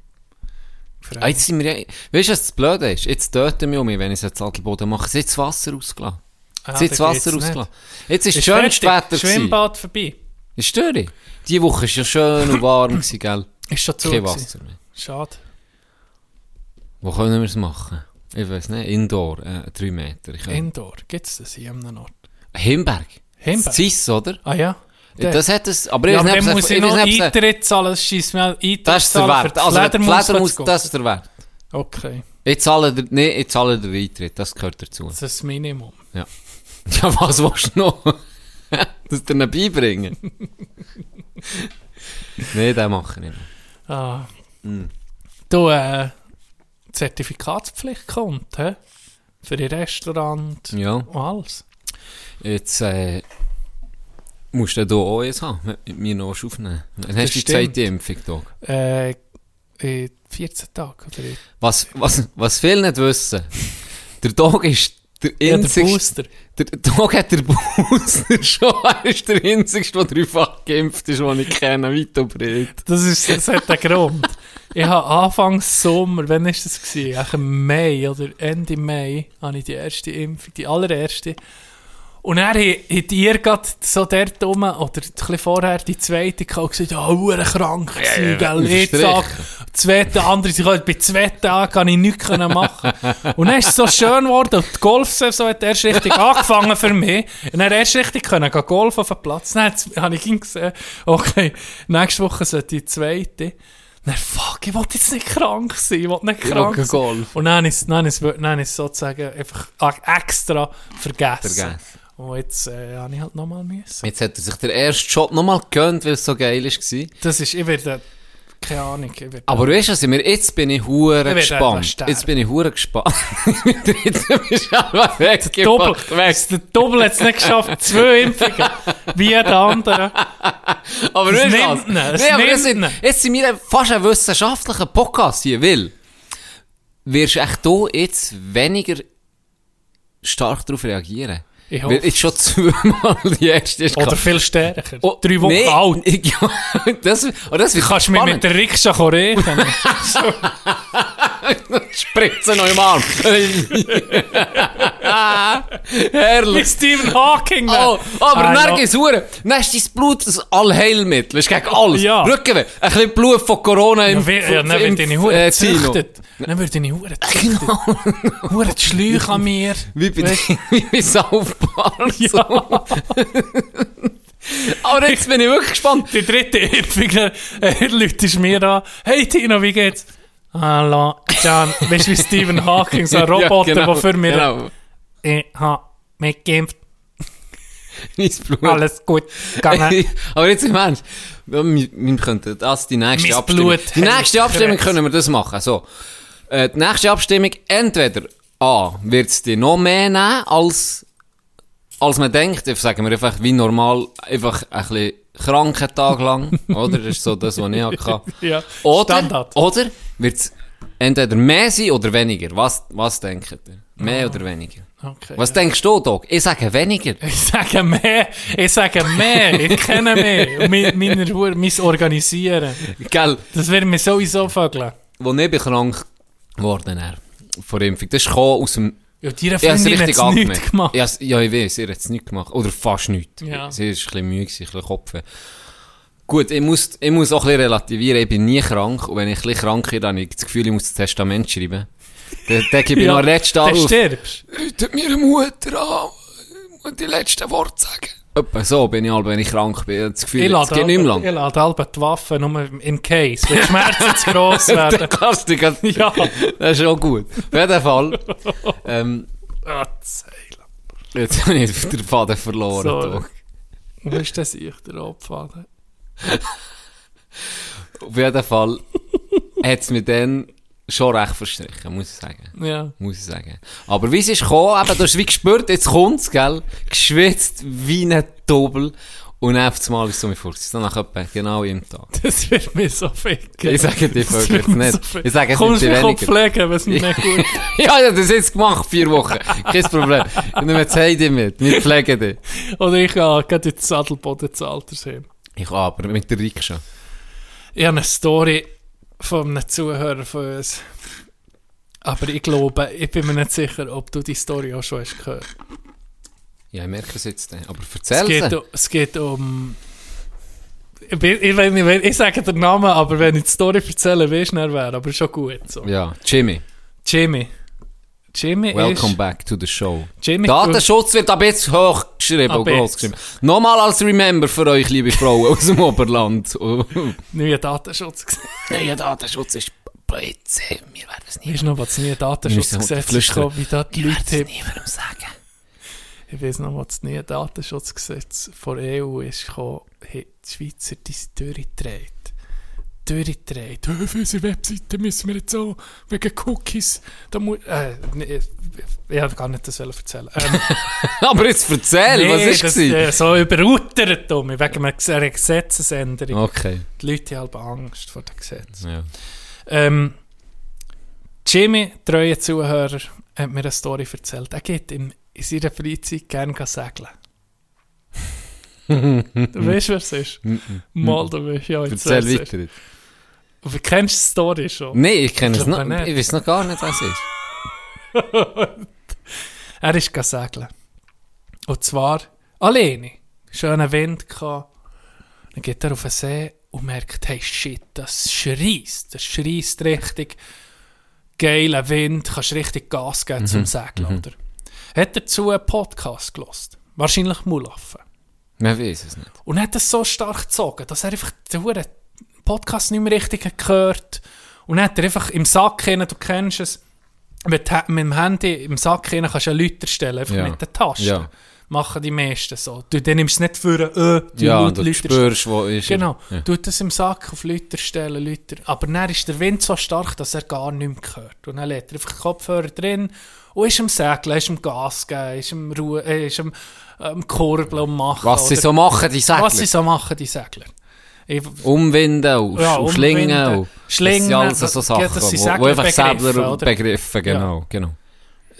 Freut Ah, jetzt sind wir ja, weißt du, was das Blöde ist? Jetzt töten wir mich, wenn ich es jetzt Adelboden mache. Sie hat das Wasser ausgelassen. Ah, geht's Wasser ausgelassen. Jetzt ist Ist schönes. Wetter. Schwimmbad vorbei. Ist störe. Die Woche war ja schön und warm, gewesen, gell? Ist schon zu. Kein. Wasser mehr. Schade. Wo können wir es machen? Ich weiß nicht. Indoor, äh, drei Meter. Ich kann- Indoor. Gibt es das hier an einem Ort? Himberg. Himberg? Cis, oder? Ah ja? Der- Das hat es, aber ich ja, muss ich noch Eintritt zahlen. Das schießt mir Eintritt Das ist der Wert. Also, Fledermaus Fledermaus, das ist der Wert. Okay, Ich zahle, nee, ich zahle den Eintritt, das gehört dazu. das ist das Minimum. Ja, [LAUGHS] was willst du noch? [LAUGHS] das dir beibringen? Nein, den mache ich nicht. Ah. Mm. Du, äh, Zertifikatspflicht kommt, hä? Für die Restaurant Ja, und alles. jetzt äh, musst du da auch eins haben, mit mir noch aufnehmen. Dann Das hast du die zweite Impfung da. Äh, in 14 Tagen oder Was, was, was viele nicht wissen, der Tag ist Der Ja, der Booster. Der Dog hat der Booster [LAUGHS] schon. Er ist der einzigste, der dreifach geimpft ist, den ich kenne, breit. Das, das hat einen Grund. Ich habe Anfangs Sommer, wann war das? Gewesen? Mai oder Ende Mai habe ich die erste Impfung, die allererste. Und dann hat ihr gerade so dort rum, oder ein vorher die zweite, gesagt, ja, oh, krank gewesen, ja, gell, jetzt sag, zweite, andere, sie bei zwei Tagen kann ich nichts machen. Und dann ist es so schön geworden, und die Golfsaison hat erst richtig angefangen für mich. Und dann erst richtig können gehen golfen auf dem Platz. Dann habe ich ihn gesehen, okay, nächste Woche sollte die zweite. Dann, fuck, ich will jetzt nicht krank sein, ich will nicht krank will sein. golfen. Und dann ist dann ist dann sozusagen einfach extra vergessen. Vergessen. Und jetzt äh, habe ich halt nochmal müssen. Jetzt hat er sich der erste Shot nochmal gegönnt, weil es so geil war. Das ist, ich werde, keine Ahnung, ich werde, Aber weißt du, mir- jetzt bin ich hure gespannt. Jetzt bin ich hure gespannt. jetzt bist du einfach Doppel, weggemacht. Weg. der Doppel hat es nicht geschafft, zwei Impfungen, wie der andere. Aber Es weißt du nimmt was? Nee, nimmt jetzt, sind, jetzt sind wir fast ein wissenschaftlicher Podcast hier, weil wirst du echt hier jetzt weniger stark darauf reagieren. Ich Weil hoffe. jetzt schon zweimal die erste ist Oder viel stärker. Oh, Drei Wochen nee, alt. [LAUGHS] ich- Ja, das, oh, das wird Kannst du mich mit der Rikscha reden? [LAUGHS] [LAUGHS] [LAUGHS] Spritzen noch im Arm. Wie [LAUGHS] Herrlich. Stephen Hawking. ne? Oh, aber Ah, dann geht's hure. Dann ist dein Blut ein Allheilmittel. Ist gegen alles. Ja. Rückenweh. Ein bisschen Blut von Corona im, wie- ja, dann wird ich Hure äh, Zino. gezüchtet. Dann wird ich Hure [LAUGHS] gezüchtet. Hure die Schläuche an mir. Wie bei, Weißt- wie bei South Park. Ja. Aber jetzt bin ich wirklich gespannt. Die dritte Impfung, äh, Leute ist mir an. Hey Tino, wie geht's? Hallo, John. Weißt du, wie Stephen Hawking, so ein [LAUGHS] Roboter, Ja, genau, der für mich... Genau. Ich hab mich geimpft, [LAUGHS] alles gut gegangen. [LAUGHS] Aber jetzt im Ernst, wir, wir könnten das die nächste Mein Abstimmung. Blut die nächste Abstimmung Krebs. können wir das machen. So. Äh, die nächste Abstimmung, entweder A, wird es dir noch mehr nehmen, als, als man denkt. Jetzt Sagen wir einfach wie normal, einfach ein bisschen kranken Tag lang. oder? Das ist so das, was ich hatte. ja, Oder, Standard. oder wird es entweder mehr sein oder weniger? Was, was denkt ihr? Mehr oder weniger? Okay. Was denkst du, Doc? Ich sage weniger. Ich sage mehr, ich sage mehr, ich kenne mehr. Mein, meiner, Hure- mein Organisieren. Gell? Das wird mir sowieso vögeln. Wo ich bin krank geworden er, vor Impfung. Das ist gekommen aus dem... Ja, deine Freundin hat es angemerkt. gemacht. Ja, ich weiß, sie hat es nicht gemacht. Oder fast nichts. Ja. Sie war ein bisschen müde, ein bisschen Kopf. Gut, ich muss, ich muss auch ein bisschen relativieren. Ich bin nie krank. Und wenn ich ein bisschen krank bin, dann habe ich das Gefühl, ich muss das Testament schreiben. Dann, dann gebe ich [LAUGHS] noch letztes dann stirbst. Ruft mir eine Mutter an und die letzten Worte sagen. Etwa so bin ich halt, wenn ich krank bin. Das Gefühl, es lade geht nicht mehr Albert- ich lang. lade Albert die Waffe nur im Case, weil die Schmerzen zu gross [LAUGHS] werden. Dann kannst du dich- Ja. [LAUGHS] Das ist auch gut. Auf jeden Fall. ähm, Ah, jetzt habe ich den Faden verloren. Wo ist das ich, der Abfaden? [LAUGHS] Auf jeden Fall hat es mir dann schon recht verstrichen, muss ich sagen. Ja. Muss ich sagen. Aber wie es ist gekommen, eben, du hast wie gespürt, jetzt kommt's, gell? Geschwitzt wie ein Doppel. Und dann auf das Mal ist es so mir vor. Dann nach etwa genau im Tag. [LAUGHS] Das wird mir so ficken. Ich sage dir wirklich nicht. so. Ich sage, es Kommst mich dich pflegen, wenn es nicht gut [LAUGHS] ja, habe das jetzt gemacht, vier Wochen. Kein Problem. Ich nehme jetzt Heidi mit. Wir pflegen dich. Oder ich gehe gerade ins Sadelboden des Altersheim. Ich aber mit der Rikscha. Ich habe eine Story von einem Zuhörer von uns. Aber ich glaube, ich bin mir nicht sicher, ob du die Story auch schon hast gehört. Ja, ich merke es jetzt. dann. Aber Es erzähl geht, sie. um- es geht um... Ich, bin- ich, nicht, ich sage den Namen, aber wenn ich die Story erzähle, weißt du, wer wäre. Aber schon gut. So. Ja, Jimmy. Jimmy. Jimmy Welcome ist... back to the show. Jimmy Datenschutz wird ab jetzt hochgeschrieben und groß jetzt. geschrieben. Nochmal als Remember für euch, liebe Frauen aus dem Oberland. [LAUGHS] Neuer Datenschutz. Neuer Datenschutz ist Blödsinn. Wir werden es nie, Weißt du noch, was das neue Datenschutzgesetz ist, wie da die es Leute... niemandem sagen. Ich weiß noch, was das neue Datenschutzgesetz von der EU ist gekommen, hat die Schweizer diese durchgedreht. Durchgedreht. Auf unserer Webseite müssen wir jetzt so, wegen Cookies, da muss... Äh, nee, ich wollte gar nicht das erzählen. Ähm, [LAUGHS] Aber jetzt erzähl, was nee, ist das, äh, so überutert, Tommy, wegen einer Ges- einer Gesetzesänderung. Okay. Die Leute haben Angst vor dem Gesetz. Ja. Ähm, Jimmy, treue Zuhörer, hat mir eine Story erzählt. Er geht in, in seiner Freizeit gerne segeln. [LAUGHS] du weißt, wer es ist? Mal, du weißt ja jetzt, Erzähl weiter. Aber kennst du die Story schon? Nein, ich kenne es noch. nicht. Ich weiß noch gar nicht, was es ist. [LAUGHS] Er ist segeln. Und zwar alleine. Schöner Wind gehabt. Dann geht er auf den See und merkt, hey shit, das schreist. Das schreist richtig. Geiler Wind, kannst richtig Gas geben zum Segeln, oder? Hat dazu einen Podcast gelost. Wahrscheinlich Mulaffen. Man weiß es nicht. Und hat das so stark gezogen, dass er einfach den verdammten Podcast nicht mehr richtig gehört Und dann hat er einfach im Sack hinein, du kennst es, mit, mit dem Handy im Sack hinein kannst du einen Lüter stellen, einfach Ja. mit den Tasten. Ja. Machen die meisten so. Du, dann nimmst du es nicht für äh, die Ja, du spürst, wo ist er. Genau, Ja. tut das im Sack auf Lüter stellen, Lüter. Aber dann ist der Wind so stark, dass er gar nicht mehr hört. Und dann lädt er einfach den Kopfhörer drin und ist am Segeln, ist am Gas geben, ist am, Ruhe, äh, ist am, am Kurbeln und machen. Was sie so machen, die Segler. was sie so machen, die Segler. Umwinden und, Ja, und Schlingen. Und, Schlingen, das sind alles so ja, Sachen, das sind wo, wo einfach Seglerbegriffe, Segler oder? Begriffe, genau. genau.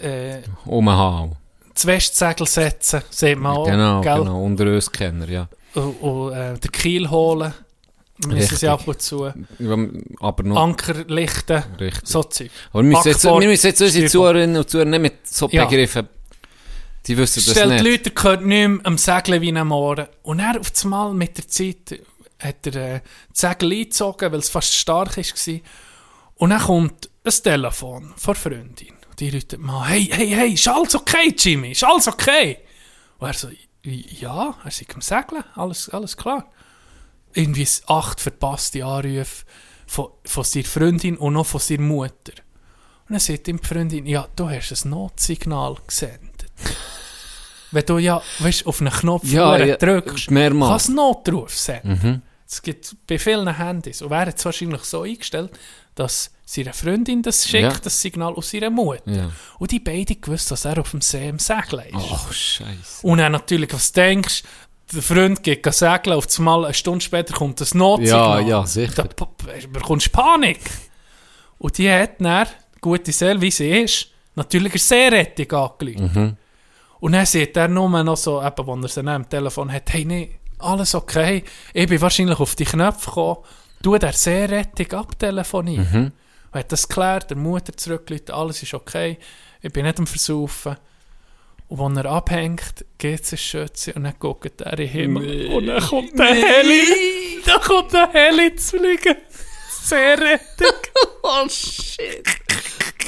äh, Umhauen. Westsegel setzen, sieht man auch. Genau, gell? genau. Unter uns Kenner, ja. Und, und äh, den Kiel holen, müssen sie ab und zu. Aber noch Anker lichten, richtig. so Zeug. Aber wir müssen, jetzt, wir müssen jetzt unsere. Zuhörerinnen und Zuhörer nicht mit so Ja. Begriffen, die wissen das Stellt die nicht. Leute gehört nicht mehr am Segeln wie am Ohren. Und er auf einmal mit der Zeit hat er äh, das Segel eingezogen, weil es fast stark war. Und dann kommt ein Telefon von Freundin. Und die ruft mal, hey, hey, hey, ist alles okay, Jimmy? Ist alles okay? Und er so, ja, er ist am Segeln, alles, alles klar. Irgendwie acht verpasste Anrufe von, von seiner Freundin und noch von seiner Mutter. Und dann sagt ihm die Freundin, ja, du hast ein Notsignal gesendet. Wenn du ja, weißt, auf einen Knopf ja, ja, drückst, mehrmals. kannst du Notruf senden. Mhm. Es gibt bei vielen Handys. Und hat es wahrscheinlich so eingestellt, dass seine Freundin das schickt, Ja. das Signal aus ihrer Mutter. Ja. Und die beiden gewusst, dass er auf dem See im Segeln ist. Ach, Scheiße. Und dann natürlich, was denkst der Freund geht segeln, auf einmal eine Stunde später kommt das Notsignal. Ja, ja, sicher. Da bekommst du Panik. Und die hat dann, gute Seele, wie sie ist, natürlich eine Seerettung angerufen. Mhm. Und dann sieht er nur noch so, eben, wo er sie am Telefon hat, hey, nee, alles okay, ich bin wahrscheinlich auf die Knöpfe gekommen, du der Seerettung abtelefonieren. Mhm. Und hat das geklärt, der Mutter zurückgelegt, alles ist okay, ich bin nicht am Versaufen. Und wenn er abhängt, geht es Schütze und dann guckt er in den Himmel. Und dann kommt der Heli, dann kommt der Heli zu fliegen. Seerettung. [LAUGHS] Oh, shit.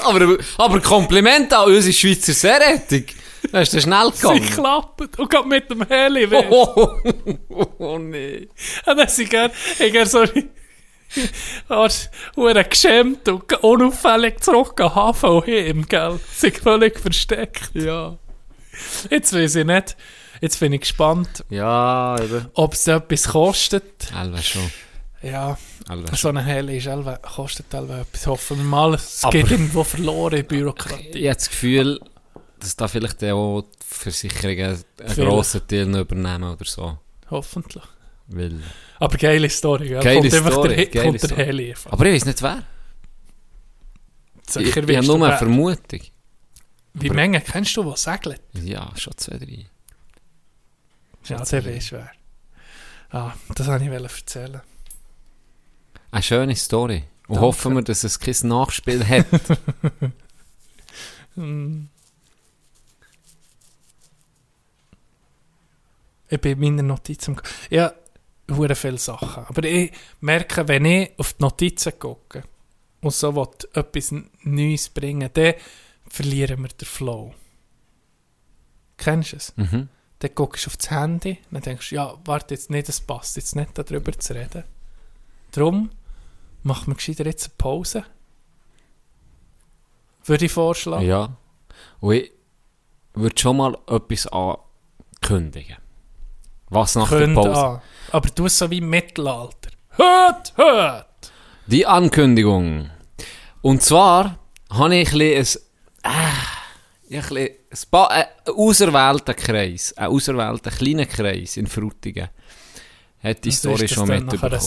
Aber, aber Kompliment an unsere Schweizer Seerettung. Das ist schnell Sie gegangen. klappt und geht mit dem Heli weg. [LAUGHS] Oh, oh, oh nee. Und dann sind er, ich er so, als er geschämt und unauffällig zurück an Hafen und heim, gell? Sind völlig versteckt. Ja. Jetzt weiß ich nicht, jetzt bin ich gespannt, Ja, eben. ob es etwas kostet. Elva schon. Ja, schon. so ein Heli ist elwe- kostet elwe etwas. Hoffen wir mal, es Aber- geht irgendwo verloren in Ich Bürokratie. habe das Gefühl, dass da vielleicht auch die Versicherungen einen Vielleicht. grossen Teil noch übernehmen oder so. Hoffentlich. Weil, Aber geile Story, gell? Geile kommt einfach Story, der, He- geile kommt der. Heli. einfach. aber ich weiß nicht wer. Sicher ich ich habe nur eine wer. Vermutung. Wie Menge kennst du, die segeln? Ja, schon zwei, drei. Ja, der weißt wer. Ah, das wollte ich erzählen. Eine schöne Story. Und Danke. hoffen wir, dass es kein Nachspiel hat. [LAUGHS] [LAUGHS] Hm. Ich bin in meiner Notiz am... Ja, hure viele Sachen. Aber ich merke, wenn ich auf die Notizen gucke und so will, etwas Neues bringen dann verlieren wir den Flow. Kennst du es? mhm. Dann guckst du auf das Handy dann denkst ja, warte jetzt nicht, es passt jetzt nicht, darüber zu reden. Darum machen wir gescheiter jetzt eine Pause. Würde ich vorschlagen. Ja. Und ich würde schon mal etwas ankündigen. Was nach der Pause? an. Aber du so wie im Mittelalter. Hört, hört! Die Ankündigung. Und zwar habe ich ein bisschen ein, äh, ich ein, bisschen ein paar, äh, einen auserwählten Kreis, einen auserwählten kleinen Kreis in Frutigen, hat die Story schon mitbekommen.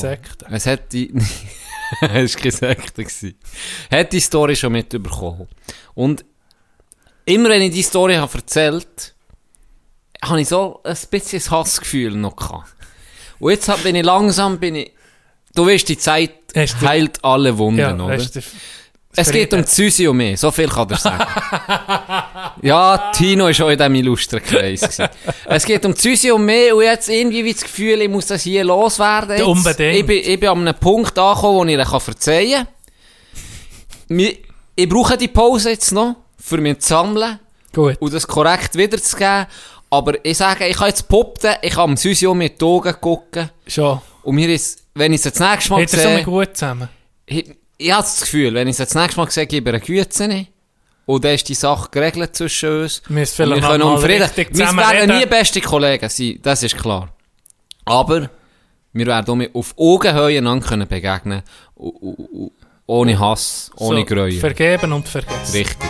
Es hat die, [LAUGHS] es war keine Sekte. gewesen. Hat die Story schon mitbekommen. Und immer wenn ich die Story habe erzählt habe ich so ein bisschen Hassgefühl noch gehabt. Und jetzt hab- bin ich langsam, bin ich, du weißt, die Zeit Hast du- heilt alle Wunden, Ja, oder? du- Es geht um die Susi und mich, so viel kann er sagen. [LAUGHS] ja, Tino war auch in diesem illustren Kreis. Es geht um Susi und mich und jetzt irgendwie wie das Gefühl, ich muss das hier loswerden. Jetzt. Unbedingt. Ich bin, ich bin an einem Punkt angekommen, wo ich kann verzeihen kann. Ich brauche die Pause jetzt noch, für mich zu sammeln Gut. und das korrekt wiederzugeben. Aber ich sage, ich kann jetzt poppen, ich kann am Susi und mir die Augen gucken Schon. und mir ist, wenn ich es das nächste Mal Hat er so sehe... gut zusammen? Ich, ich habe das Gefühl, wenn ich es das nächste Mal sehe, gebe ich eine Güte. Und dann ist die Sache geregelt zwischen uns. Wir wir können um Frieden. Wir werden nie beste Kollegen sein, das ist klar. Aber wir werden auch mit- auf Augenhöhe einander können begegnen u- Ohne Hass, ohne So, Gräuel. Vergeben und vergessen. Richtig.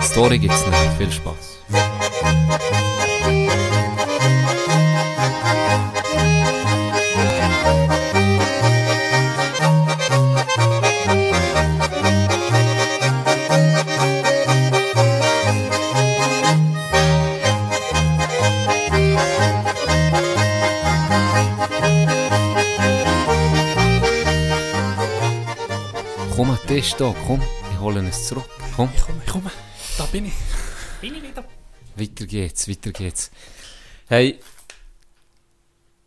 Die Story gibt es nicht. Viel Spaß. Komm an den Tisch da, komm. Ich hole es zurück. Komm. Ich komme, ich komme. Da bin ich. Bin ich wieder. Weiter geht's, weiter geht's. Hey,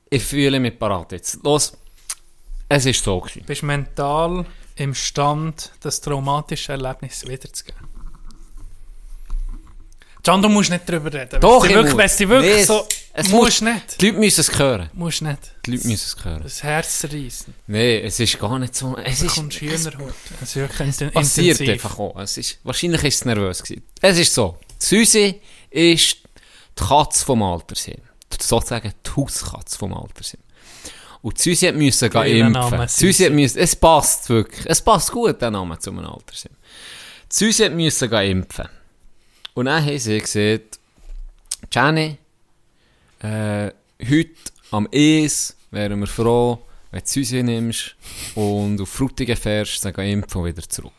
ich fühle mich parat jetzt. Los, es ist so gewesen. Bist mental imstand, das traumatische Erlebnis wiederzugeben. Can, du musst nicht drüber reden. Doch, ich du wirklich, muss. du wirklich Nee, so... es- muss- nicht. Die Leute müssen es hören. Musst nicht. Die Leute müssen es hören. Das Herz zerreißen. Nee, es ist gar nicht so. Es ist, kommst es. Es ist passiert einfach auch. Es ist, wahrscheinlich ist es nervös gewesen. Es ist so. Susi ist die Katze vom Altersheim. Sozusagen die Hauskatze vom Altersheim. Und hat müssen gehen impfen. Hat müssen, es passt wirklich. Es passt gut, der Name zu einem Altersheim. Hat müssen gehen impfen. Und dann haben sie gesagt, Jenny, äh, heute am ES wären wir froh, wenn du Susi nimmst und auf Frutigen fährst, dann geh impfen und wieder zurück.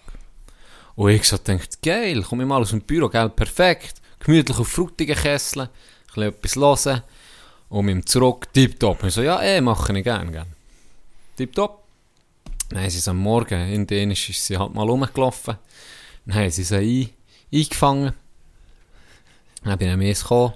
Und ich so denkt, geil, komm ich mal aus dem Büro, gell, perfekt, gemütlich auf Frutigen kesseln, ein etwas hören und mit dem zurück, tipptopp. Ich so, ja, eh, mache ich gern, gell. Tipptopp. Haben sie es am Morgen, in Dänisch ist sie halt mal rumgelaufen, haben sie sie ein, eingefangen, dann bin ich am ES gekommen,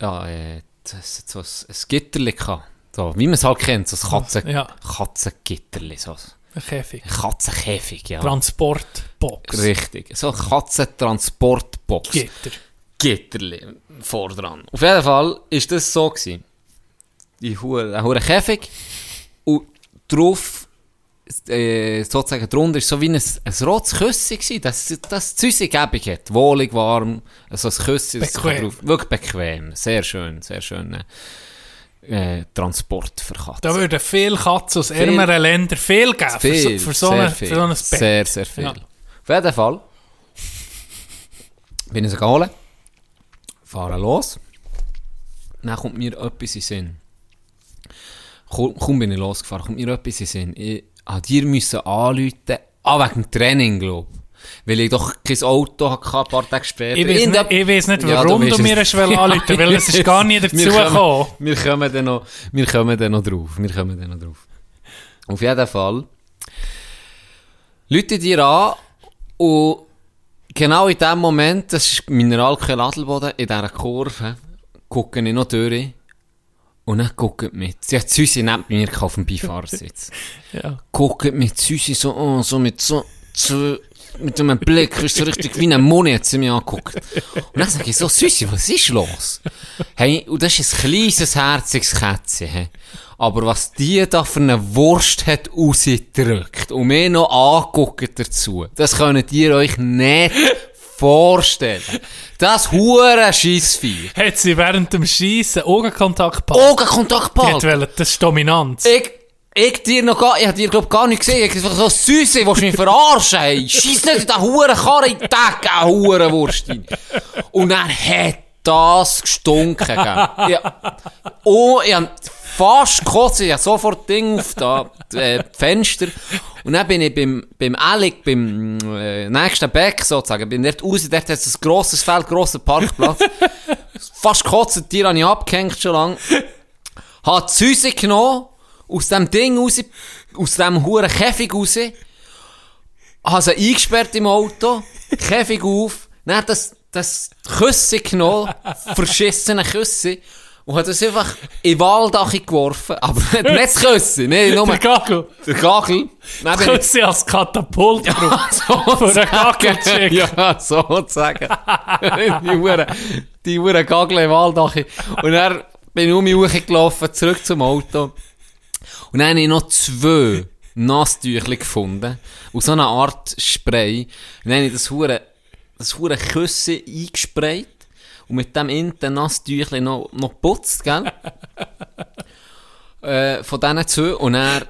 ja, äh, das so ein, ein Gitterli gehabt. So, wie man es halt kennt, so ein Katzen, Ja, Katzengitterli, so ein Käfig. ein Katzenkäfig, ja. Transportbox. Richtig, so ein Katzentransportbox. Gitter. Gitterli vordran. Auf jeden Fall ist das so gewesen. Die hure, ein hure Käfig und drauf äh, sozusagen drunter ist so wie ein, ein rotes Küsschen gewesen, das, das Züssiggebung hat. Wohlig, warm, also ein Küsschen. Bequem. wirklich bequem. Sehr schön, sehr schön. Äh, Transport für Katzen. Da würden viele Katzen aus Viel- ärmeren Ländern viel geben. Viel, für, so, für, so eine, viel. für so ein Bett. Sehr, sehr viel. Ja. Auf jeden Fall bin ich sie geholt, fahre los, dann kommt mir etwas in den Sinn. Kaum, kaum bin ich losgefahren, kommt mir etwas in den Sinn. Ich an dir müssen anrufen, ah, wegen dem Training, glaube ich. Weil ich doch kein Auto hatte, ein paar Tage später. Ich weiß nicht, ich weiss nicht Ja, warum weisst du, mir es. [LAUGHS] anrufen, weil es ist gar nie dazu Wir kommen- gekommen. Wir kommen dann noch, wir kommen dann noch drauf. Wir kommen dann noch drauf. Auf jeden Fall. Leute dir an und genau in dem Moment, das ist Mineralquell Adelboden, in dieser Kurve, gucke ich noch durch und dann guckt mich, sie hat Süße neben mir auf dem Beifahrersitz. [LAUGHS] Ja. guckt mit Süße so an, so mit so, so mit einem Blick, ist so richtig wie ein Moni hat sie mich angeguckt. Und dann sage ich so, Süße, was ist los? Hey, und das ist ein kleines, herziges Kätzchen, hey. Aber was die da für eine Wurst hat rausgedrückt und mir noch anguckt dazu, das könnt ihr euch nicht vorstellen. Das hure Scheissvieh. Hat sie während dem Schießen Augenkontakt behalten? Augenkontakt Die behalten. wollen, das ist Dominanz. Ich, ich dir noch gar, ich hab dir glaub gar nicht gesehen. Ich hab so Süße, willst du mich verarschen, hey? Scheiss nicht in den huren Karre in die Decke, huren Wurst rein. Und dann hat das gestunken, gell? [LAUGHS] Ja. Oh, ich hab fast gekotzt, ich hab sofort Ding auf da, äh, Fenster. Und dann bin ich beim, beim Alec, beim äh, nächsten Beck sozusagen, bin dort raus, dort hat es ein grosses Feld, grosser Parkplatz. [LAUGHS] Fast gekotzt, Tier habe ich abgehängt schon lang. Hat die Süße genommen, aus dem Ding raus, aus dem huren Käfig raus, habe sie eingesperrt im Auto, Käfig auf, dann hat das, das Küsse genommen, [LAUGHS] verschissene Küsse, und hat das einfach in den Waldach geworfen, aber [LAUGHS] nicht das Küsse, nee, nur Der Gagel. der Gagel. Ich- Küsse als Katapult drauf. [LAUGHS] so Für einen Gagelcheck. Ja, sozusagen. die Uhren, die Uhren Gagel im Waldach. Und dann bin ich um mich hochgelaufen, zurück zum Auto. Und dann habe ich noch zwei Nasstücher gefunden. Aus so einer Art Spray. Und dann habe ich das Hure, das Hure Küsse eingesprayt. Und mit dem inten Nasstüchlein noch, noch geputzt, gell? [LAUGHS] äh, von diesen zwei. Und dann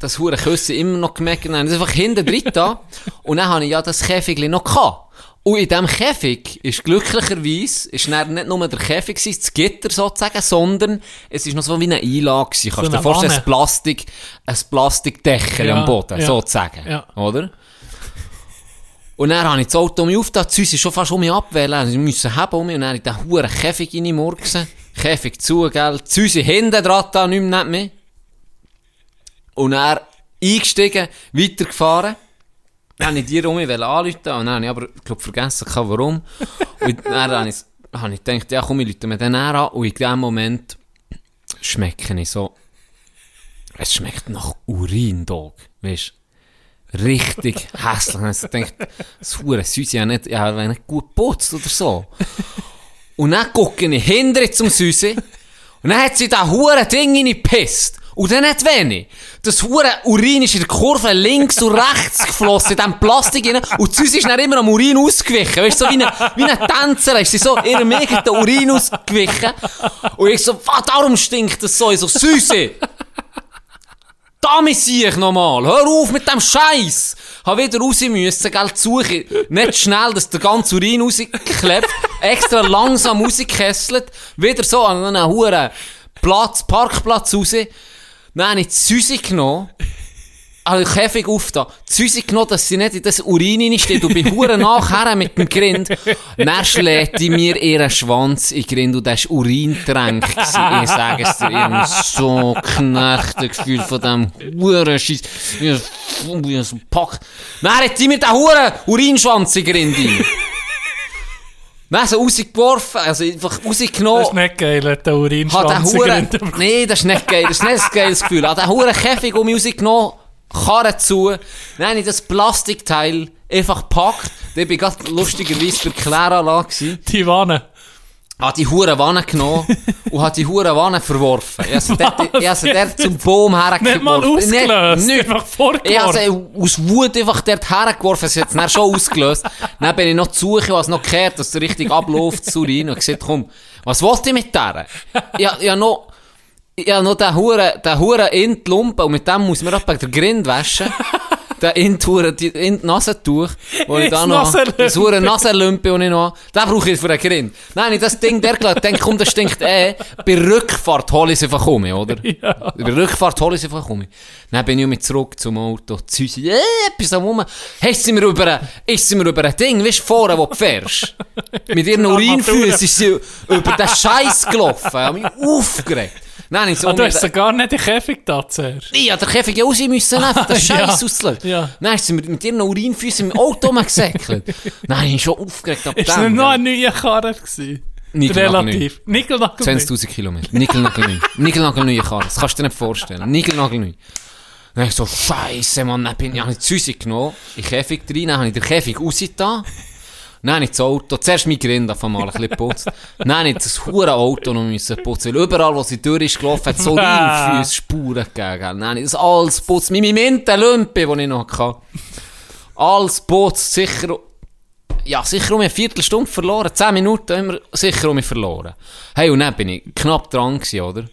das hure Küsse immer noch gemerkt. Und dann ist einfach hinten drin da. Und dann habe ich ja das Käfigli noch gehabt. Und in diesem Käfig ist glücklicherweise, ist dann nicht nur der Käfig gewesen, das Gitter sozusagen, sondern es ist noch so wie eine Einlage gewesen. Kannst du dir vorstellen, ein Plastik, ein Plastikdeckel Ja, am Boden, ja. sozusagen. Ja. Oder? Und dann habe ich das Auto um mich die Süße ist schon fast um mich abwählen, sie müssen haben um mich, und dann habe ich den huren Käfig reinmurksen, Käfig zu, gell, die Süße hinten dran, da, nicht mehr, mehr. Und er eingestiegen, weitergefahren. Dann habe ich die um mich anrufen, und dann habe ich aber, glaub, vergessen, gehabt, warum. Und dann habe ich, habe ich gedacht, ja komm, ich rufe mir den an, und in dem Moment schmecke ich so, es schmeckt nach Urin, Dog, weißt richtig hässlich. Und ich denkt, das hure Süße ja nicht, wenn nicht gut putzt oder so. Und dann gucke ich hinter zum Süße und dann hat sie da hure Ding reingepisst. Und dann nicht wenig. Das hure Urin ist in der Kurve links und rechts geflossen, in diesem Plastik rein. Und die Süße ist dann immer am Urin ausgewichen. Weißt du, so wie eine, wie eine Tänzerin ist sie so ihrem eigenen Urin ausgewichen. Und ich so, was, darum stinkt das so? Ich so, Süße! Damit sehe ich nochmal. Hör auf mit dem Scheiß. Hab wieder raus müssen, gell, die Suche. Nicht schnell, dass der ganze Urin rausklebt. [LAUGHS] Extra langsam rauskesselt. Wieder so an einen huren Platz, Parkplatz raus. Dann habe ich die Süße genommen. Also den Käfig aufgetan. Die Süße genommen, dass sie nicht in das Urin reinsteht. Und bin hure nachher mit dem Grind. Dann schlägt die mir ihren Schwanz in den Grind und das war Urintränk. gewesen. Ich sage es dir, ich habe so knechtet gefühlt von dem huren Scheiß. Ein- wie ein Pack. Dann hat die mir den huren Urinschwanz in den Grind rein. Dann so rausgeworfen, also einfach rausgenommen. Das ist nicht geil, der Urinschwanz. Huren, nee, das ist nicht geil, das ist nicht ein geiles Gefühl. Hat den Huren Käfig um mich rausgenommen, Karre zu, dann habe ich das Plastikteil einfach gepackt. Da bin ich gerade lustigerweise bei Kläranlage gewesen. Die Wanne. Hat die Huren Wanne genommen [LAUGHS] und hat die Huren Wanne verworfen. Ich habe sie dort, ich habe zum Baum hergeworfen. Nicht mal ausgelöst, Nicht, einfach ich habe vorgeworfen. sie aus Wut einfach dort hergeworfen. Sie hat es dann schon ausgelöst. Dann bin ich noch zu suchen, was noch gehört, dass der richtig abläuft zu Urin. Und gesagt, komm, was wollt ihr mit der? Ich, ich habe noch, habe noch den Huren, den Huren in die Lumpe und mit dem muss man bei der Grind waschen. [LAUGHS] Den Inturen, die in die Nasentuch, wo ich da noch, das hure Nasenlümpe, wo ich noch, den brauche ich für einen Grind. Nein, ich das Ding der gelassen, denke, komm, das stinkt eh. Bei Rückfahrt hole ich es einfach um, oder? [LAUGHS] Ja. Bei Rückfahrt hole ich es einfach um. Dann bin ich mit zurück zum Auto, die Süße, äh, etwas am rum. Hey, sind wir über ein, ist sind wir über ein Ding, weißt du, vorne, wo du fährst? [LAUGHS] Mit ihren Urinfüßen ist sie über den Scheiß gelaufen, ich habe mich aufgeregt. Nein, ich so, Ah, du hast sie gar nicht den Käfig da zuerst. hab den Käfig ja raus müssen, einfach den [LAUGHS] Ja. Scheiß auslösen. Ja. Dann sind wir mit ihren Urinfüßen im Auto rumgesäckelt. [LAUGHS] Nein, ich bin schon aufgeregt ab Ist dem. nicht noch eine neue Karre gewesen? Relativ. Nigelnagelneu. 20.000 Kilometer. Nigelnagelneu. Nigelnagelneue Karre. Das kannst du dir nicht vorstellen. Nigelnagelneu. Dann ich so, Scheiße, Mann, dann bin ich, ich die Süße genommen, in den Käfig rein, dann habe ich den Käfig rausgetan. Dann habe ich das Auto, zuerst mein Grind auf einmal ein bisschen geputzt. [LAUGHS] Dann habe ich das hure Auto noch müssen putzen, weil überall, wo sie durch ist gelaufen, hat so. [LAUGHS] Füße Spuren gegeben. Dann habe ich das alles putzt, mit meinem Mintenlümpe, den ich noch hatte. Alles putzt, sicher, ja, sicher um eine Viertelstunde verloren, zehn Minuten immer sicher um mich verloren. Hey, und dann bin ich knapp dran gewesen, oder?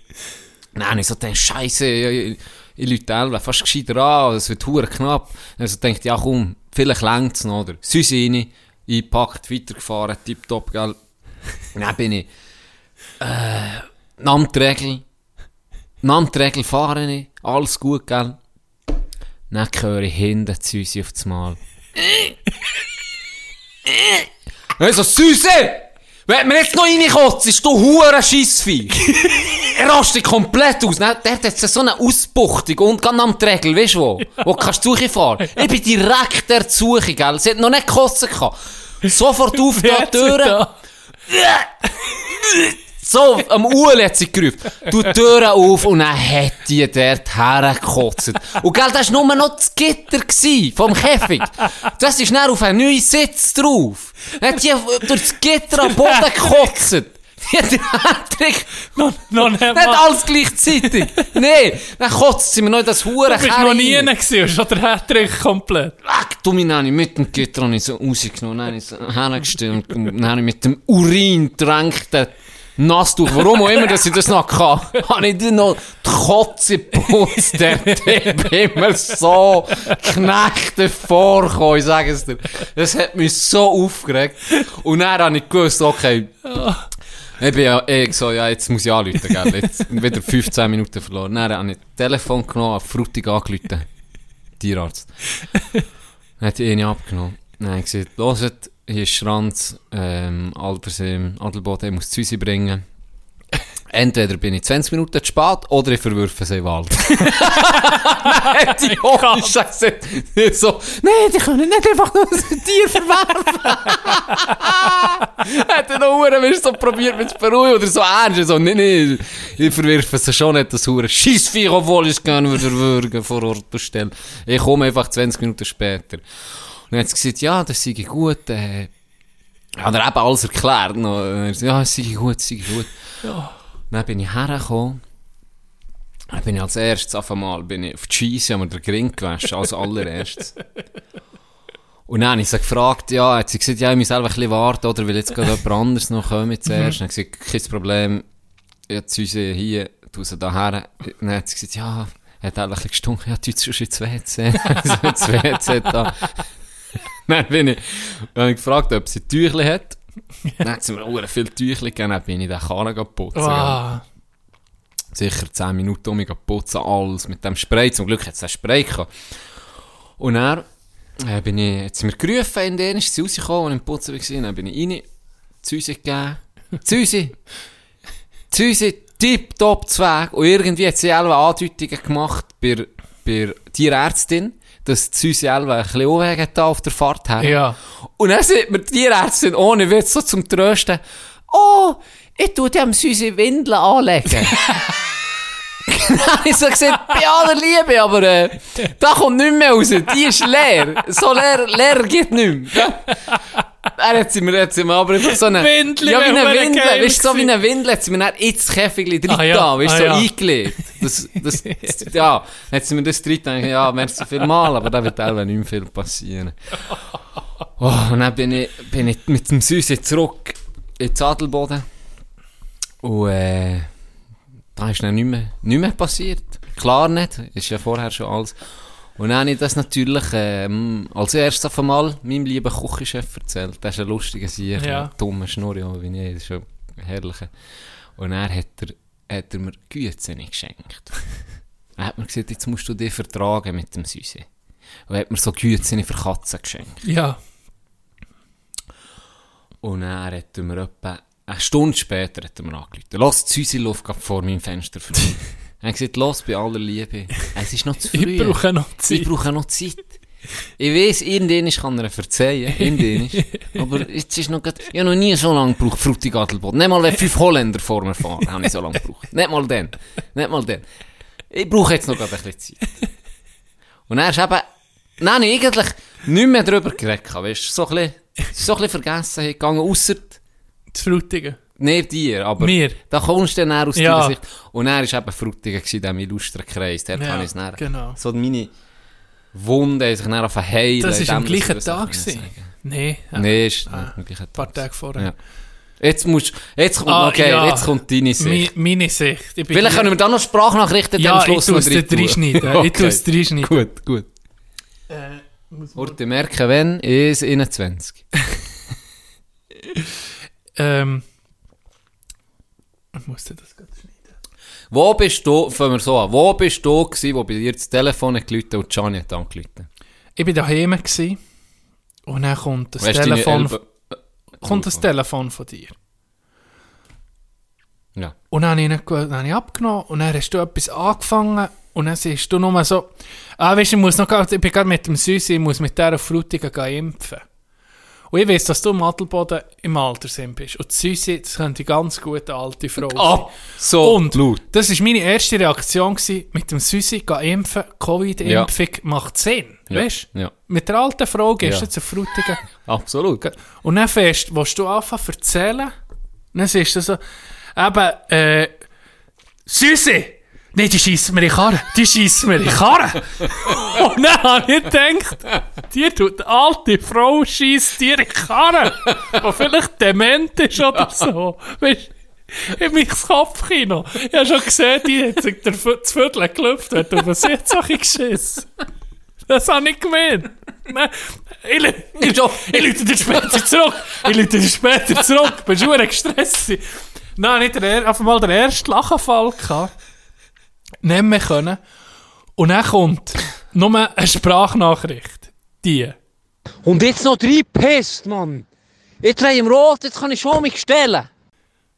Dann ich so gedacht, Scheisse, ich, ich Leute elf, fast gescheiter an, es wird hure knapp. Dann so gedacht, ja komm, vielleicht längt's noch, oder? Süße rein, eingepackt, weitergefahren, tipptopp, gell? [LAUGHS] Dann bin ich, äh, nahm die Regel, nahm die Regel, fahre ich, alles gut, gell? Dann höre ich hinten Süße auf das Mal. Also, Süße! Wenn mir jetzt noch reinkotzt, du hure Scheissvieh! er rastet komplett aus. Dann, der hat jetzt so eine Ausbuchtung und ganz am Trägel, weißt du wo? Wo kannst du fahren? Ich bin direkt der Suche, gell? Sie hat noch nicht gekotzt gehabt. Sofort auf [LAUGHS] die Türen. [LAUGHS] So, am Uhl hat sie gerufen. Du Türen auf und dann hat die dort hergekotzt. Und gell, das war nur noch das Gitter vom Käfig. Das ist dann auf einen neuen Sitz drauf. Dann hat die durch das Gitter am Boden gekotzt. [LAUGHS] Hat den Hattrick, Noch, noch nicht nicht alles gleichzeitig. [LAUGHS] Nee, dann kotzt sie mir noch in das Hure Du bist noch nie gewesen, schon der Hattrick komplett. Weg, du mich dann mit dem Gitter habe ich so rausgenommen, dann habe ich so hergestellt und dann habe ich mit dem Urin tränkten Nasstuch, warum auch immer, dass ich das noch kann, [LAUGHS] habe ich dann noch die Kotze geputzt, der Tipp immer so knächte vorkommen, ich sage es dir. Das hat mich so aufgeregt. Und dann habe ich gewusst, okay, ich bin ja eh so, ja, jetzt muss ich anrufen, gell, jetzt [LAUGHS] wieder 15 Minuten verloren. Dann habe ich das Telefon genommen, habe Frutig angerufen. Tierarzt. Dann hat eine abgenommen. Dann habe ich gesagt, hört, hier ist Schranz, ähm, Altersheim, Adelboden, ich muss zu Hause bringen. Entweder bin ich 20 Minuten zu spät oder ich verwürfe sie im Wald. [LAUGHS] Hat die ohne Scheiße so, nein, die können nicht einfach nur ein Tier verwerfen. [LAUGHS] hat er noch Uhren, so probiert mich zu beruhigen oder so ernst, so, nein, nein, ich verwirfe sie schon nicht, das Uhren Scheissvieh, obwohl ich es gerne würde würgen vor Ort stellen. Ich komme einfach 20 Minuten später. Und dann hat sie gesagt, ja, das sei gut, äh, hat er eben alles erklärt, noch. Ja, es sei gut, es sei gut. Dann bin ich hergekommen. Dann bin ich als erstes auf einmal bin ich auf die Scheisse, haben wir den Gring gewaschen, als allererstes. Und dann habe ich sie gefragt, ja, hat sie gesagt, ja, ich muss selber ein bisschen warten, oder will jetzt gerade jemand anderes noch kommen zuerst. Dann habe ich gesagt, kein Problem, jetzt Süße hier, tu sie da her. Dann hat sie gesagt, ja, hat auch ein bisschen gestunken, ja, tu schon ins WC. Also [LAUGHS] ins WC da. Dann bin ich, dann habe ich gefragt, ob sie Tüchli hat. Dann hat sie mir auch viel Tüchli gegeben, dann bin ich den Kahn putzen. Wow. Sicher 10 Minuten um mich putzen, alles mit dem Spray. Zum Glück hat es einen Spray gehabt. Und dann äh, bin ich, hat sie mir gerufen, in denen ist sie rausgekommen und im Putzen war. Dann bin ich rein, Züse gegeben. [LAUGHS] Züse! Züse, tipptopp Zweig. Und irgendwie hat sie auch Andeutungen gemacht bei, bei Tierärztin, dass Züse auch ein bisschen Unwege auf der Fahrt her. Ja. Und dann sieht mir die Tierärztin ohne Witz so zum Trösten, oh, ich tue dem süße Windeln anlegen. [LAUGHS] Dann habe ich so gesagt, bei aller Liebe, aber äh, da kommt nichts mehr raus, die ist leer. So leer, leer geht nicht mehr. [LAUGHS] Er hat sie mir, sie mir aber einfach so eine... Windel ja, wie eine Windel, weißt du, so wie eine Windel hat sie mir dann ins Käfigli drin Ah, ja. da, weißt du, Ah, so ja. eingelegt. Das, das, das, ja, dann hat sie mir das drin gedacht, ja, merci vielmal, aber da wird auch nicht mehr viel passieren. [LAUGHS] Oh, und dann bin ich, bin ich mit dem Süße zurück in Adelboden. Und äh, da ist dann nicht mehr, nicht mehr passiert. Klar nicht, ist ja vorher schon alles. Und dann habe ich das natürlich ähm, als erstes auf einmal meinem lieben Küchenchef erzählt. Das ist ein lustiger Sieg, Ja. ein dummer Schnurri, wie ich, das ist schon herrlich. Und dann hat er, hat er mir nicht geschenkt. [LAUGHS] er hat mir gesagt, jetzt musst du dich vertragen mit dem Süße. Und er hat mir so Güte für Katzen geschenkt. Ja. Und dann hat er mir etwa eine Stunde später hat er mir angerufen. Lass die Süße Luft vor meinem Fenster vorbei. [LAUGHS] er hat gesagt, los, bei aller Liebe. Es ist noch zu [LAUGHS] früh. Ich brauche noch Ich Zeit. brauche noch Zeit. Ich weiss, irgendwann kann er verzeihen, irgendwann. Aber jetzt ist noch grad, ich habe noch nie so lange gebraucht, Frutig Adelboden. Nicht mal, wenn fünf Holländer vor mir fahren, habe ich so lange gebraucht. Nicht mal dann. Nicht mal dann. Ich brauche jetzt noch grad ein bisschen Zeit. Und er ist eben, nein, ich eigentlich nicht mehr darüber geredet, weißt du, so ein bisschen, so ein bisschen vergessen gegangen, ausser Das Frutigen. Nicht dir, aber Mir. da kommst du dann aus Ja. deiner Sicht. Und er war eben Frutiger gewesen, in diesem illustren Kreis. Dort Ja, habe ich es dann, genau. so meine haben sich dann auf heilen. Das war am gleichen ich Tag. Nein. Nein, ist Ah, am gleichen Ein paar Tag. Tage vorher. Ja. Jetzt musst, jetzt kommt, Ah, okay, ja. jetzt kommt deine Mi, Sicht. meine Sicht. Ich bin Vielleicht können wir da noch Sprachnachrichten Ja, am ich Schluss noch reinschneiden. Ich tue es reinschneiden. Gut, gut. Orte merken, wenn, ist 21. Ähm, ich musste das gerade schneiden. Wo bist du, fangen wir so an, wo bist du gewesen, wo bei dir das Telefon geläutet und Gianni hat angeläutet? Ich war daheim gewesen, und dann kommt das Weißt Telefon, Elbe- kommt das Telefon von dir. Ja. Und dann habe ich, dann habe ich abgenommen und dann hast du etwas angefangen und dann siehst du nur so, ah, weißt du, ich muss noch, ich bin gerade mit dem Süßi, ich muss mit der auf Frutigen impfen. Und ich weiss, dass du im Adelboden im Altersheim bist. Und Süßi, das könnte ganz gut eine alte Frau sein. Ah, so Und laut. das war meine erste Reaktion, gewesen, mit dem Süßi gehen impfen, Covid-Impfung macht Sinn, Ja. weißt du? Ja. Mit der alten Frau gehst Ja. du zu Frutigen. Absolut. Und dann fest, willst du anfangen erzählen, dann siehst du so, eben, äh, Süße! Nein, die schiessen mir in die Karre. Die schiessen mir in die Karre. [LAUGHS] Und dann habe ich gedacht, die tut alte Frau schiesst dir in die Karre. Die vielleicht dement ist oder so. Weißt du? in mein Kopfkino. Ich habe schon gesehen, die hat sich der das Viertel gelüpft, hat auf den Sitz auch geschissen. Das habe ich gemeint. Nein, Ich, ich, ich lüte dir später zurück. Ich lüte dir später zurück. Bist du gestresst? Nein, nicht der, er- auf einmal der erste Lachenfall gehabt. Nehmen wir können. Und dann kommt nur eine Sprachnachricht. Die. Und jetzt noch drei Pest, Mann. Ich drehe im Rot, jetzt kann ich schon mich stellen.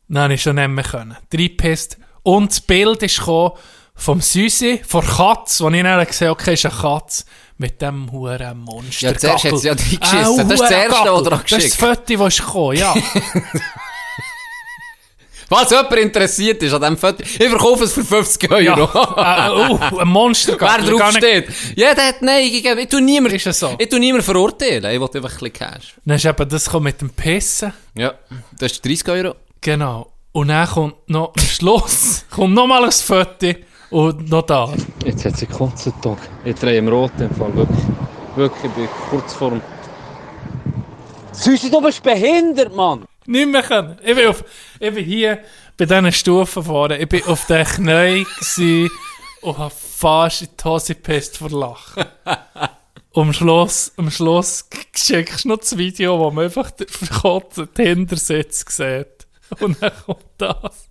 Nein, ich schon nehmen können. Drei Pest. Und das Bild ist gekommen vom Süßi, von Katz, wo ich dann gesehen habe, okay, ist eine Katz mit dem huren Monster. Ja, zuerst hat sie ja reingeschissen. Äh, Das ist das Erste, was er Das ist geschickt das Foto, das ist gekommen, ja. [LAUGHS] Was jemand interessiert ist an diesem Foto, ich verkaufe es für 50 Euro. ja. äh, oh, ein Monster. [LAUGHS] Wer drauf steht. Jeder hat Nein gegeben. Ich tue niemand, Ist es so? ich tue niemand verurteilen. Ich will einfach ein bisschen Cash. Dann ist eben das mit dem Pissen. Ja, das ist 30 Euro. Genau. Und dann kommt noch am Schluss [LAUGHS] kommt noch mal ein Foto und noch da. Jetzt hat sie gekotzt, Tag. Ich drehe im Roten im Fall. Wirklich, wirklich, ich bin kurz vor dem... Süße, du bist behindert, Mann. Nicht mehr können. Ich bin, auf, ich bin hier bei diesen Stufen vorne. Ich bin auf den Knien und habe fast in die Hose gepisst vor Lachen. Und am Schluss, am Schluss schickst du noch das Video, wo man einfach den verkotzten Hintersitz sieht. Und dann kommt das.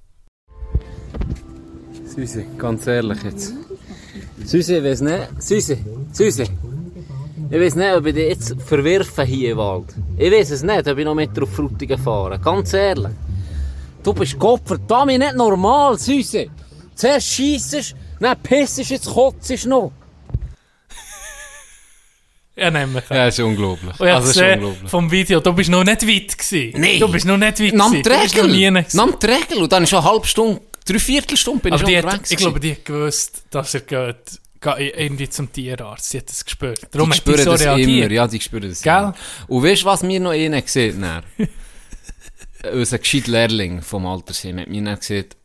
Süße, ganz ehrlich jetzt. Süße, ich weiß nicht. Süße, Süße. Ich weiß nicht, ob ich dich jetzt verwirfe hier im Wald. Ich weiß es nicht, ob ich noch mit auf Frutigen fahre. Ganz ehrlich. Du bist Gottverdammt nicht normal, Süße. Zuerst scheissest, dann pissest, jetzt kotzt noch. [LAUGHS] Ja, wir. Ja, ist unglaublich. Und ich Also, ist unglaublich. vom Video, du bist noch nicht weit gewesen. Nee. Du bist noch nicht weit Nahm gewesen. Nahm die Regel. Und dann ist schon eine halbe Stunde, drei Viertelstunde bin Aber ich schon hat, unterwegs. ich glaube, die hat gewusst, dass er geht irgendwie zum Tierarzt. Sie hat das gespürt. Darum die spüren so das reagiert. immer. Ja, die spüren das Gell? immer. Und weißt du, was mir noch einer gesehen hat? [LAUGHS] Unser gescheit Lehrling vom Altersheim hat mir dann gesagt,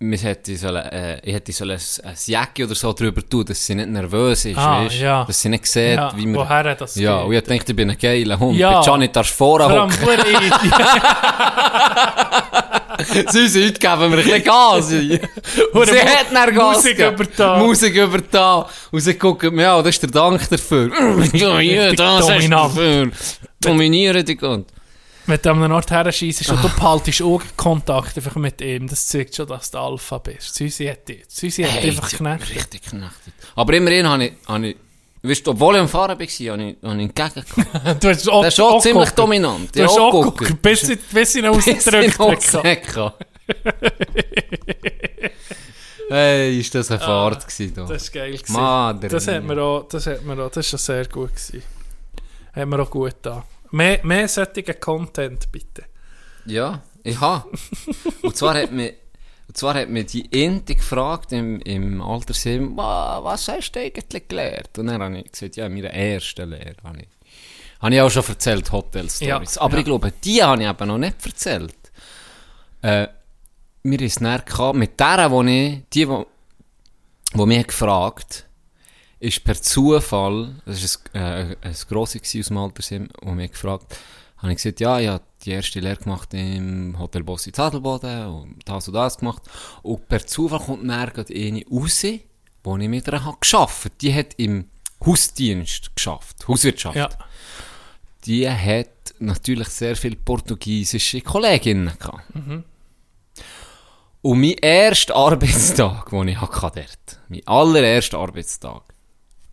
wir hätten sollen, äh, ich hätte sollen ein, ein Jacke oder so drüber tun, dass sie nicht nervös ist, Ah, weißt? ja. Dass sie nicht sieht, Ja, wie wir... woher das Ja, geht. und ich dachte, ich bin ein geiler Hund. Ja. Bei Gianni darfst du vorne Vor allem, hocken. [LAUGHS] [LAUGHS] [LAUGHS] Süße, heute geben wir ein bisschen Gas. [LAUGHS] sie hat dann Gas Musik gegeben. über da. Musik über da. Und sie gucken mir an, das ist der Dank dafür. [LAUGHS] ja, ja, das ist dafür. Dominieren die Gott. Wenn du an einem Ort her schießt und du behaltest Augenkontakt einfach mit ihm, das zeigt schon, dass du Alpha bist. Süßi hat dich. Hat Hey, einfach geknackt. Richtig geknechtet. Aber immerhin habe ich, habe ich, weißt du, obwohl ich am Fahren war, habe ich, habe ich entgegengekommen. [LAUGHS] Du hast auch, Der ist auch ziemlich dominant. Du hast auch geguckt, bis bis ihn rausgedrückt ich hat. Hey, ist das eine Fahrt gewesen da. Das war geil. gewesen. Madre Das hat mir auch, das hat mir auch, das ist schon sehr gut gewesen. Hat mir auch gut da. Mehr, mehr solchen Content, bitte. Ja, ich habe. und zwar hat mir, und zwar hat mir die Ente gefragt im, im Altersheim, «Wa- was hast du eigentlich gelernt? Und dann habe ich gesagt, ja, meine erste Lehre habe ich. Habe ich auch schon erzählt, Hotel-Stories. Ja, Aber ja. ich glaube, die habe ich eben noch nicht erzählt. Äh, mir ist näher mit der, wo ich, die, wo, wo mich gefragt ist per Zufall, das war ein, äh, ein Grossi gewesen aus dem Altersheim, wo mich gefragt habe ich gesagt, ja, ich habe die erste Lehre gemacht im Hotel Bossi Zadelboden und das und das gemacht. Und per Zufall kommt dann gerade eine raus, wo ich mit ihr habe geschafft. Die hat im Hausdienst geschafft, Hauswirtschaft. Ja. Die hat natürlich sehr viele portugiesische Kolleginnen gehabt. Und mein erster Arbeitstag, den ich hatte dort, mein allererster Arbeitstag,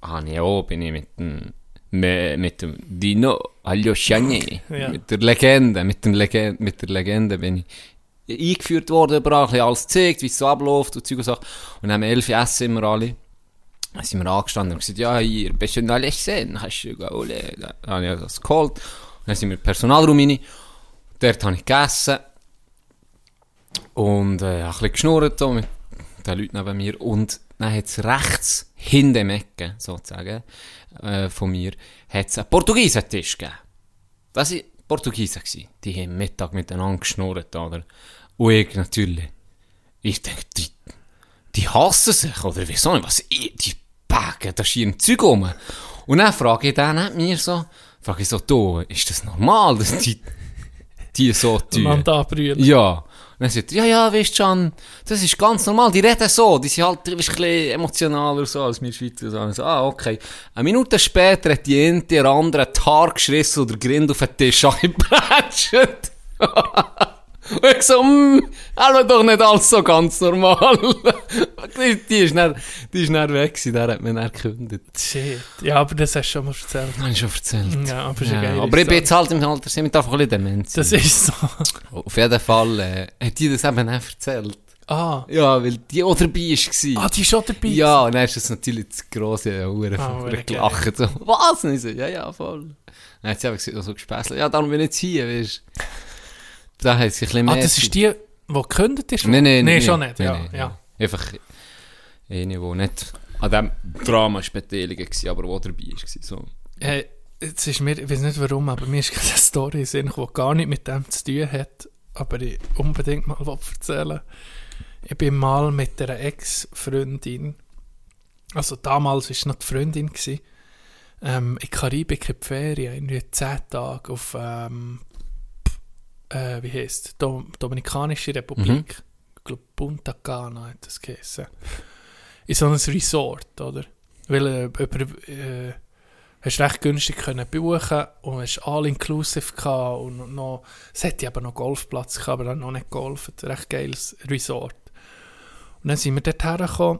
habe ich auch, bin ich mit dem, mit, dem Dino Aljosjani, Ja. mit der Legende, mit, dem Legende, mit der Legende bin ich eingeführt worden, überall ein bisschen alles gezeigt, wie es so abläuft und Zeug und Sachen. Und dann haben wir elf Essen immer alle. Dann sind wir angestanden und gesagt, ja, hier, bist du alles gesehen? Hast du geholt? Dann habe ich das geholt. Und dann sind wir in den Personalraum rein. Dort habe ich gegessen. Und äh, ein bisschen geschnurrt mit den Leuten neben mir. Und dann hat es rechts, hinter dem Ecke, sozusagen, äh, von mir, hat es einen Portugiesentisch gegeben. Das waren Portugiesen. gewesen. Die haben Mittag miteinander geschnurrt, oder? Und ich natürlich. Ich denke, die, die hassen sich, oder wieso nicht? Was, ich, die packen da schier Zeug um. Und dann frage ich den mir so, frage ich so, du, ist das normal, dass die, die so [LAUGHS] tun? Ja. Und dann sagt er, ja, ja, weißt schon, das ist ganz normal, die reden so, die sind halt weißt, ein bisschen emotionaler so als wir Schweizer. So. So, ah, okay. Eine Minute später hat die eine der andere die Haare geschissen oder Grind auf den Tisch [LAUGHS] angebratscht. Und [LAUGHS] ich so, aber doch nicht alles so ganz normal. [LAUGHS] die, die, ist dann, die ist dann weg gewesen, der hat mich dann gekündigt. Shit. Ja, aber das hast du schon mal erzählt. Habe ich schon erzählt. Ja, aber Ja, aber ich bin jetzt halt im Alter, wir darf auch ein bisschen dement sein. Das ist so. Auf jeden Fall äh, hat die das eben auch erzählt. Ah. Ja, weil die auch dabei war. Ah, die ist schon dabei. Ja, und dann ist das natürlich das grosse Uhren Ah, von hure gelacht. So, was? Und ich so, ja, ja, voll. Dann hat sie einfach gesagt, so gespäßelt. Ja, darum bin ich jetzt hier, weißt du. Da hat sie ein bisschen mehr... Ah, das ist die, die gekündigt ist? Nein, nein, Nee, nein. schon nicht. Nein, ja, nein, ja. Einfach eine, die nicht an diesem Drama beteiligt war, aber die dabei war. So. Hey, jetzt ist mir, ich weiß nicht warum, aber mir ist gerade eine Story in Sinn, die gar nicht mit dem zu tun hat, aber ich unbedingt mal erzählen Ich bin mal mit einer Ex-Freundin, also damals war es noch die Freundin, gewesen, ähm, in Karibik in die Ferien, irgendwie 10 Tage auf, ähm, äh, wie heisst Dom Dominikanische Republik. Ich glaube, Punta Cana hat das geheißen. In so einem Resort, oder? Weil äh, über, äh, hast recht günstig können buchen und hast all-inclusive gehabt und noch, es hätte aber noch Golfplatz gehabt, aber dann noch nicht golfen. Recht geiles Resort. Und dann sind wir dort hergekommen,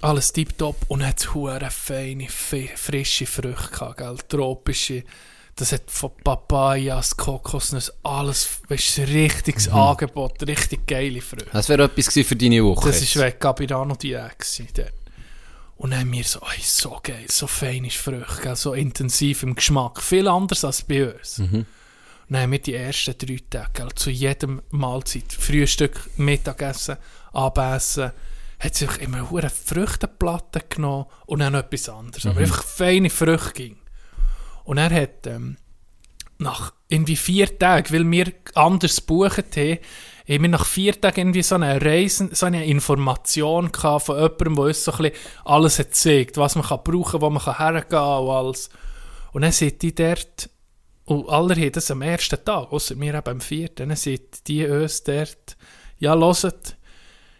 alles tiptop und hat hure feine, frische Früchte gehabt, gell? tropische. Das hat von Papayas, Kokosnuss, alles, weißt richtiges Angebot, richtig geile Früchte. Das wäre etwas für deine Woche. Das jetzt. war weg, Gabirano die dort. Und dann haben wir so, ey, so geil, so fein ist Früchte, gell, so intensiv im Geschmack, viel anders als bei uns. Und dann haben wir die ersten drei Tage, gell, zu jedem Mahlzeit, Frühstück, Mittagessen, Abessen, hat sich immer eine Früchteplatte genommen und dann noch etwas anderes. Aber einfach feine Früchte ging. Und er hat ähm, nach irgendwie vier Tagen, weil wir anders gebucht haben, haben wir nach vier Tagen irgendwie so eine Reisen, so eine Information von jemandem, der uns so ein bisschen alles hat gezeigt, was man kann brauchen, wo man kann hergehen und alles. Und dann sind die dort, und alle haben das am ersten Tag, außer mir eben am vierten, dann sind die uns dort, ja, hört,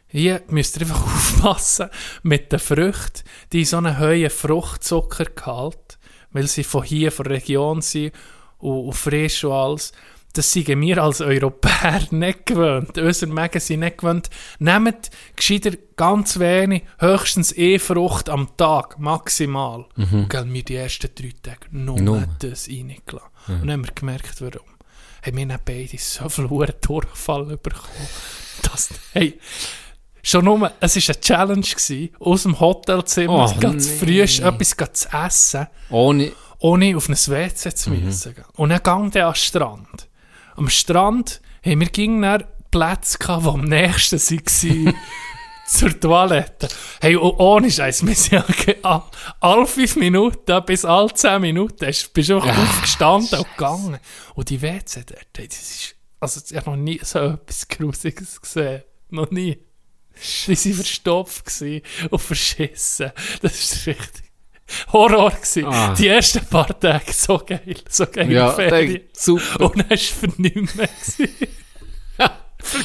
hier müsst ihr einfach [LAUGHS] aufpassen mit den Früchten, die in so einen hohen Fruchtzuckergehalt, weil sie von hier, von der Region sind und, und frisch und alles, das sind wir als Europäer [LAUGHS] nicht gewöhnt. Unsere Mägen sind nicht gewöhnt. Nehmt gescheiter ganz wenig, höchstens eine Frucht am Tag, maximal. Und gell, wir die ersten drei Tage nur, Nur. das reingelassen. Und dann haben wir gemerkt, warum. Haben wir beide so [LAUGHS] viel Durchfall bekommen. Das, hey, schon nur, es war eine Challenge, gewesen, aus dem Hotelzimmer Oh, ganz nee. frisch etwas zu essen Ohne... ohne auf ein WC zu müssen. Und dann ging der den Strand. Am Strand haben wir gegen dann Plätze gehabt, die am nächsten waren [LAUGHS] zur Toilette. Hey, oh- ohne Scheiß, wir sind ja alle fünf Minuten bis alle zehn Minuten bist du einfach aufgestanden und gegangen. Und die WC dort, hey, das ist, also ich habe noch nie so etwas Grusiges gesehen. Noch nie. [LAUGHS] Die waren verstopft und verschissen. Das ist richtig Horror gewesen. Ah. Die ersten paar Tage so geil, so geil Ja, der- super. Und dann war es für nichts mehr.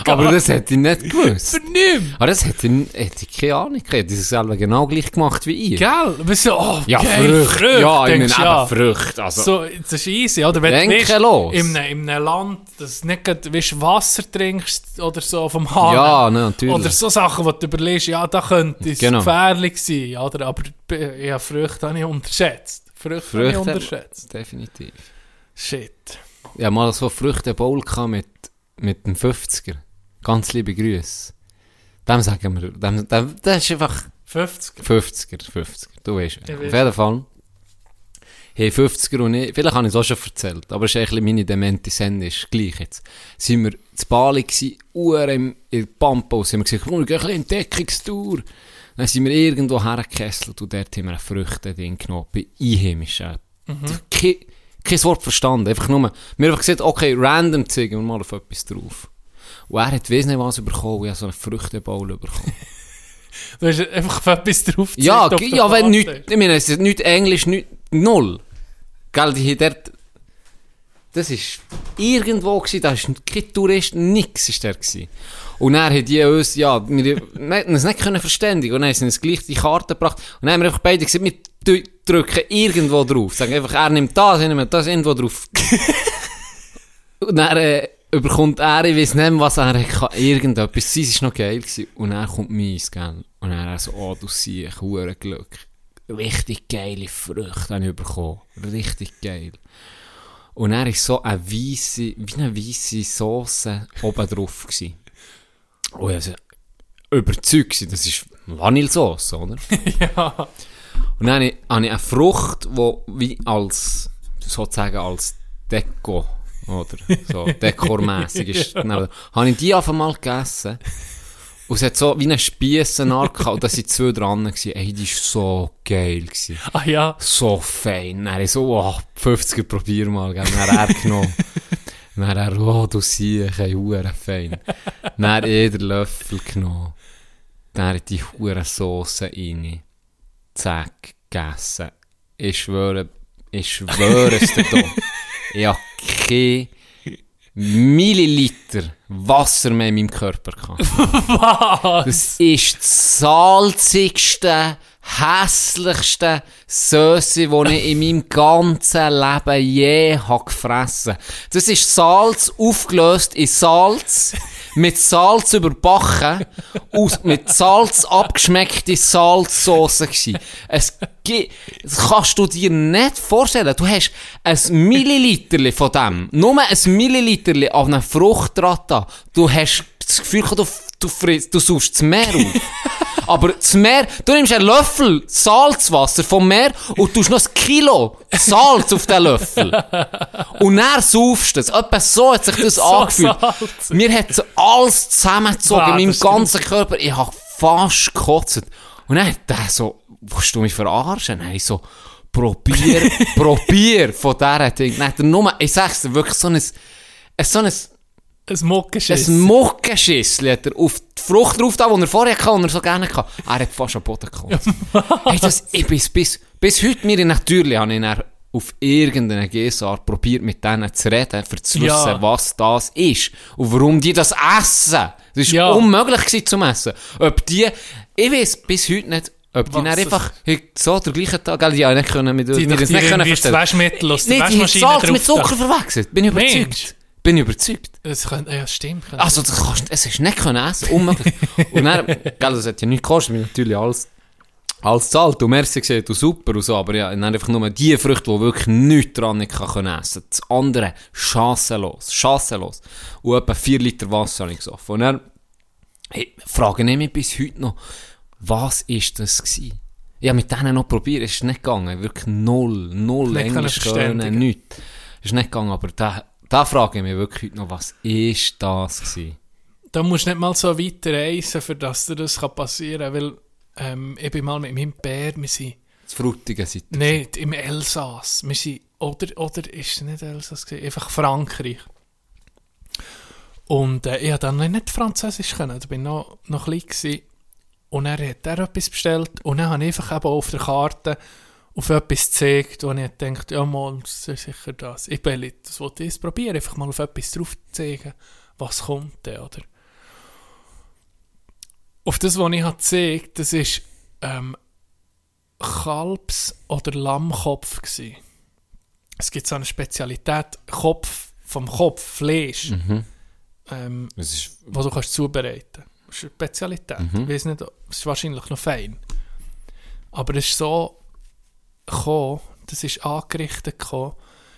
Aber das hätte ich nicht gewusst. Für nichts. Aber das hätte ich, hätte ich keine Ahnung. Ich hätte es selber genau gleich gemacht wie ich. Gell? Weißt du, oh, Ja, geil, Früchte. Ja, ich meine denkst eben ja. Früchte. Also, So, das ist easy, oder? Wenn Denke du los. in einem, in einem Land, das nicht gerade, weißt, Wasser trinkst oder so vom Hahn. ja, ne, natürlich. Oder so Sachen, wo du überlegst, ja, da könnte es Genau. gefährlich sein, oder? Aber ja, Früchte habe ich unterschätzt. Früchte, habe ich Früchte, unterschätzt. definitiv. Shit. Hatte mal so Früchte-Bowl gehabt mit, mit dem 50er. Ganz liebe Grüße. Dem sagen wir, dem, dem, das ist einfach 50. 50er, 50er, du weißt. Ich Auf jeden Fall. Hey, 50er und ich, vielleicht habe ich es auch schon erzählt, aber es ist eigentlich meine demente Sende, ist gleich jetzt. Sind wir zu Bali gsi, Uhr im, in Pampa, sind wir gesagt, komm, wir gehen ein bisschen Entdeckungstour. Dann sind wir irgendwo hergekesselt und dort haben wir ein Früchte-Ding genommen, bei Einheimischen. Kein, kein Wort verstanden, einfach nur, wir haben einfach gesagt, okay, random zeigen wir mal auf etwas drauf. Und er hat weiss nicht was bekommen, ich habe so einen Früchteball bekommen. Du hast einfach auf etwas drauf Ja, gezeigt, der ja wenn nicht, ich meine, es ist nicht Englisch, nicht, null. Gell, die dort, das ist irgendwo gewesen, da ist kein Tourist, nix ist der gewesen. Und dann hat die uns, ja, wir, wir hätten es nicht können verständigen und dann haben sie uns gleich die Karte gebracht und dann haben wir einfach beide gesagt, wir drü- drücken irgendwo drauf. Sagen einfach, er nimmt das, er nimmt das irgendwo drauf. [LAUGHS] und dann, äh, überkommt er, ich weiss nicht mehr, was er kann, irgendetwas, sie ist noch geil gewesen. Und dann kommt meins, gell. Und dann er so, oh, du siehst, hure Glück. Richtig geile Früchte habe ich bekommen. Richtig geil. Und er ist so eine weisse, wie eine weisse Sauce oben drauf gewesen. Und ich war überzeugt, das ist Vanillesauce, oder? [LAUGHS] ja. Und dann habe ich, habe ich eine Frucht, die wie als, sozusagen als Deko, oder so [LAUGHS] dekormässig ist. Genau. Habe ich die auf einmal gegessen. Und es hat so wie einen Spiessen gehabt, und da sind zwei dran gewesen. Ey, die war so geil gewesen. Ah ja. So fein. Dann habe ich so, oh, 50er probier mal, gell. Dann hat er genommen. [LAUGHS] Dann er, oh, du siehst, ey, hure fein. Dann hat er den Löffel genommen. Dann hat die hure Sauce rein. Zack, gegessen. Ich schwöre, ich schwöre es dir doch. Ich habe kein Milliliter Wasser mehr in meinem Körper gehabt. [LAUGHS] Was? Das ist das salzigste, hässlichste Sösse, die ich in meinem ganzen Leben je habe gefressen Das ist Salz aufgelöst in Salz, mit Salz überbacken, aus, mit Salz abgeschmeckte Salzsoße gsi. Es das kannst du dir nicht vorstellen. Du hast ein Milliliter von dem, nur ein Milliliter an einer Frucht dran. da. Du hast das Gefühl, du, du, frisst, du suchst das Meer auf. [LAUGHS] Aber das Meer, du nimmst einen Löffel Salzwasser vom Meer und tust noch ein Kilo Salz auf den Löffel. Und dann saufst du es. Etwa so hat sich das [LAUGHS] angefühlt. salzig. Mir hat so alles zusammengezogen Wow, in meinem ganzen Körper. Ich hab fast gekotzt. Und dann hat der so, willst du mich verarschen? Dann ich so, probier, [LAUGHS] probier von dieser Ding. Dann hat er nur, ich sag's dir, wirklich so ein so ein, Ein Muckenschiss. ein Muckenschissel hat er auf die Frucht drauf, da, die er vorher hatte, und er so gerne hatte. Er hat fast am Boden gekotzt. hey, das, ich bis, bis, bis heute, mir natürlich, habe ich dann auf irgendeine Gesart probiert, mit denen zu reden, für zu wissen, Ja. was das ist. Und warum die das essen. Das war Ja. unmöglich gewesen zum Essen. Ob die, ich weiß bis heute nicht, ob die Was dann einfach so der gleichen Tag, gell, die haben nicht können, mit, Die doch das dir nicht können verstehen. Waschmittel aus der die Waschmaschine Salz mit Zucker verwechselt. Bin ich Mensch. Bin ich überzeugt. Das könnte, ja, stimmt. Also, das kannst, es ist nicht können essen, unmöglich. [LAUGHS] und dann, gell, das hat ja nichts gekostet, mir natürlich alles, alles zahlt. Und merci gesehen, du super und so, aber ja, dann einfach nur die Früchte, die wirklich nichts dran nicht kann können essen. Das andere, chancenlos, chancenlos. Und etwa 4 Liter Wasser habe ich gesoffen. Und dann, hey, frage ich mich bis heute noch, was ist das gewesen? Habe mit denen noch probiert, es ist nicht gegangen, wirklich null, null Englisch können, nichts. Es ist nicht gegangen, aber da, da frage ich mich wirklich heute noch, was ist das gewesen? Da musst du nicht mal so weit reisen, für dass dir das passieren kann, weil ähm, ich bin mal mit meinem Bär, wir sind Das Frutige seid ihr. nicht im Elsass, wir sind, oder, oder ist es nicht Elsass gewesen, einfach Frankreich. Und äh, ich konnte dann nicht Französisch können, da bin ich noch, noch klein gewesen. Und er hat er etwas bestellt und dann habe ich einfach eben auf der Karte auf etwas gezeigt, wo ich dachte, ja mal, das ist sicher das. Ich bin das wollte ich probieren, einfach mal auf etwas drauf zeigen, was kommt denn, oder? Auf das, was ich habe gezeigt, das ist ähm, Kalbs- oder Lammkopf gewesen. Es gibt so eine Spezialität, Kopf vom Kopf, Fleisch, ähm, Das ist, was du kannst zubereiten. Das ist eine Spezialität. Ich weiß nicht, es ist wahrscheinlich noch fein. Aber es ist so gekommen, das ist angerichtet gekommen,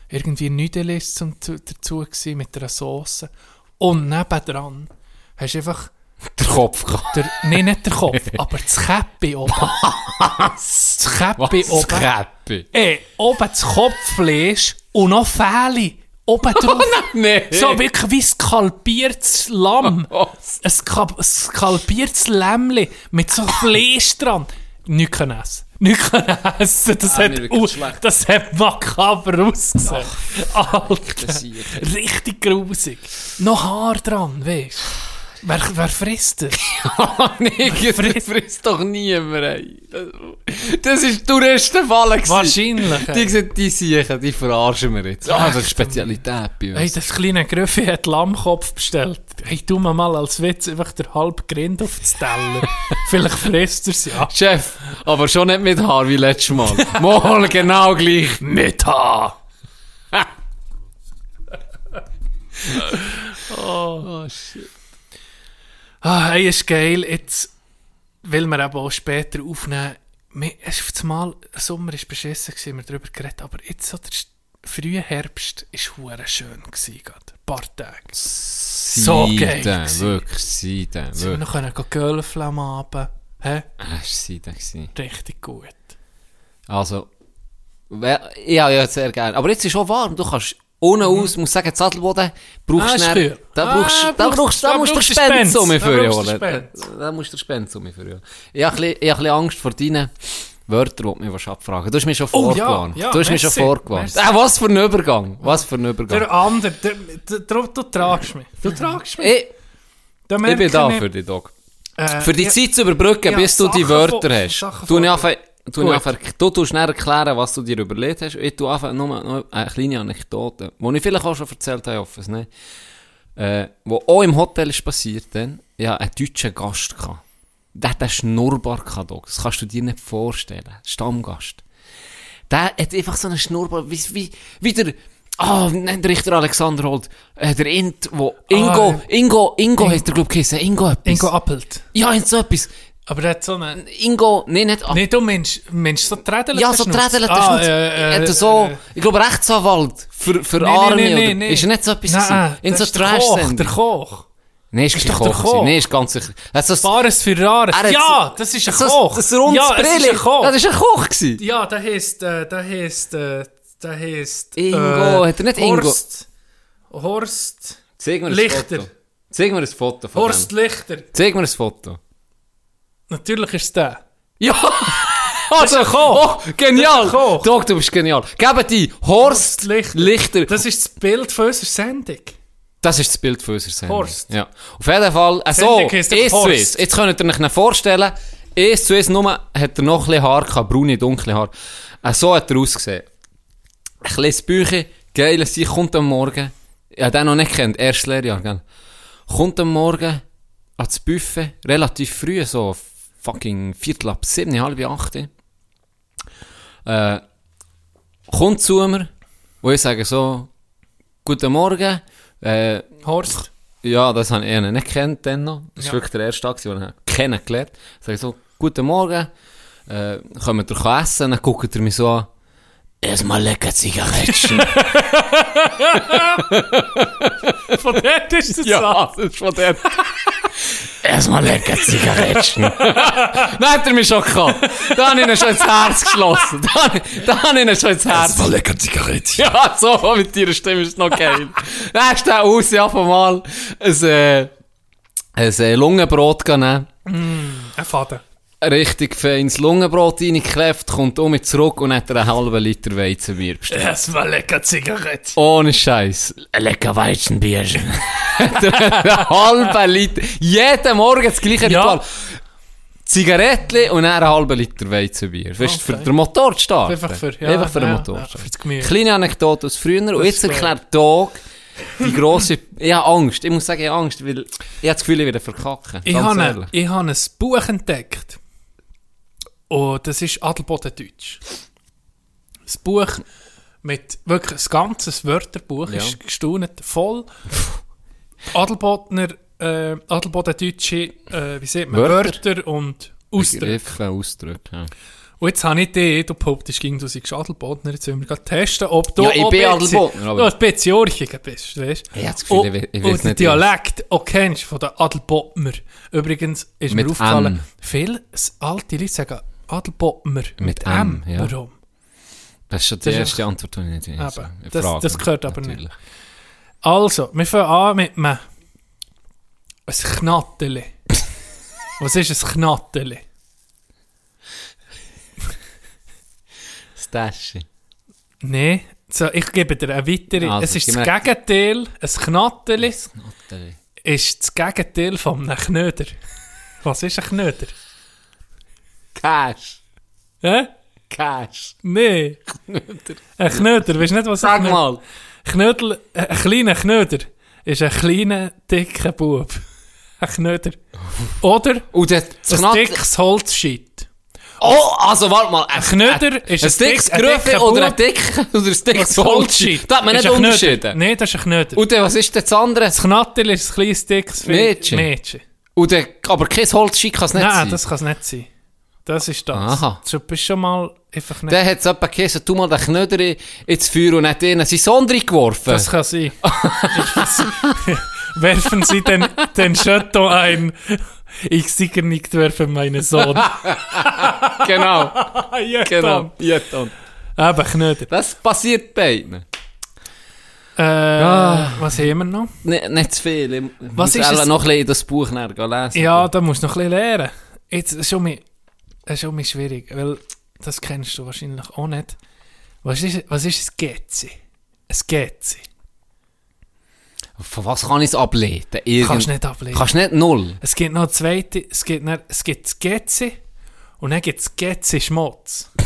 irgendwie Nudelis dazu gewesen, mit einer Sauce. Und nebendran hast du einfach der Kopf gehabt. der, nee, nicht der Kopf, [LAUGHS] aber das Käppi oben. Das Käppi Was? oben. Käppi? Ey, oben das Kopffleisch und noch Fähle oben [LAUGHS] drauf. Nee. So wirklich wie skalpiertes Lamm. [LAUGHS] Was? Ein ska- ein skalpiertes Lämmli mit so Fleisch dran. Nicht können essen. Nicht können essen. Das, Ah, hat, schlecht. das hat makaber ausgesehen. Alter. Richtig grusig. Noch Haar dran, weißt du? Wer, wer frisst das? nee, das frisst doch niemand, ey. Das ist Touristenfalle gewesen. Wahrscheinlich. Die, sehen, die siechen, die verarschen wir jetzt. Ah, das ist Spezialität bei uns. Hey, das kleine Grüffi hat Lammkopf bestellt. Hey, tu mir mal als Witz einfach der halbe Grind auf den Teller. [LAUGHS] Vielleicht frisst er es ja. Chef, aber schon nicht mit Haar wie letztes Mal. [LAUGHS] Mal genau gleich. Mit Haar. [LAUGHS] oh. shit. Ah, hey, ist geil. Jetzt will man eben auch später aufnehmen. Es ist Mal, der Sommer war beschissen, gewesen, wir darüber geredet, aber jetzt so der frühe Herbst war hure schön. Gewesen. Ein paar Tage. So geil Seiden, gewesen. wirklich Seiden, wir wirklich. noch können Gölfle am Abend. Hä? Das war Seiden. Richtig gut. Also, ich habe ja sehr gerne. Aber jetzt ist schon warm. Du kannst ohne aus, muss sagen, Zadelboden brauchst Ah, du ist schnell- kühl. Da Ah, brauchst da brauchst- brauchst da musst du brauchst du Spenden Spends. um mich Da für brauchst du holen. Da musst du Spenden um mich für holen. Ich habe ein bisschen- Angst vor deinen Wörtern, die du willst abfragen Du hast mich schon Oh, ja, vorgewarnt. ja, du hast mich schon vorgewarnt. Ah, was für ein Übergang. Was für ein Übergang. Der andere, der, der, der, du tragst mich. Du tragst mich. ich, ich bin da für dich, Dog. äh, Für die ja, Zeit zu überbrücken, ja, bis du die Wörter vor- hast. Du, anfangen- du, anfangen- du tust schnell erklären, was du dir überlegt hast. Ich tue einfach nur noch eine kleine Anekdote, die ich vielleicht auch schon erzählt habe, ich nicht. Äh, wo auch im Hotel ist passiert, dann, ja, einen deutschen Gast gehabt. Der hat einen Schnurrbart gehabt. Das kannst du dir nicht vorstellen. Stammgast. Der hat einfach so einen Schnurrbart, wie, wie, wie der, ah, nennt der Richter Alexander Holt, äh, der Int, wo, Ingo, Ah, Ingo, Ingo hat der, glaub ich. Ingo etwas. Ingo Appelt. Ja, so etwas. Aber der hat so einen... Ingo, nee, nicht ab. Nee, du Mensch, Mensch, so Trädel ja, so Trädel hat ah, äh, hat er so, ich glaube, Rechtsanwalt für, für nee, Arme. nee, nee, oder, nee. Ist er nicht so etwas Nein? In das so ist der Koch, der? Koch. Nee, ist, ist kein doch der Koch. Koch. gewesen. Nee, ist ganz sicher. Er hat so, Bares für Rares. Er hat Ja, das ist ein so, Koch. Das rundes ja, es ist Brille. ein Koch. Ja, das ist ein Koch gewesen. Ja, der heisst, äh, der heisst, äh, der heisst... Ingo, hat er nicht Ingo? Horst. Horst... Zeig mir ein Lichter. Foto. Zeig mir ein Foto von Horst dem. Lichter. Zeig mir ein Foto. Natürlich ist es der. Ja! [LAUGHS] Ein Koch. Oh, genial! Koch. Doc, du bist genial. Geben die Horst Horst Lichter. Lichter. Das ist das Bild von unserer Sendung. Das ist das Bild von unserer Sendung. Horst. Ja. Auf jeden Fall, äh, so, doch eins. Jetzt könnt ihr euch vorstellen, eins nur hat er noch ein bisschen Haar gehabt, braune, dunkle Haar. Äh, so hat er ausgesehen. Ein kleines Bücher, geil, sie kommt am Morgen, ich habe den noch nicht kennt, erstes Lehrjahr, gell. Kommt am Morgen ans Buffet, relativ früh, so fucking Viertel ab sieben, halb acht. Äh, kommt zu mir, wo ich sage so, guten Morgen, äh, Horst. ja, das habe ich ihn nicht kennt dann noch. Das war Ja. wirklich der erste Tag, den ich kennengelernt habe. Ich sage so, guten Morgen, äh, wir essen, dann guckt er mich so an. Erstmal lecker Zigarettchen. [LAUGHS] Von dort ist das so. das ist von der. Erstmal lecker Zigarettchen. Dann hat er mich schon gehabt. Da habe ich ihn schon ins Herz geschlossen. Da, habe ich- da habe ich ihn schon ins Herz lecker Zigarettchen. Ja, so mit deiner Stimme ist noch geil. Dann hast du auch aus, ja, von mal ein, äh, ein äh, Lungenbrot genommen. Ein Faden. Richtig feines Lungenbrot reingeklebt, kommt um mich zurück und hat er einen halben Liter Weizenbier bestellt. Erstmal lecker Zigarette. Ohne Scheiß. Lecker Weizenbierchen. [LAUGHS] Hat er einen halben Liter. Jeden Morgen das gleiche Ja. Ritual. Zigarettchen und einen halben Liter Weizenbier. Weißt du, für Okay. den Motor zu starten. Einfach für- ja, Einfach für den ja, Motor ja, für das. Kleine Anekdote aus früher. Und jetzt erklärt Dog, Die grosse, [LAUGHS] ich habe Angst. Ich muss sagen, ich habe Angst, weil ich habe das Gefühl, ich werde verkacken. Ich habe, ich habe ein Buch entdeckt. Und das ist Adelboden Deutsch. Das Buch mit wirklich ein ganzes Wörterbuch Ja. ist gestaunet voll. Adelbodner, äh, Adelboden Deutsche, äh, wie sieht man, Wörter. Wörter, und Ausdrücke. Begriffe, Ausdrücke, ja. Und jetzt habe ich die, du behauptest, ging, du seist Adelbodner, jetzt wollen wir testen, ob du Ja, ich bin ein bisschen- Adelbodner, aber- du ein bisschen Orchiger bist, weißt Ich habe das Gefühl, ich, we- ich und weiß den nicht. Dialekt auch kennst von den Adelbodmer. Übrigens ist mir aufgefallen, viele alte Leute sagen Adelbodmer mit, Mit M. M, ja. Warum? Das ist schon die Das erste Antwort, die ich nicht weiß. Das- das gehört aber nicht. natürlich. Also, wir fangen an mit einem ein Knatteli. [LAUGHS] Was ist ein Knatteli? Das Täschchen. Nein, so, ich gebe dir eine weitere. Also, es ist das Gegenteil. Ein Knatteli Knatteli. ist das Gegenteil von einem Knöder. Was ist ein Knöder? Cash. Hä? Cash. Nein. Ein Knöder, weißt du nicht, was Sag ein Knöder mal. Knödel, äh, ein kleiner Knöder ist ein kleiner, dicker Bub. Ein Knöder. Oder Und das ein dickes Holzscheit. Oh, also warte mal. Ein, Knöder ist ein dickes dick- ein dicker oder ein Bub. dickes oder ein dickes Holzscheit. Da hat man Ist nicht ein Knöder. unterschieden. Nein, das ist ein Knöder. Und dann, was ist denn das andere? das Knattel ist ein kleines, dickes Mädchen. Mädchen. Und dann, aber kein Holzscheit kann es nicht Nein, sein. das kann es nicht sein. Das ist das. Aha. Du bist schon mal einfach nicht... Dann hat es jemand geheißen, tu mal den Knöder ins Feuer und hat ihnen seinen Sohn reingeworfen. Das kann sein. [LAUGHS] werfen Sie den, den Chateau ein. Ich sicher nicht werfen meinen Sohn. [LAUGHS] genau, [LAUGHS] genau. Dann. Eben, Knöder. Das passiert beiden. Äh, Was haben wir noch? Nicht, nicht zu viel. Ich Was muss ist noch ein bisschen das Buch lesen. Ja, da musst du noch ein bisschen lernen. Jetzt, schon mir, das ist mir schwierig, weil das kennst du wahrscheinlich auch nicht. Was ist, was ist ein Getzi? Ein Getzi. Von was kann ich es ableiten? Irgend- Kannst nicht ablehnen. Kannst nicht null? Es gibt noch eine zweite, es gibt, noch, es gibt das Getzi und dann gibt es Getzi Schmutz. Nee. [LAUGHS]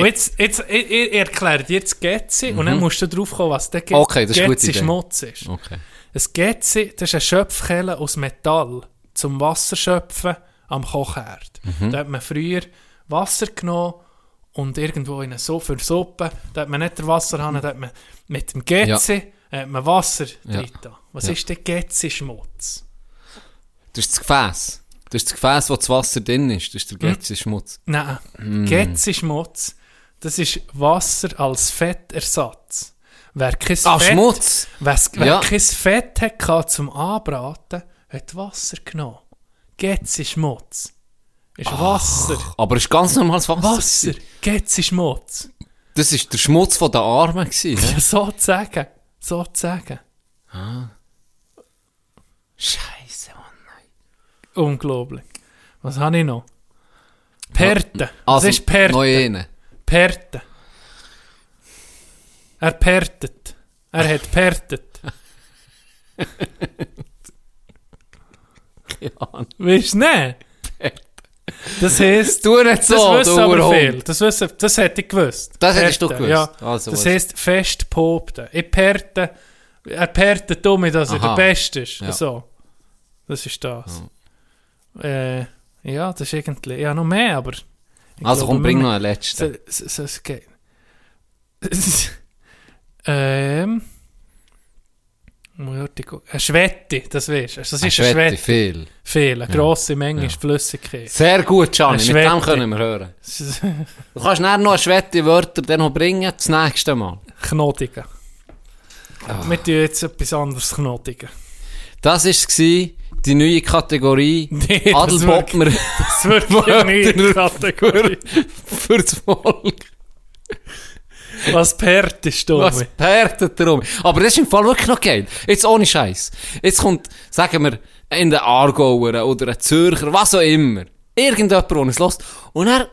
Und jetzt, jetzt ich, ich erkläre dir das Getzi und dann musst du drauf kommen, was der Mhm. Okay, das ist Getzi. Schmutz ist. Okay. Ein Getzi, das ist eine Schöpfkelle aus Metall zum Wasserschöpfen am Kochherd. Mhm. Da hat man früher Wasser genommen und irgendwo in eine so für Suppe, da hat man nicht den Wasserhahn, da hat man mit dem Getzi hat man Wasser Ja. drin. da. Was Ja. ist der Getzi-Schmutz? Das ist das Gefäß. Das ist das Gefäß, wo das Wasser drin ist. Das ist der Getzi-Schmutz. Nein, Mm. Getzi-Schmutz, das ist Wasser als Fettersatz. Wer kein Ah, Fett, Schmutz! Wer, wer Ja. kein Fett hatte zum Anbraten, hat Wasser genommen. Getzi-Schmutz. Ist Wasser. Aber es ist ganz normales Wasser. Wasser. gewesen. Getzi-Schmutz. Das war der Schmutz von den Armen. Gewesen? Ja, [LAUGHS] so zu sagen. So zu sagen. Scheiße, Mann. Unglaublich. Was habe ich noch? Perte. Was Also, ist Perte? Eine. Perte. Er pertet. Er hat pertet. [LAUGHS] Weißt du nicht? Das heisst, Tu nicht so, das wissen du aber viel. Das, wissen, das hätte ich gewusst. Das hättest du gewusst. Ja. Also, das heisst fest popten. Ich perte, er pertet um, dass er der Beste ist. Ja. So. Das ist das. Äh, ja, das ist irgendwie, ja noch mehr, aber... Also glaube, komm, bring noch einen letzten. so, so, so, geht. [LAUGHS] ähm. Eine Schwette, das weißt du. Das ist eine Schwette, Schwette. viel. Viel, eine grosse Menge Ja. ist Flüssigkeit. Sehr gut, Gianni. Mit dem können wir hören. [LAUGHS] Du kannst nachher noch eine Schwette Wörter dann noch bringen, das nächste Mal. Knotigen. Wir tun jetzt etwas anderes knotigen. Das war die neue Kategorie [LAUGHS] Nee, das Adelbottmer Das wird ja nicht die [LAUGHS] Kategorie. für das Volk. Was Pert ist, Was pertet darum? Aber das ist im Fall wirklich noch geil. Jetzt ohne Scheiß. Jetzt kommt, sagen wir, in den Aargauer oder ein Zürcher, was auch immer. Irgendjemand, der uns lässt. Und er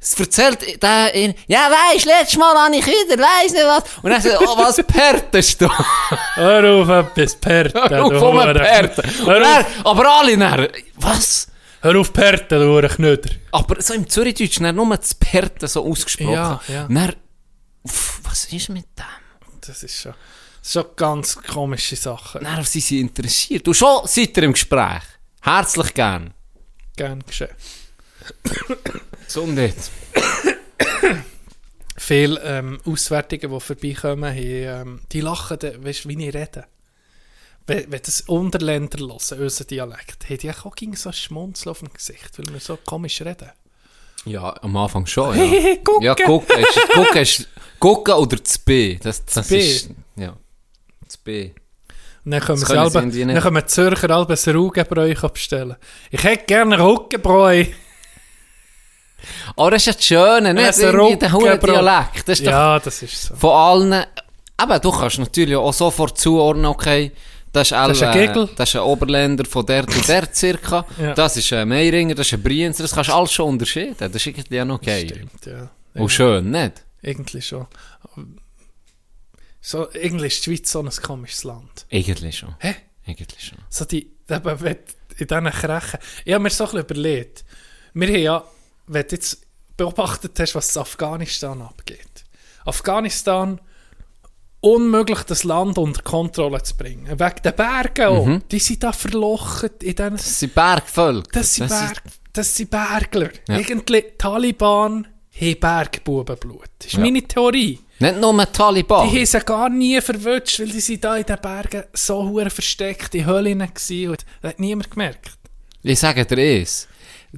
es erzählt der ihn, ja weisst, letztes Mal habe ich wieder, weiss nicht was. Und er sagt, oh, was pertest du? [LAUGHS] Hör auf, etwas Perten. Hör auf, du um perten. Und Hör er, auf, aber alle nachher, was? hör auf Perten, du Knöder. Aber so im Zürichdeutsch, dann nur das Perten so ausgesprochen. Ja, ja. Dann, uff, was ist mit dem? Das ist schon... Schon ganz komische Sachen. Dann sind sie interessiert. Du schon seid ihr im Gespräch. Herzlich gern. Gern geschehen. Gesundheit. Viele ähm, Auswertungen, die vorbeikommen, haben, ähm, die lachen, weißt du, wie ich rede. Wenn, wenn das Unterländer hören, unseren Dialekt, haben die auch gegen so ein Schmunzeln auf dem Gesicht, weil wir so komisch reden. Ja, am Anfang schon. Ja, [LAUGHS] hey, gucken! ja gucken, ist, gucken, ist, gucken oder das B. Das, das B. Ist, ja. Das B. Und dann können, Das selber, dann können wir Zürcher halb ein Raugenbräu bestellen. Ich hätte gerne Raugenbräu. Aber das ist ja das Schöne, nicht? Ein Irgendwie der hohe. Dialekt. Das ist doch Ja, das ist so. von allen. Aber du kannst natürlich auch sofort zuordnen, okay, das ist, Das ist ein Gegel. das ist ein Oberländer von der zu der circa. [LAUGHS] Ja. Das ist ein Meiringer, das ist ein Brienzer. Das kannst du alles schon unterscheiden. Das ist irgendwie auch noch geil. Stimmt, ja. Und schön, nicht? Irgendwie schon. So, irgendwie ist die Schweiz so ein komisches Land. Eigentlich schon. Hä? Eigentlich schon. So die, eben, wenn in diesen Krechen. Ich habe mir so ein bisschen überlegt. Wir haben ja, wenn du jetzt beobachtet hast, was in Afghanistan abgeht. Afghanistan, unmöglich das Land unter Kontrolle zu bringen. Wegen den Bergen auch. Die sind da verlocht in diesen... Das sind Bergvölker. Das sind, Berg, das sind Bergler. Ja. Irgendwie Taliban haben Bergbubenblut. Das ist Ja. meine Theorie. Nicht nur mit Taliban. Die haben sie gar nie verwünscht, weil die sind da in den Bergen so hure versteckt in Höhlen waren und das hat niemand gemerkt. Ich sage dir eins.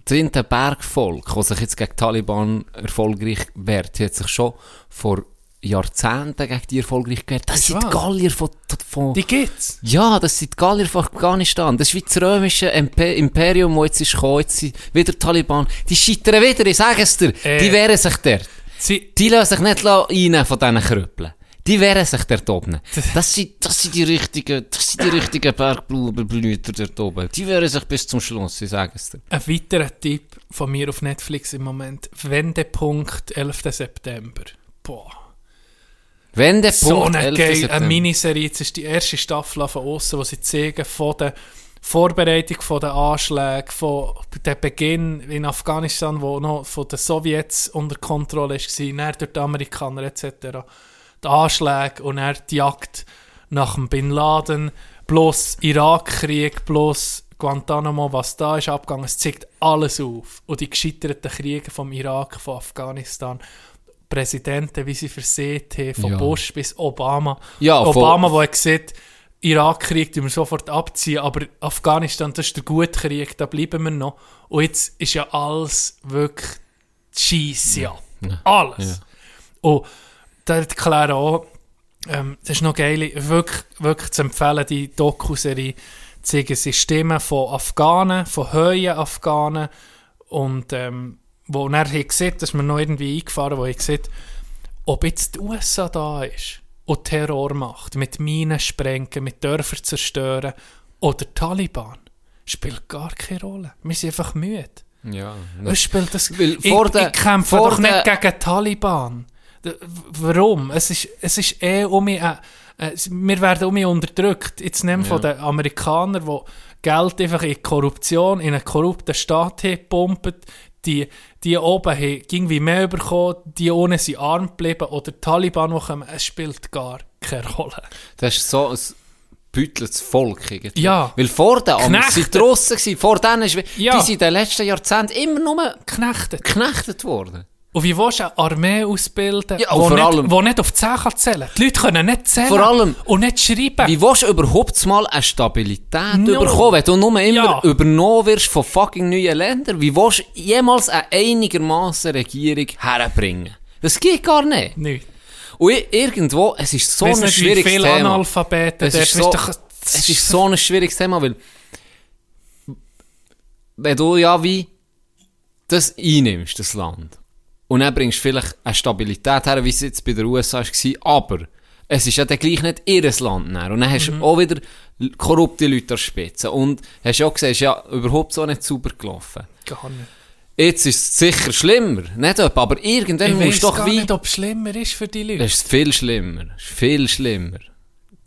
Das Bergvolk, das sich jetzt gegen die Taliban erfolgreich wehrt, hat sich schon vor Jahrzehnten gegen die erfolgreich gewehrt. Das Ist sind die. Gallier von, von Die gibt's. ja, das sind die Gallier von Afghanistan. Das ist das römische Impe- Imperium, das jetzt ist gekommen. Jetzt sind wieder die Taliban. Die scheitern wieder, ich sage es dir. Äh. Die wehren sich dort. Sie, Die lassen sich nicht rein von diesen Krüppeln. Die wehren sich dort oben. Das sind, das sind die richtigen, das sind die richtigen Bergblüter dort oben. Die wehren sich bis zum Schluss, ich sage es dir. ein weiterer Tipp von mir auf Netflix im Moment. Wendepunkt 11. September. Boah. Wendepunkt So eine 11. geile September. eine Miniserie. Jetzt ist die erste Staffel von außen, wo sie zeigen von der Vorbereitung von den Anschlägen, von dem Beginn in Afghanistan, wo noch von den Sowjets unter Kontrolle war, dann durch die Amerikaner etc. Die Anschläge und dann die Jagd nach dem Bin Laden, bloß Irakkrieg, bloß Guantanamo, was da ist abgegangen, es zeigt alles auf. Und die gescheiterten Kriege vom Irak, von Afghanistan, Präsidenten, wie sie versehen haben, von Ja. Bush bis Obama. Ja, Obama, der gesagt, Irakkrieg tun wir sofort abziehen, aber Afghanistan, das ist der gute Krieg, da bleiben wir noch. Und jetzt ist ja alles wirklich Scheisse ab. Alles. Und da erklären auch, ähm, das ist noch geil, wirklich, wirklich zu empfehlen, die Doku-Serie zeigen sie Stimmen von Afghanen, von höheren Afghanen und ähm, wo er gesehen, dass wir noch irgendwie eingefahren, wo er gesehen, ob jetzt die USA da ist und Terror macht, mit Minen sprengen, mit Dörfern zerstören oder die Taliban, spielt gar keine Rolle. Wir sind einfach müde. Ja. Was spielt das? Weil ich, vor der- ich kämpfe vor doch nicht gegen die Taliban. Warum? Es ist, es ist eh um mich, äh, äh, wir werden um mich unterdrückt. Jetzt nehmen von den Amerikanern, die Geld einfach in Korruption, in einen korrupten Staat pumpen, die, die oben haben irgendwie mehr bekommen, die ohne sind arm geblieben, oder die Taliban, die kommen, es spielt gar keine Rolle. Das ist so ein büteltes Volk irgendwie. Ja. Weil vor den Amis Knechte. sind die Russen gewesen, vor denen Ja. die sind in den letzten Jahrzehnten immer nur Knechtet. geknechtet worden. Und wie willst du eine Armee ausbilden, Ja, nicht, allem- wo nicht auf 10 kann zählen kann? Die Leute können nicht zählen Vor allem- und nicht schreiben. Wie willst du überhaupt mal eine Stabilität No. bekommen, wenn du nur immer Ja. übernommen wirst von fucking neuen Ländern? Wie willst du jemals eine einigermaßen Regierung herbringen? Das geht gar nicht. Nicht. Und irgendwo, es ist so ein nicht, wie schwieriges viele Thema. Analphabeten Es ist, so, es ist so ein schwieriges Thema, weil wenn du ja wie das einnimmst, das Land, und dann bringst du vielleicht eine Stabilität her, wie es jetzt bei den USA war, aber es ist ja dann gleich nicht ihr Land mehr. Und dann hast Mhm. du auch wieder korrupte Leute an Spitze. Und hast ja auch gesehen, es ist ja überhaupt so nicht sauber gelaufen. Gar nicht. Jetzt ist es sicher schlimmer, nicht etwa, aber irgendwann Ich musst du doch gar wie... nicht, ob es schlimmer ist für die Leute. Das ist viel schlimmer. Ist viel schlimmer.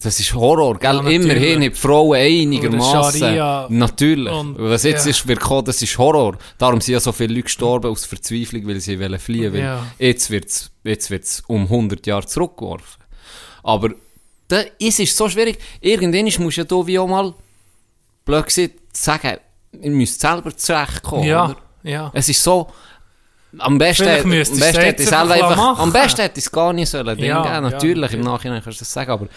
Das ist Horror, gell? Ja. Immerhin die Frauen einigermaßen. Natürlich. und- Was jetzt ja. ist, wird kommen, das ist Horror. Darum sind ja so viele Leute gestorben aus Verzweiflung, weil sie wollen fliehen. Weil Ja. Jetzt wird es jetzt wird's um 100 Jahre zurückgeworfen. Aber da, es ist so schwierig. Irgendwann musst du ja da wie auch mal, blöd gesagt, sagen, ihr müsst selber zurechtkommen, Ja, oder? ja. Es ist so, am besten, am besten du es hätte ich jetzt selber einfach einfach, machen. am besten hätte ich es gar nicht sollen, Ding Ja, ja, natürlich, im natürlich. Nachhinein kannst du das sagen, aber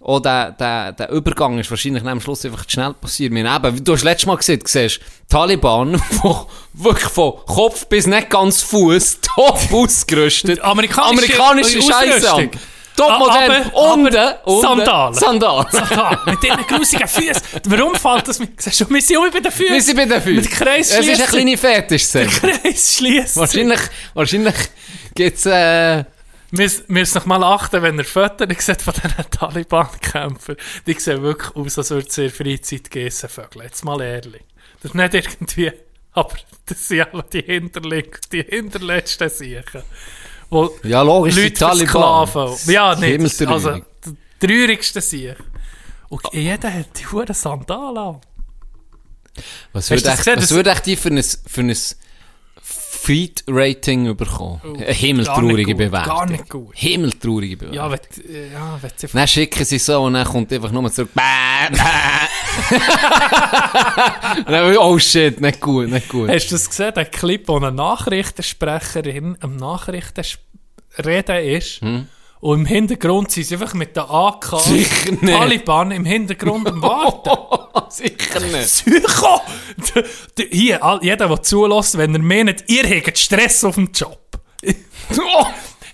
auch der, der, der Übergang ist wahrscheinlich am Schluss einfach zu schnell passiert. Wir eben, du hast letztes Mal gesehen, du siehst Taliban, [LAUGHS] wo wirklich von Kopf bis nicht ganz Fuß [LAUGHS] top ausgerüstet. Amerikanische Amerikanische Scheiße. Topmodell. Unten. Sandalen. Sandalen. [LAUGHS] Total. Mit diesen grusigen Füßen. Warum fällt das mir? Siehst du, wir sind auch bei den Füßen. Wir sind bei den Füßen. Mit Kreis Es ist eine schliessen. kleine Fetischsendung. Kreis schließen. Wahrscheinlich, wahrscheinlich gibt's, äh, Wir müssen noch mal achten, wenn ihr Fotos seht von diesen Taliban-Kämpfern. Die sehen wirklich aus, als würden sie der Freizeit gegessen Vögel. Jetzt mal ehrlich. Das ist nicht irgendwie... [LAUGHS] Aber das sind alle die, Hinterleg die hinterletzten Siechen. Wo ja logisch, die Leute Taliban. versklaven. Ja, nicht. Himmelstreuung. Also, der traurigste Sieg. Und jeder hat die Huren Sandalen an. Was würde echt, was würde echt die für ein, für ein Feed-Rating bekommen? Eine Oh, Gar himmeltraurige Bewertung. Gar nicht gut. Himmeltraurige Bewertung. Ja, wenn, äh, ja, wenn sie Dann schicken sie so und dann kommt einfach nur zurück. Bäh, bäh. [LAUGHS] oh shit, nicht gut, nicht gut. Hast du das gesehen, der Clip, wo eine Nachrichtensprecherin am Nachrichtenreden ist? Und im Hintergrund sind sie einfach mit der AK [LAUGHS] Sicher. Taliban im Hintergrund am Warten. [LAUGHS] Sicher nicht. Psycho! Hier, jeder, der zulässt, wenn er meint, ihr habt Stress auf dem Job. [LAUGHS] Oh,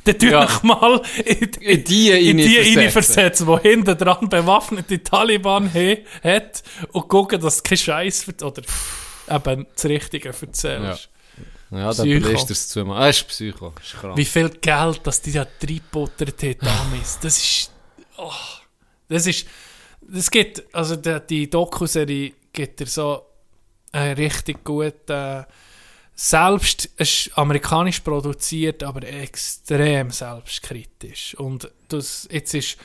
Dann tu Ja. dich mal in, in die in die reinversetzen, wo hinten dran bewaffnete Taliban he, hat und gucken, dass kein Scheiß oder eben das Richtige erzählst. Ja, dann Psycho. belest du es zweimal. Ah, ist Psycho. Ist krank. Wie viel Geld, das die da reingebuttert hat damals. Das ist, oh, das ist, das gibt, also die, die Doku-Serie gibt dir so einen richtig guten, selbst, es ist amerikanisch produziert, aber extrem selbstkritisch. Und das, jetzt ist,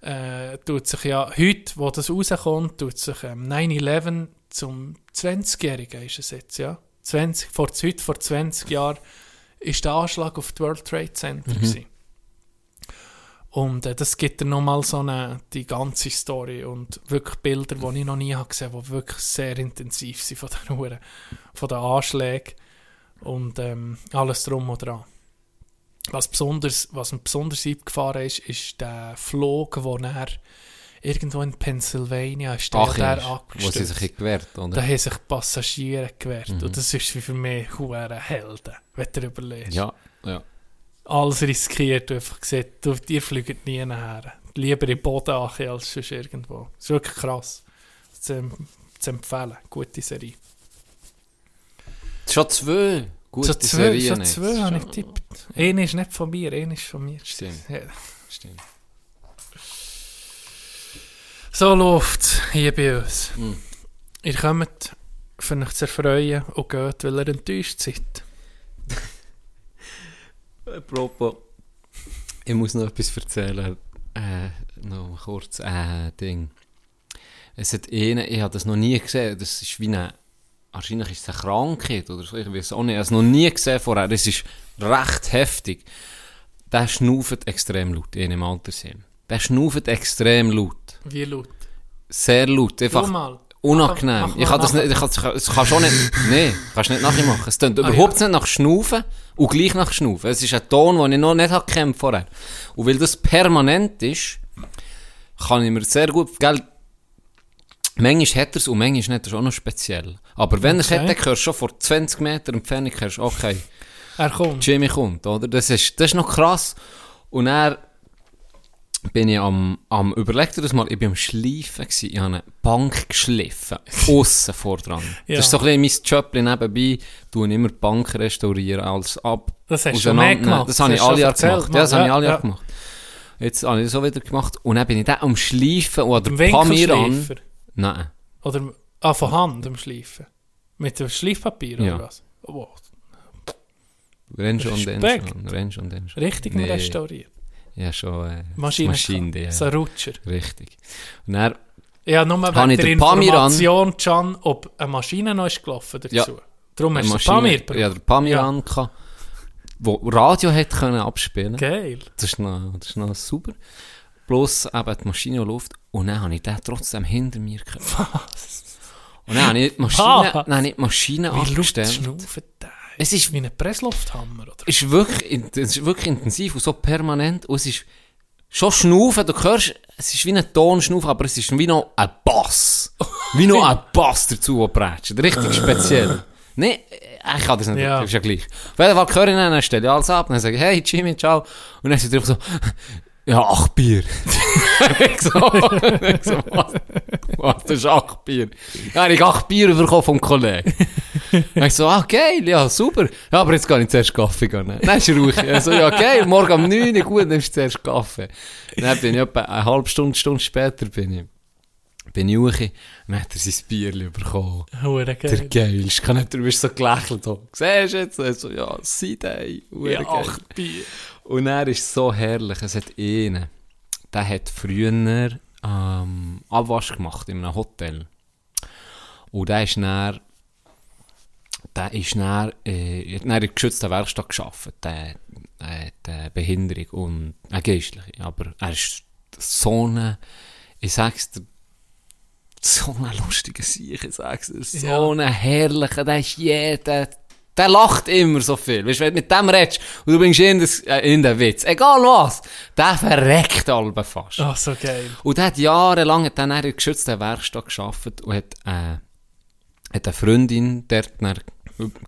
äh, tut sich ja, heute, wo das rauskommt, tut sich ähm, 9-11 zum 20-Jährigen ist es jetzt, ja. 20, vor, heute vor 20 Jahren ist der Anschlag auf das World Trade Center. gewesen. Und äh, das gibt dir nochmal so eine, die ganze Story und wirklich Bilder, die ich noch nie habe gesehen habe, die wirklich sehr intensiv sind von [LAUGHS] den Uhren, von den Anschlägen und ähm, alles drum und dran. Was, besonders, was mir besonders eingefahren ist, ist der Flug, wo er irgendwo in Pennsylvania ist, der, Ach, der wo sie sich gewehrt, oder? Da haben sich Passagiere gewehrt. Und das ist wie für mich hure Helden, wenn du überlegst. Ja, ja. Alles riskiert, du einfach gesagt, du, ihr fliegt nie nachher. Lieber in den Boden als sonst irgendwo. Das ist wirklich krass. Zu, zu empfehlen. Gute Serie. Schon zwei. Gute so zwei, Serien so jetzt. zwei habe ich getippt. Eine ist nicht von mir, eine ist von mir. Stimmt, Ja. stimmt. So läuft es hier bei uns. Mm. Ihr kommt, für euch zu erfreuen und geht, weil ihr enttäuscht seid. Apropos, ich muss noch etwas erzählen. Äh, noch kurz, äh, Ding. Es hat einen, ich habe das noch nie gesehen, das ist wie eine, wahrscheinlich ist es eine Krankheit oder so, ich weiß auch nicht, ich habe es noch nie gesehen vorher, das ist recht heftig. Der schnauft extrem laut, in einem Altersheim. Der schnauft extrem laut. Wie laut? Sehr laut, einfach mal. unangenehm. Mach- mach ich kann das nicht, ich kann, kannst du auch nicht, [LAUGHS] nee, kannst nicht nachher machen. Es klingt überhaupt nicht nach Schnaufen und gleich nach Schnaufen. Es ist ein Ton, den ich noch nicht habe vorher. Und weil das permanent ist, kann ich mir sehr gut, gell, manchmal hat er es und manchmal nicht, das ist auch noch speziell. Aber wenn er es Okay. hat, dann hörst du schon vor 20 Metern Entfernung, hörst okay, Er kommt. Jimmy kommt, oder? Das ist, das ist noch krass. Und er bin ich am, am überleg dir das mal, ich bin am Schleifen gewesen. Ich habe eine Bank geschliffen. [LAUGHS] Aussen vor dran. Ja. Das ist so ein bisschen mein Job nebenbei. Du immer die Bank restaurieren, alles ab. Das hast du schon mehr auseinandernehmen. gemacht. Das habe ich alle schon Jahre gemacht. Ja, das habe ich alle Ja, Jahre ja. gemacht. Jetzt habe ich das auch wieder gemacht. Und dann bin ich da am Schleifen und an der Pamiran. Winkelschleifer. Nein. Oder ah, von Hand am Schleifen. Mit dem Schleifpapier Ja. oder was? Oh, Rennst dann Respekt. schon. Rennst dann schon. richtig Nee. restauriert. Ja, schon. Äh, Maschine. Maschine, ja. So ein Rutscher. Richtig. Und dann Ja, nur wegen ich der Information, Can, ob eine Maschine noch ist gelaufen dazu. Ja. Darum hast du den Pamir gebraucht. ja, der Pamiran ja. wo Radio hat können abspielen. Geil. Das ist noch, das ist noch super. plus eben die Maschine Luft. Und dann habe ich den trotzdem hinter mir gehört. Und dann habe ich die Maschine, Was? dann habe ich die Maschine Wie laut abgestellt. Es ist, Wie ein Presslufthammer, oder? es ist wirklich, es ist wirklich intensiv und so permanent. Und es ist schon Schnaufen, du hörst, es ist wie ein Tonschnaufen, aber es ist wie noch ein Bass. Wie noch ein Bass dazu, der prätscht. Richtig speziell. Nee, ich kann das nicht, Ja. das ist ja gleich. Auf jeden Fall höre ich ihn, dann stelle ich alles ab, dann sage ich, hey Jimmy, ciao. Und dann sagt er einfach so, ja, acht Bier. [LAUGHS] ich so, ich so was, was, das ist acht Bier. Ja, ich habe acht Bier bekommen vom Kollegen. Ich so, ah, geil, ja, super. Ja, aber jetzt gehe ich zuerst Kaffee gehen. Dann ist ruhig. Ich so, ja, geil, morgen um 9 Uhr, gut, nimmst du zuerst Kaffee. Dann bin ich etwa eine halbe Stunde, Stunde später bin ich, bin ich ruhig. Dann hat er sein Bierchen bekommen. Hure Der geil. geilste. Kann nicht, du bist so gelächelt. So. Siehst du jetzt? Er so, ja, Sidey. Ja, acht Bier. Und er ist so herrlich. Es hat einen, der hat früher ähm, Abwasch gemacht in einem Hotel. Und der ist dann, der ist dann, äh, hat dann in einer geschützten Werkstatt gearbeitet. Der, der hat eine Behinderung und eine geistliche. Aber er ist so eine, ich sag's dir, so ein lustiger Sieg, ich sag's dir. So Ja. ein herrlicher, der ist jeder, der lacht immer so viel. Weißt du, wenn du mit dem redest und du bringst in, das, äh, in den Witz, egal was, der verreckt alle fast. Ach, so geil. Und der hat jahrelang hat dann in der geschützten Werkstatt gearbeitet und hat, äh, hat eine Freundin dort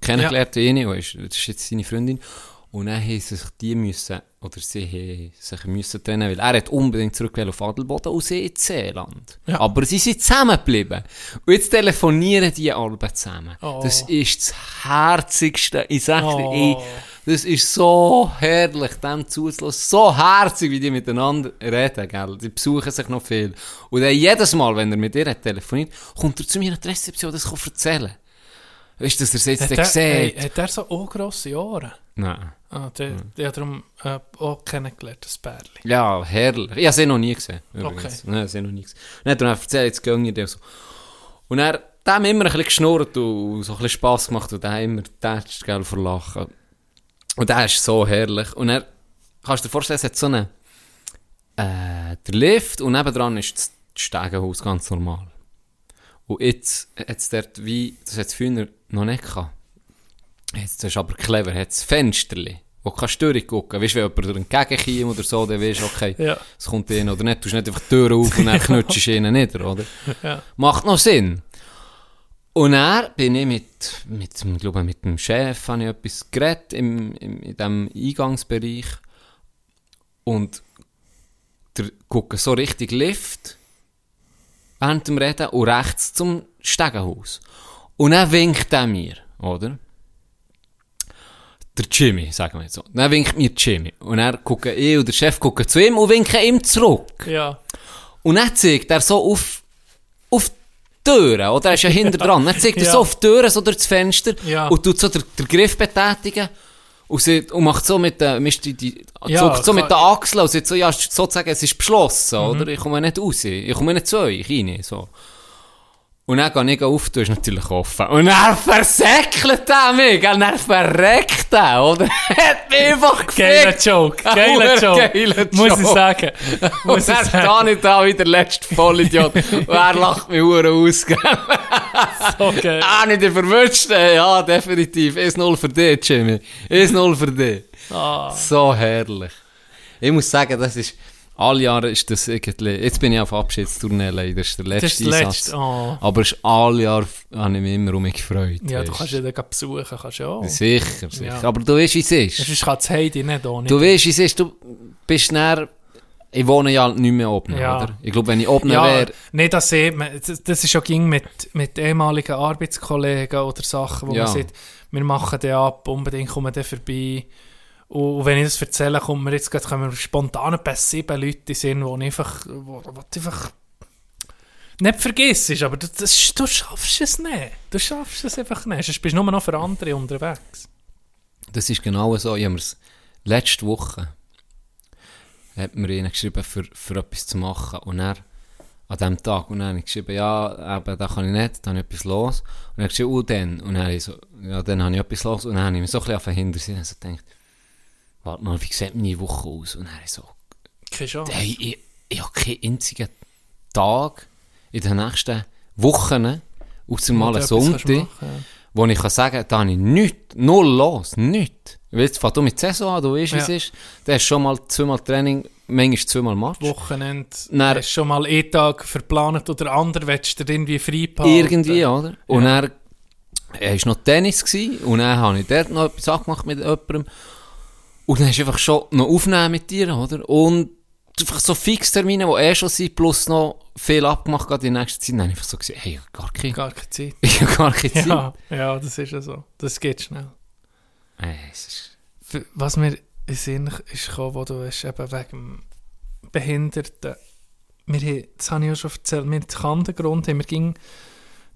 kennengelernt, ja. eine, und ist, das ist jetzt seine Freundin. Und dann haben sich die müssen, oder sie haben sich müssen trennen, weil er hat unbedingt zurück auf Adelboden und sie in Seeland. Ja. Aber sie sind zusammengeblieben. Und jetzt telefonieren die alle zusammen. Oh. Das ist das Herzigste. Ich sag dir, Oh. das ist so herrlich, dem zuzulassen. So herzig, wie die miteinander reden, gell. Die besuchen sich noch viel. Und dann jedes Mal, wenn er mit ihr hat telefoniert, kommt er zu mir in die Rezeption, das kann erzählen. Weißt du, dass er es jetzt Hat der, sieht? hey, hat der so grosse Ohren? Nein. Ah, der, hat darum äh, auch kennengelernt, das Bärli. Ja, herrlich. Ich habe sie noch nie gesehen. Übrigens. Okay. Nein, sie noch nie gesehen. Und dann hat er erzählt, jetzt gehen wir so. Und er, hat mir immer ein bisschen geschnurrt und so ein bisschen Spass gemacht und hat immer getatscht, gell, vor Lachen. Und der ist so herrlich. Und er, kannst du dir vorstellen, es hat so einen, äh, der Lift und nebendran ist das Stegenhaus ganz normal. Und jetzt hat es dort wie, das hat es früher noch nicht gehabt. Jetzt ist aber clever, hat es Fensterli, wo du kannst durchgucken. Weißt du, wenn jemand entgegenkommt oder so, dann weißt du, okay, Ja. es kommt rein oder nicht. Du tust nicht einfach die Tür auf und dann [LAUGHS] knutschst du ihn nieder, oder? Ja. Macht noch Sinn. Und dann bin ich mit, mit, ich glaube, mit dem Chef habe ich etwas geredet im, im, in diesem Eingangsbereich. Und der guckt so richtig Lift während dem Reden und rechts zum Stegenhaus. Und dann winkt er mir, oder? Der Jimmy, sagen wir jetzt so. Dann winkt mir Jimmy. Und er guckt ich und der Chef gucken zu ihm und winken ihm zurück. Ja. Und dann zeigt er so auf, auf die Türen, oder? Er ist ja hinter [LAUGHS] dran. Dann zeigt er Ja. so auf die Türen, so durch das Fenster, Ja. und tut so den, den Griff betätigen. Und, sie, und macht so mit der, die, die, Ja, zuckt so mit der Achsel und sagt so, ja, sozusagen, es ist beschlossen, Mhm. oder? Ich komme nicht raus. Ich komme nicht zu euch rein, so. Und dann gehe ich auf, du ist natürlich offen. Und er versäckelt er mich, gell? Er verreckt er, oder? [LAUGHS] Hat mich einfach Geiler gefickt. Joke. Ein Geiler Joke. geiler Muss ich Joke. sagen. [LAUGHS] Und Muss ich er sagen. da nicht da wie der letzte Vollidiot. [LAUGHS] Und er lacht mich hure aus, gell? So geil. Ah, nicht der Verwünschte. Ja, definitiv. 1-0 für dich, Jimmy. 1-0 für dich. Ah. So herrlich. Ich muss sagen, das ist, alle Jahre ist das irgendwie, jetzt bin ich auf Abschiedstournee leider, das ist der Das letzte ist das Einsatz. letzte. Oh. Aber ist alle Jahre, habe ich mich immer um mich gefreut. Ja, du kannst ja den besuchen, kannst ja auch. Sicher, sicher. Ja. Aber du weißt, wie es ist. Sonst kann das Heidi nicht ohne. Du weißt, wie es ist. Du bist näher, ich wohne ja nicht mehr oben, Ja. oder? Ich glaube, wenn ich oben ja, wäre, nicht das sieht man. Das, das ist ja ging mit, mit ehemaligen Arbeitskollegen oder Sachen, wo Ja. man sagt, wir machen den ab, unbedingt kommen den vorbei. Und, wenn ich das erzähle, kommt mir jetzt gerade kommen spontan etwa sieben Leute wo ich einfach, wo, wo du einfach nicht vergisst, aber du, das, du schaffst es nicht. Du schaffst es einfach nicht. Sonst bist du nur noch für andere unterwegs. Das ist genau so. Ich mir's letzte Woche hat mir ihnen geschrieben, für, für etwas zu machen. Und er an diesem Tag. Und dann habe ich geschrieben, ja, aber da kann ich nicht, da habe ich etwas los. Und habe ich geschrieben, und dann? Und dann so, ja, dann habe ich etwas los. Und dann habe ich mich so ein bisschen auf den Hintersinn und so gedacht, warte mal, wie sieht meine Woche aus? Und ich so, Keine Chance. hey, ich, ich habe keinen einzigen Tag in den nächsten Wochen, außer mal einen Sonntag, machen, ja. wo ich kann sagen kann, da habe ich nichts, null los, nichts. Weil Jetzt fährt du mit der Saison an, du weißt, wie es Ja. ist. Da hast schon mal zweimal Training, manchmal zweimal Match. Wochenende Dann- hast schon mal einen Tag verplant oder andere willst du dir irgendwie frei behalten. Irgendwie, oder? Und dann äh, war noch Tennis gewesen, und dann habe ich dort noch etwas abgemacht mit jemandem. Und dann hast du einfach schon noch aufnehmen mit dir, oder? Und einfach so Fixtermine, die eh schon sind, plus noch viel abgemacht gerade in nächster Zeit. Dann habe ich einfach so gesagt, hey, ich habe gar keine, Gar keine Zeit. [LAUGHS] ich habe gar keine Zeit. Ja, ja, das ist ja so. Das geht schnell. Äh, es ist, Was mir in Sinn ist gekommen, wo du hast, eben wegen Behinderten, wir haben, das habe ich ja schon erzählt, wir haben den haben wir ging,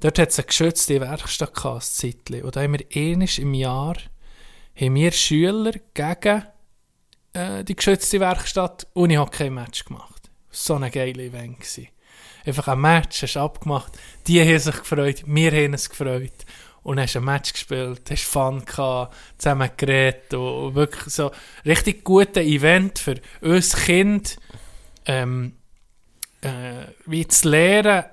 dort hat es eine geschützte Werkstatt gehabt, ein Zeitchen. und da haben wir einmal im Jahr, haben wir Schüler gegen äh, die geschützte Werkstatt Unihockey-Match gemacht. So ein geiles Event gewesen. Einfach ein Match, hast abgemacht, die haben sich gefreut, wir haben uns gefreut. Und hast ein Match gespielt, hast Fun gehabt, zusammen geredet und und wirklich so richtig gutes Event für uns Kind, ähm, äh, wie zu lernen,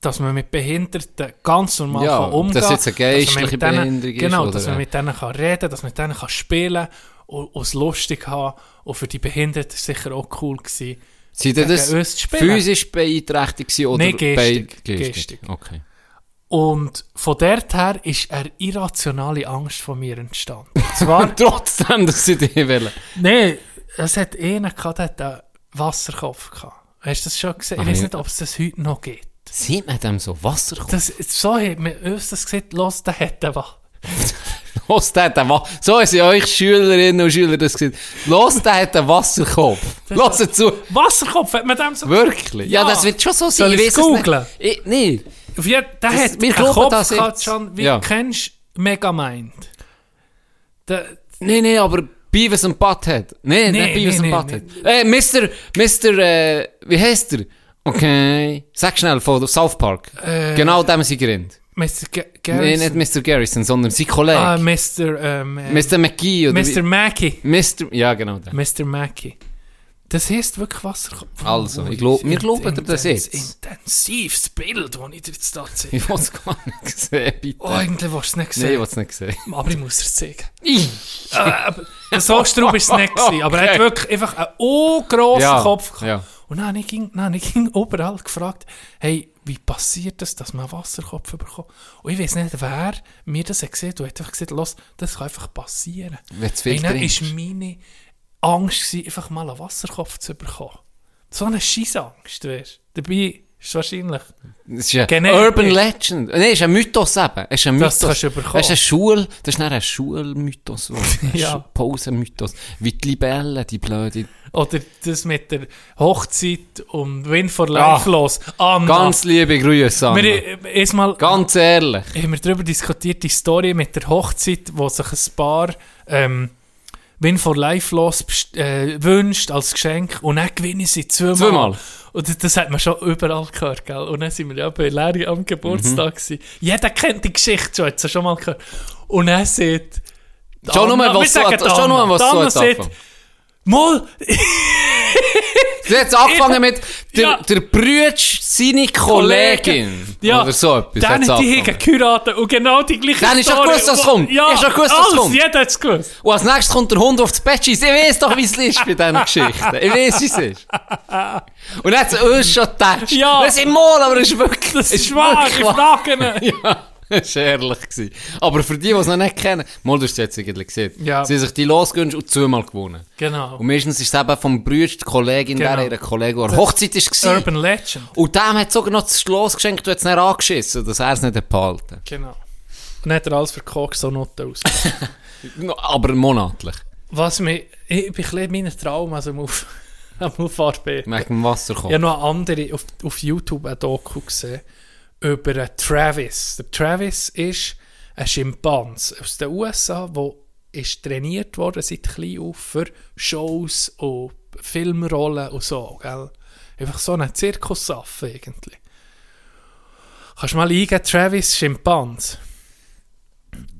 dass man mit Behinderten ganz normal Ja, kann umgehen dass jetzt eine geistliche denen- Behinderung ist, Genau, dass man mit denen kann reden dass man mit denen kann spielen und, und es lustig haben. Und für die Behinderten sicher auch cool. Gewesen. sind das physisch beeinträchtigt oder Nein, Gestik. bei- Gestik. Okay. Und von dort her ist eine irrationale Angst von mir entstanden. Zwar, [LAUGHS] Trotzdem, dass sie die wollen. nein, es hat einen gehabt, der einen Wasserkopf gehabt. Hast du das schon gesehen? Ich weiß nicht, ob es das heute noch gibt. Sieht man dem so Wasser kommen? Das, so hat man uns das gesagt, los, der hat einen Wa- [LAUGHS] Los, der hat einen Wa So haben sie euch Schülerinnen und Schüler das gesagt. Los, der hat einen Wasserkopf. [LAUGHS] Los zu. Wasserkopf hat man dem so Wirklich? Ja, Ja. das wird schon so Soll sein. nicht. Ich, nee. Auf jeden der Das- hat wir glauben Kopf das jetzt. schon, wie Ja. kennst du Megamind? Nee, nee, aber Beavis und Butthead. Nee, Nee, nicht Beavis nee, und nee, Butthead. Äh, Mr. Mr. Äh, wie heißt er? Okay. Sag schnell von South Park. Äh, genau dem sie gerannt. Mr. Garrison. nicht Mr. Garrison, sondern sein Kollege. Ah, Mr. Ähm, äh, Mr. McGee oder Mr. Mackey. Mr. Ja, genau der. Mr. Mackey. Das heisst wirklich Wasserkopf. Also, ich glaub- wir glauben dir das jetzt. Intensivs Bild, das ich dir jetzt da zeige. [LAUGHS] Ich will es gar nicht sehen, bitte. Oh, eigentlich willst du es nicht Nein, ich sehen. will es nicht sehen. aber ich muss es zeigen. Äh, so straub ist es nicht gewesen, aber er hat wirklich einfach einen oh grossen Ja, Kopf gehabt. ja. Und dann habe ich, ging- dann habe ich ging [LAUGHS] überall gefragt, hey, wie passiert das, dass man einen Wasserkopf bekommt? Und ich weiß nicht, wer mir das hat gesehen hat. Du hast einfach gesagt, los, das kann einfach passieren. Wenn zu viel Hey, war meine Angst, gewesen, einfach mal einen Wasserkopf zu bekommen. So eine Scheissangst, weißt du. Dabei ist es wahrscheinlich... Das ist ein Genetisch. Urban Legend. Nein, es ist ein Mythos eben. Es ist ein Das Mythos. kannst du bekommen. Das ist ein Schul, das ist ein Schulmythos. [LAUGHS] Ja. Pausenmythos. Wie die Libellen, die blöde. Oder das mit der Hochzeit und Win for Ja. Life los. Anna. Ganz liebe Grüße, Anna. Wir haben erstmal Ganz ehrlich. haben wir darüber diskutiert, die Story mit der Hochzeit, wo sich ein Paar ähm, Win for Life los äh, wünscht als Geschenk und dann gewinnen sie zweimal. Zweimal. Und das, das hat man schon überall gehört, gell? Und dann sind wir ja bei Larry am Geburtstag gewesen. Jeder kennt die Geschichte schon, hat sie schon mal gehört. Und er sagt... Schon nur, was hat- schon nur, was Die Mal, Sie hat angefangen mit der, Ja. der Brütsch, seine Kollegin. Ja, Oder so etwas. Dann hat die haben geheiratet und genau die gleiche Dann ist schon gewusst, dass es kommt. Ja, Ist schon gewusst, dass es alles, kommt. jeder hat es gewusst. Und als nächstes kommt der Hund auf das Bett. Ich weiß doch, wie es ist bei diesen Geschichten. Ich weiß, wie es ist. Und dann hat es uns schon getatscht. Ja. Das ist Mal, aber es ist wirklich... Das ist wahr, ich frage ihn. [LAUGHS] Ja, [LAUGHS] das war ehrlich. Gewesen. Aber für die, die es noch nicht kennen, mal, du hast es jetzt eigentlich gesehen. Ja. Sie haben sich die losgewünscht und zweimal gewonnen. Genau. Und meistens ist es eben vom die Kollegin, Genau. der ihre Kollegin, die Hochzeit war. Urban Legend. Und dem hat sogar noch das Los geschenkt, du hast es nicht angeschissen, dass er es nicht hat behalten Genau. Und hat er alles verkauft, so Noten aus. [LAUGHS] Aber monatlich. Was mich, ich bin ein meinen Traum also Auf, [LAUGHS] am Aufarbeiten. Wegen dem Wasser Ich habe kommen. noch andere auf, auf YouTube ein Doku gesehen über Travis. Der Travis ist ein Schimpans aus den USA, der ist trainiert worden seit klein auf für Shows und Filmrollen und so. Gell? Einfach so ein Zirkusaffe eigentlich. Kannst du mal eingeben, Travis Schimpans?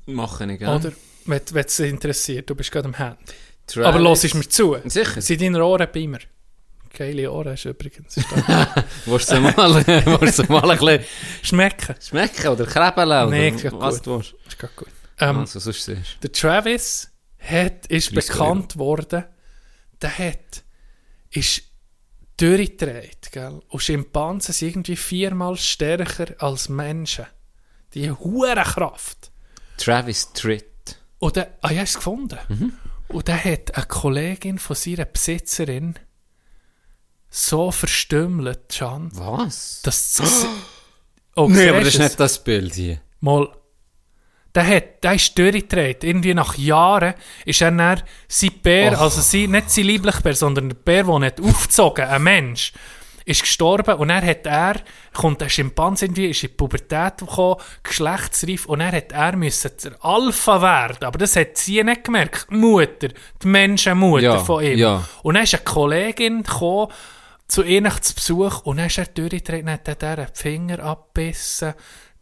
Mache ich, gell? Oder? Wenn wenn es dich interessiert, du bist gerade am Handy. Travis. Aber los ist mir zu. Sicher. Sind deine Ohren bei mir. Geile Ohren hast du übrigens. [LAUGHS] Ist Willst du mal, [LAUGHS] willst du mal ein bisschen Schmecken. schmecken oder krebeln? Oder Nee, geht was gut. du willst? Ist gut. Ähm, also, sonst siehst Der Travis hat, ist 30 bekannt worden, der hat, ist durchgedreht, gell? Und Schimpansen sind irgendwie viermal stärker als Menschen. Die hure Kraft. Travis Tritt. Und der, ah, ja, es gefunden? Mhm. Und der hat eine Kollegin von seiner Besitzerin so verstümmelt, Can, Was? dass das... [GASPS] Oh, siehst aber das ist nicht das Bild hier. Mal. Der, hat, der ist durchgedreht. Irgendwie nach Jahren ist er dann sein Bär, also sein, nicht sein lieblicher Bär, sondern der Bär, der nicht aufgezogen, ein Mensch, ist gestorben und dann hat er, kommt ein Schimpanse irgendwie, ist in die Pubertät gekommen, geschlechtsreif und dann hat er müssen der Alpha werden. Aber das hat sie nicht gemerkt. Die Mutter, die Menschenmutter Ja, von ihm. ja. Und dann ist eine Kollegin gekommen, zu ihr zu Besuch und dann ist er durchgedreht und hat er den Finger abgebissen.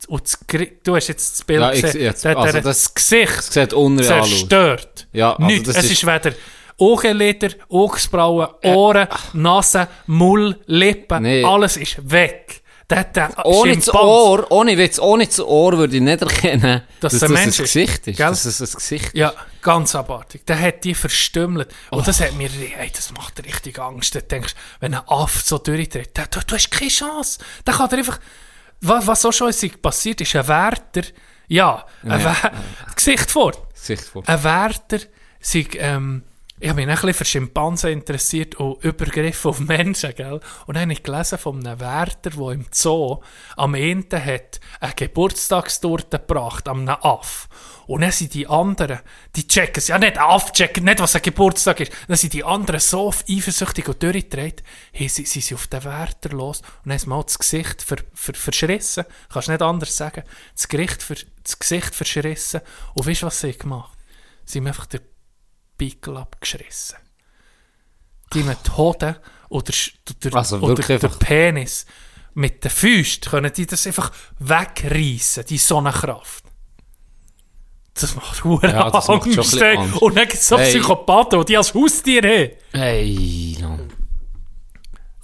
Und das, du hast jetzt das Bild Ja, ich gesehen, sehe jetzt- also das- das Gesicht Es sieht unreal zerstört. Ja, also Nichts. das es ist- ist, weder Augenlider, Augsbrauen, Ohren, Nase, Mull, Lippen, Nee. alles ist weg. Der den Ohne das Ohr, ohne Witz, ohne das Ohr würde ich nicht erkennen, Dass dass es ein das ein Mensch ist. Gesicht ist. Gell? Dass es ein Gesicht Ja, ganz abartig. Der hat die verstümmelt. Und Oh. das hat mir, ey, das macht richtig Angst. Du denkst, wenn ein Affe so durchdreht, der, du, du hast keine Chance. Der kann dir einfach, was, was so schon ist passiert ist, ein Wärter, ja, ein Ja. Wär- Gesicht vor. Gesicht vor. Ein Wärter, sei, ähm, ich habe mich ein bisschen für Schimpansen interessiert und Übergriffe auf Menschen, gell? Und dann habe ich gelesen von einem Wärter, der im Zoo am Ende hat eine Geburtstagstorte gebracht, an einem Aff. Und dann sind die anderen, die checken es, ja nicht, Aff checken nicht, was ein Geburtstag ist. Dann sind die anderen so eifersüchtig und durchgedreht, hey, sie, sind auf den Wärter los und haben mal das Gesicht ver, ver, verschrissen. Kannst nicht anders sagen. Das, ver, das Gesicht verschrissen. Und weißt du, was sie gemacht Sie haben einfach den Pickel abgeschrissen. Die haben die Hoden oder, oder, Also oder den Penis mit den Füßen können die das einfach wegreißen, die Sonnenkraft. Das macht hure Ja, macht Angst. Angst. Und dann gibt es so Hey. Psychopathen, die als Haustier haben. Hey, no.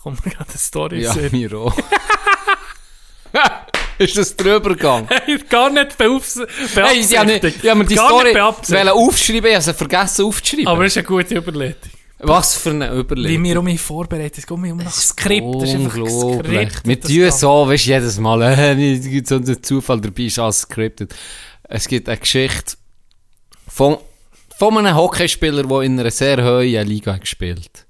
Kommt mir gerade eine Story ja. mir auch. [LAUGHS] [LAUGHS] ist das drüber gegangen? [LAUGHS] Gar nicht beaufs- Hey, ich habe beabsichtigt. ich hab mir die Gar Story nicht beabsichtigt. wollen aufschreiben, ich habe sie vergessen aufzuschreiben. Aber es ist eine gute Überlegung. Was für eine Wie Überlegung. wir um mich vorbereitet, es geht mir um das Skript. Das ist einfach. Skript. Das tun Ganze. so, weißt du, jedes Mal, äh, [LAUGHS] es gibt so einen Zufall dabei, ist alles scripted. Es gibt eine Geschichte von, von einem Hockeyspieler, der in einer sehr hohen Liga hat gespielt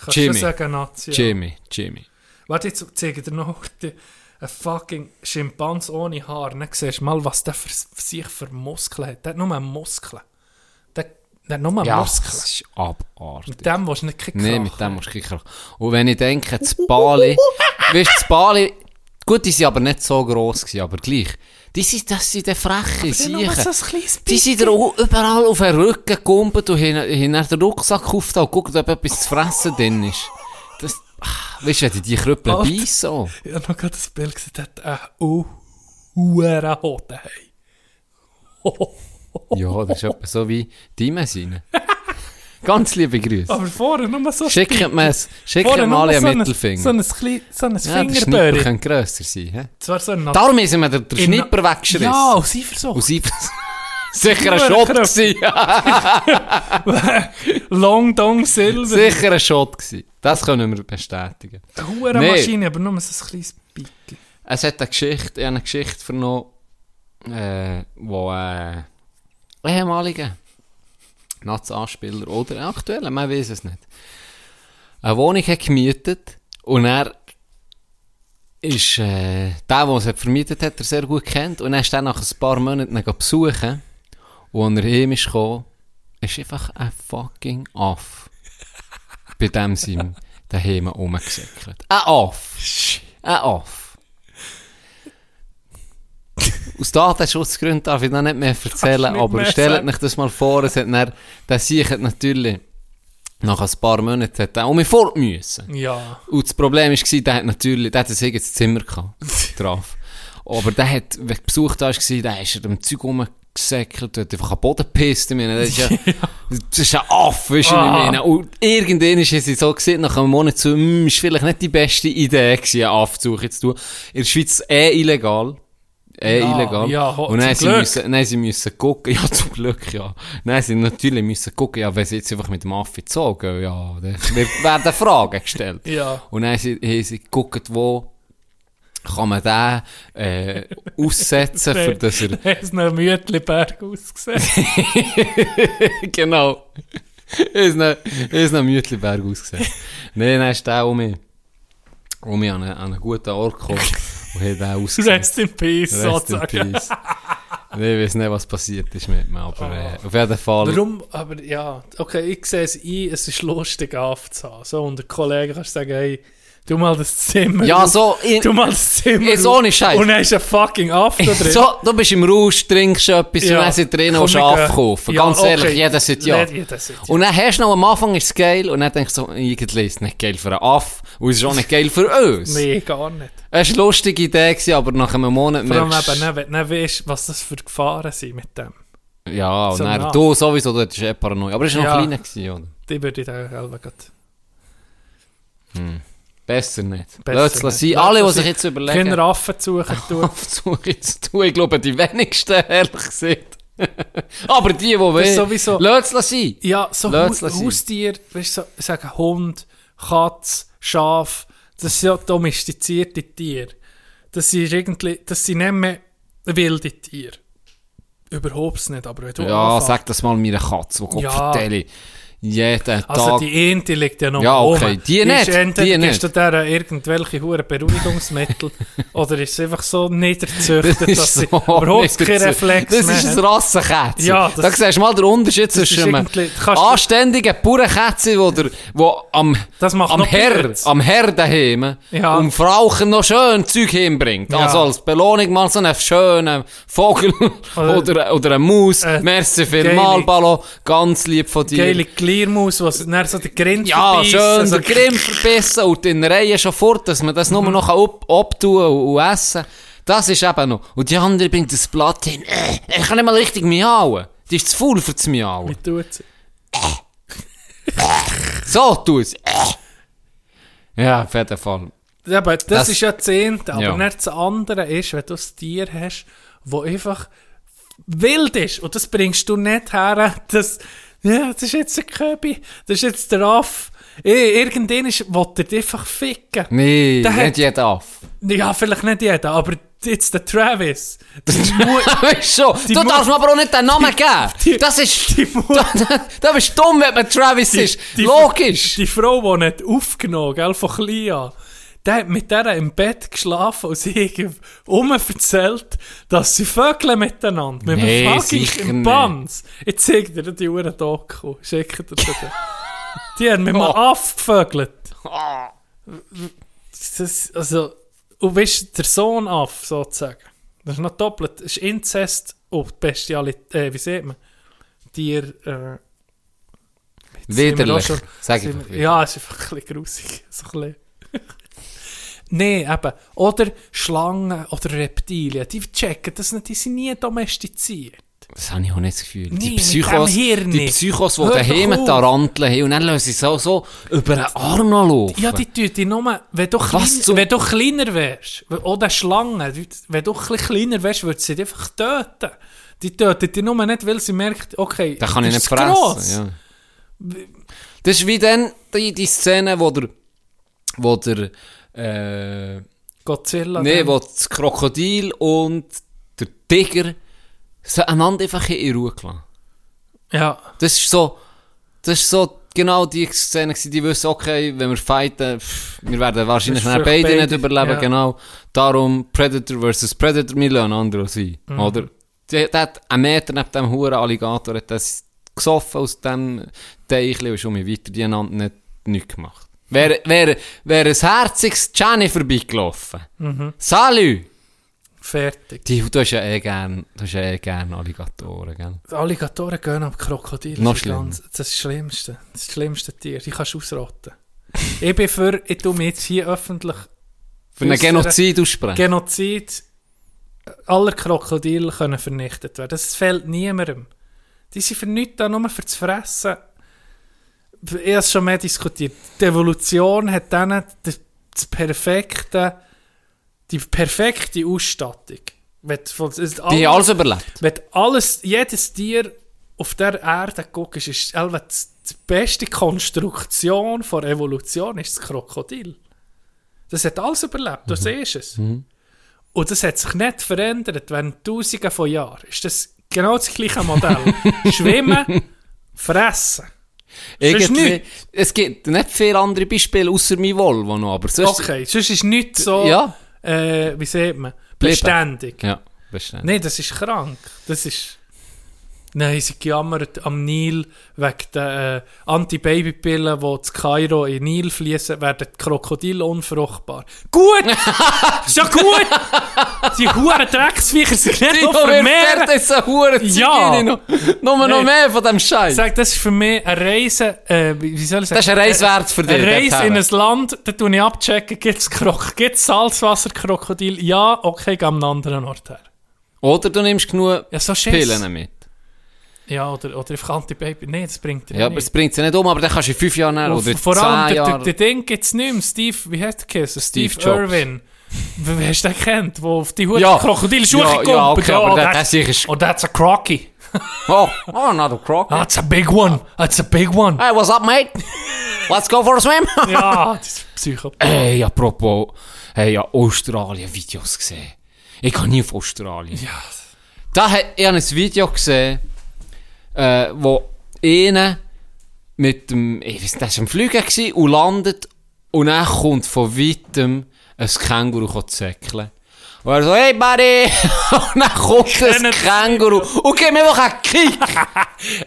Kannst Jimmy. du sagen, Nazi? Jimmy, Jimmy. Warte, jetzt zeige ich dir noch die, ein fucking Schimpans ohne Haar. Dann siehst du mal, was der für sich für Muskeln hat. Der hat nur Muskeln. Der, der hat nur Ja, Muskeln. das ist abartig. Mit dem willst du nicht kicken. Nein, mit dem musst du kicken. Und wenn ich denke, das Bali, [LAUGHS] weißt du, das Bali, gut, die sind aber nicht so gross gewesen, aber gleich. Die sind, das sind die freche so Siechen. kleines Die sind überall auf den Rücken gekumpelt und haben, den Rucksack aufgetan und guckt, ob etwas zu fressen drin ist. Ah, weißt du, die Krüppel Alter. beißen, so. Ich habe noch gerade das Bild gesehen, der hat einen Uhren Hoden. Hey. Ja, das ist etwa so wie die Messine. [LAUGHS] Ganz liebe Grüße. Aber vorher nur so Schicken wir es, schicken Vorher wir nur alle so einen ein- Mittelfinger. So ein, so ein ja, der Schnipper Fingerböri. könnte grösser sein. He? Zwar so ein Darum ist mir der, der Schnipper weggeschrissen. Ja, aus Eifersucht. Und sie sicher ein Shot gewesen. [LAUGHS] [LAUGHS] Long Dong Silver. sicher ein Shot gewesen. Das können wir bestätigen. Eine hure Nee. Maschine, aber nur so ein kleines Pickel. Es hat eine Geschichte, ich habe eine Geschichte vernommen, äh, wo äh, ehemaliger Nazi-Anspieler oder aktueller, man weiß es nicht, eine Wohnung hat gemietet und er ist äh, der, der es vermietet hat, er sehr gut kennt und er ist dann nach ein paar Monaten besuchen und als er heim ist gekommen, ist einfach ein fucking Aff bei dem seinem daheim rumgesäckelt. Ein Aff. Ein Aff. Aus Datenschutzgründen darf ich noch nicht mehr erzählen, nicht aber mehr stellt euch das mal vor, es hat dann, der Sieg hat natürlich nach ein paar Monaten hat er mich fort müssen. Ja. Und das Problem war, der hat natürlich, der hat ein eigenes Zimmer gehabt, drauf. Aber der hat, wenn du Besuch da war, der ist er am Zeug rum, gesäckelt, hat einfach am Boden gepisst. Ich meine, das ist [LAUGHS] ja, das ist ein Affe, weißt du, was ich Ah. meine. Und irgendwann ist sie so gesehen, nach einem Monat so, hm, ist vielleicht nicht die beste Idee gewesen, einen Affe zu suchen zu tun. In der Schweiz eh illegal. Eh Ja, illegal. ja, ho- und dann sie Glück. müssen, nein, sie müssen gucken, [LAUGHS] ja, zum Glück, ja. Nein, sie natürlich müssen gucken, ja, wenn sie jetzt einfach mit dem Affe zogen, ja, dann werden Fragen gestellt. Ja. Und dann haben sie, haben sie geguckt, wo kann man den äh, aussetzen, für [LAUGHS] dass er... [LAUGHS] Er ist noch Mütliberg ausgesehen. [LAUGHS] genau. Er ist noch, er ist noch Mütliberg ausgesehen. Nein, dann ist der um mich, um mich an einen, an einen guten Ort gekommen und hat den ausgesehen. Rest in Peace, Rest in sozusagen. peace. Nein, ich weiß nicht, was passiert ist mit mir, aber äh, auf jeden Fall... Warum? Aber ja, okay, ich sehe es ein, es ist lustig aufzuhaben. So, und der Kollege kannst sagen, hey, du mal das Zimmer Ja, so... Ich, Du mal das Zimmer Jetzt ohne Scheiß. Und dann ist ein fucking Affe da drin. so, du bist im Rausch, trinkst etwas Ja. und dann sind drin und gehen. kaufen. Ja, Ganz okay. ehrlich, jeder sagt ja. Jeder. Und dann hast du noch am Anfang ist es geil und dann denkst du so, irgendwie ist es nicht geil für einen Aff und es ist auch nicht geil für uns. Nee, gar nicht. Es war eine lustige Idee, gewesen, aber nach einem Monat Vor allem eben, nicht, wenn du weißt, was das für Gefahren sind mit dem. Ja, und So dann, nah. du sowieso, du hattest eh Paranoia. Aber es war noch Ja. kleiner, gewesen, oder? Die würde ich dann selber grad Besser nicht. Besser Lass es sein. Alle, die sich jetzt überlegen, Keine Affen zu suchen tun. aufzusuchen zu tun, ich glaube, die wenigsten, ehrlich gesagt. [LAUGHS] aber die, die wollen, sowieso- lass es sein. Ja, so. Haustier, weißt du, so, ich sage Hund, Katz, Schaf, das sind ja domestizierte Tiere. Das sind irgendwie, das sind nicht mehr wilde Tiere. Überhaupt nicht, aber wenn du Ja, anfängst- sag das mal meiner Katze, die Ja. ja. vertelle. Jeden Also Tag. die Ente liegt ja noch Ja, okay, rum. die ist nicht, Entweder die gibst nicht. du der irgendwelche hure Beruhigungsmittel [LAUGHS] oder ist es einfach so niedergezüchtet, [LAUGHS] Das dass ist sie so überhaupt keinen. Reflex Das ist ein. Rassenkätzchen. Ja, das- da siehst du mal den Unterschied zwischen einem anständigen Bauernkätzchen, wo, der, wo am, am Herr, am Herr daheim Ja. um Frauchen noch schön Zeug hinbringt. Ja. Also als Belohnung mal so einen schönen Vogel Oder- [LAUGHS] oder, oder eine Maus. Äh, Merci vielmal, Ballo. Ganz lieb von dir. Geile Kliermaus, was dann so der Grind Ja, verbeissen, schön so- den Grimm verbissen und in Reihe schon fort, dass man das nur noch ab, abtun und, und essen Das ist eben noch. Und die andere bringt das Blatt hin. Äh, ich kann nicht mal richtig miauen. Die ist zu faul für das Miauen. Wie tut sie? So tut es. Äh. Ja, auf jeden Fall. Ja, aber das, Das- ist ja das Zehnte, aber Ja. nicht das andere ist, wenn du ein Tier hast, das einfach wild ist und das bringst du nicht her, das, ja, das ist jetzt ein Köbi, das ist jetzt der Aff. Eh, Irgendwann will er einfach ficken. Nee, Der nicht jeder auf. Ja, vielleicht nicht jeder, aber jetzt der Travis. Mu- [LAUGHS] Weißt du, Die du darfst mir aber auch nicht den Namen geben. [LAUGHS] die- das ist... die da, [LAUGHS] da, da bist du dumm, wenn man Travis ist. Logisch. Die Frau, die nicht aufgenommen, gell, von klein an, der hat mit der im Bett geschlafen und sie erzählt, dass sie vögeln miteinander. Mit Nee, einem fucking sicher Schimpanz. Ich zeig dir die Uhren Doku. Schick dir die. Die haben mit einem Oh. Aff gevögelt. Das, also, und weißt der Sohn Aff, sozusagen. Das ist noch doppelt. Das ist Inzest und Bestialität, äh, wie sieht man? Tier, äh, Widerlich. Sag widerlich. Ja, es ist einfach ein bisschen grusig. So ein bisschen. Nee, eben. Oder Schlangen oder Reptilien. Die checken das nicht, die sind nie domestiziert. Das habe ich auch nicht das Gefühl. Nee, die Psychos, die. Psychos, die daheim. Taranteln haben und dann lassen sie so, so über den Arm laufen. Ja, die tun die nur, wenn du, klein, zum- wenn du kleiner wärst, oder Schlangen, die- wenn du ein kleiner wärst, würden sie dich einfach töten. Die töten dich nur nicht, weil sie merkt, okay, Den kann ich das nicht gross. fressen. Ja. Das ist wie dann die, die Szene, wo der, wo der, äh, Godzilla. nee, wo das Krokodil und der Tiger einander einfach in Ruhe gelassen. Ja, Das ist so, das ist so genau die Szene die wissen, okay, wenn wir fighten, pff, wir werden wahrscheinlich beide, beide, nicht überleben, ja. genau. Darum Predator versus Predator, wir lassen andere sein, Mhm. oder? Der, der hat einen Meter neben dem huren Alligator, hat das gesoffen aus dem Teichli und schon weiter, die haben nicht, nichts gemacht. Wäre, wäre, wäre ein herziges Gianni vorbeigelaufen. Mhm. Salü! fertig. Die, du hast ja eh gern, du hast ja eh gern Alligatoren, gell? Alligatoren gehen ab Krokodile. Noch Das schlimmer. ganz- Das ist das Schlimmste. Das das schlimmste Tier. Die kannst du ausrotten. ich bin für, ich tue mich jetzt hier öffentlich Für einen. Genozid aussprechen. Genozid aller Krokodile können vernichtet werden. Das fehlt niemandem. Die sind für nichts da, nur für zu fressen. Es schon mehr diskutiert. Die Evolution hat dann das, perfekte, die perfekte Ausstattung. Wenn, von- es- Die alles überlebt. wenn alles, jedes Tier auf der Erde guckst, ist die, beste Konstruktion von Evolution ist das Krokodil. Das hat alles überlebt, du siehst es. Und das hat sich nicht verändert, wenn Tausende von Jahren ist das genau das gleiche Modell. [LAUGHS] Schwimmen, fressen. Irgendwie, es gibt nicht viele andere Beispiele, außer mein Volvo noch, aber sonst... Okay, sonst ist nicht so, Ja. äh, wie sieht man, beständig. Ja, beständig. Nein, das ist krank. Das ist. Nein, sie gejammert am Nil wegen der äh, Anti-Baby-Pillen, die zu Kairo in den Nil fließen, werden die Krokodile unfruchtbar. Gut! [LAUGHS] ist ja gut! Die huren Drecksviecher sind nicht noch vermehren. fährt jetzt eine Hure Ja. noch? Noch Nein. mehr von dem Scheiß. Sag, das ist für mich eine Reise, äh, wie soll ich sagen? Das ist eine Reise wert für dich, Eine Reise in ein Land, da tue ich abchecken, gibt es Krok gibt's Salzwasserkrokodil? Ja, okay, geh am anderen Ort her. Oder du nimmst genug Ja, so. Pillen mit. Ja, oder, oder einfach Anti-Baby. Nein, das bringt dir Ja, aber nicht. es bringt sie nicht um, aber dann kannst du in fünf Jahren Und oder vor allem, der, der, Jahren. der Ding gibt es nicht mehr. Steve, wie heißt der Kiss? Steve, Jobs. Irwin. Wie wie hast du den kennt? Wo auf die Hut Ja. Krokodil Ja, Schuhe ja, kommt. okay, aber der- der sicher ist- Oh, that's a crocky. [LAUGHS] Oh, oh, another croc. That's a big one. That's a big one. Hey, what's up, mate? Let's go for a swim. [LAUGHS] ja, das ist Psycho. Hey, apropos, hey, ja, Australien-Videos gesehen. Ich kann nie auf Australien. Ja. Da hat ich ein Video gesehen, äh, wo einer mit dem, ich weiß nicht, der war am Fliegen gewesen und landet und dann kommt von weitem ein Känguru zäckeln. Und er so, hey Buddy! [LAUGHS] und dann kommt ein. Känguru und gibt mir einfach einen Kick.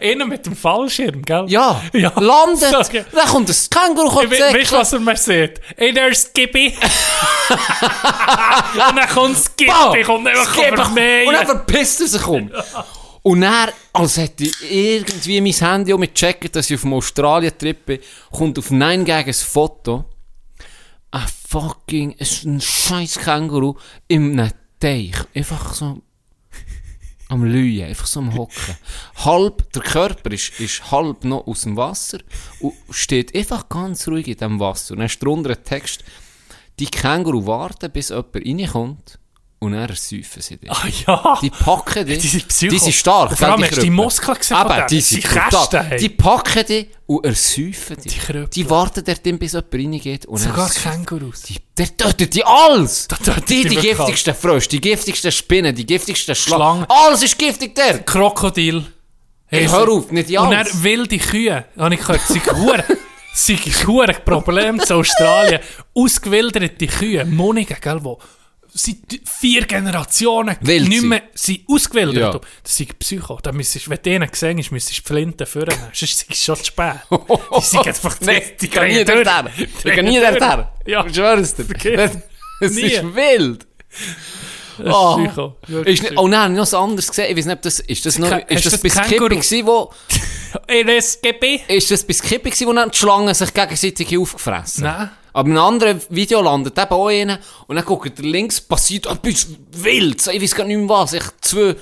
[LAUGHS] Einer mit dem Fallschirm, gell? Ja, Ja. landet. So, ge- Dann kommt ein Känguru We- Weißt du, zäckeln. was er mir sagt? Hey, there's Skippy. [LAUGHS] Und dann kommt Skippy, kommt einfach Skip! über mich. Und dann verpisst er sich um. Und dann, als hätte ich irgendwie mein Handy auch mit gecheckt, dass ich auf dem Australien-Trip bin, kommt auf 9 gegen ein Foto. Ein fucking, ein scheiß Känguru in einem Teich. Einfach so [LAUGHS] am Lügen, einfach so am Hocken. Halb, der Körper ist, ist halb noch aus dem Wasser und steht einfach ganz ruhig in dem Wasser. Und dann ist drunter ein Text, die Känguru warten, bis jemand reinkommt und dann ersäufen sie dich. Ah ja. Die packen dich. Die sind Psycho. Die sind stark. Und vor allem hast du die. Muskeln gesehen Eben, die Die sind Kästen, hey. Die packen dich und ersäufen dich. Die Kröpel. Die warten dort, bis jemand reingeht und Sogar Kängurus. Die, der tötet die alles! Tötet die, die giftigsten Frösche, die giftigsten Spinnen, die giftigsten Schlangen. Alles ist giftig der! Krokodil. Hey, hör auf, nicht die Und alles. dann wilde Kühe. Habe ich gehört, sie hure, sie hure Problem zu Australien. [LAUGHS] Ausgewilderte Kühe, Monige, gell, wo seit vier Generationen Wild nicht sind. mehr sind ausgewildert. Ja. Das sind Psycho. Da müsstest, wenn du einen gesehen hast, müsstest du die Flinte führen. [LAUGHS] Sonst ist es schon zu spät. [LAUGHS] Die sind einfach Nein, die kann nie dorthin. durch. Die kann nie Drehen dorthin. Ja. Ich schwör's dir. Vergiss. [LAUGHS] Es ist wild. Das ist Oh. Psycho. Wirklich Ist oh nein, noch was anderes gesehen. Ich weiß nicht, ob das, ist das noch, Ka- ist das bis das Kipping Känguru? gewesen, wo, Ey, das GB. ist das bis Kipping gewesen, wo dann die Schlangen sich gegenseitig aufgefressen? Nein. Aber in einem anderen Video landet eben auch einer und dann guckt er links, passiert etwas Wildes. Ich weiß gar nicht mehr was. Ich zwei,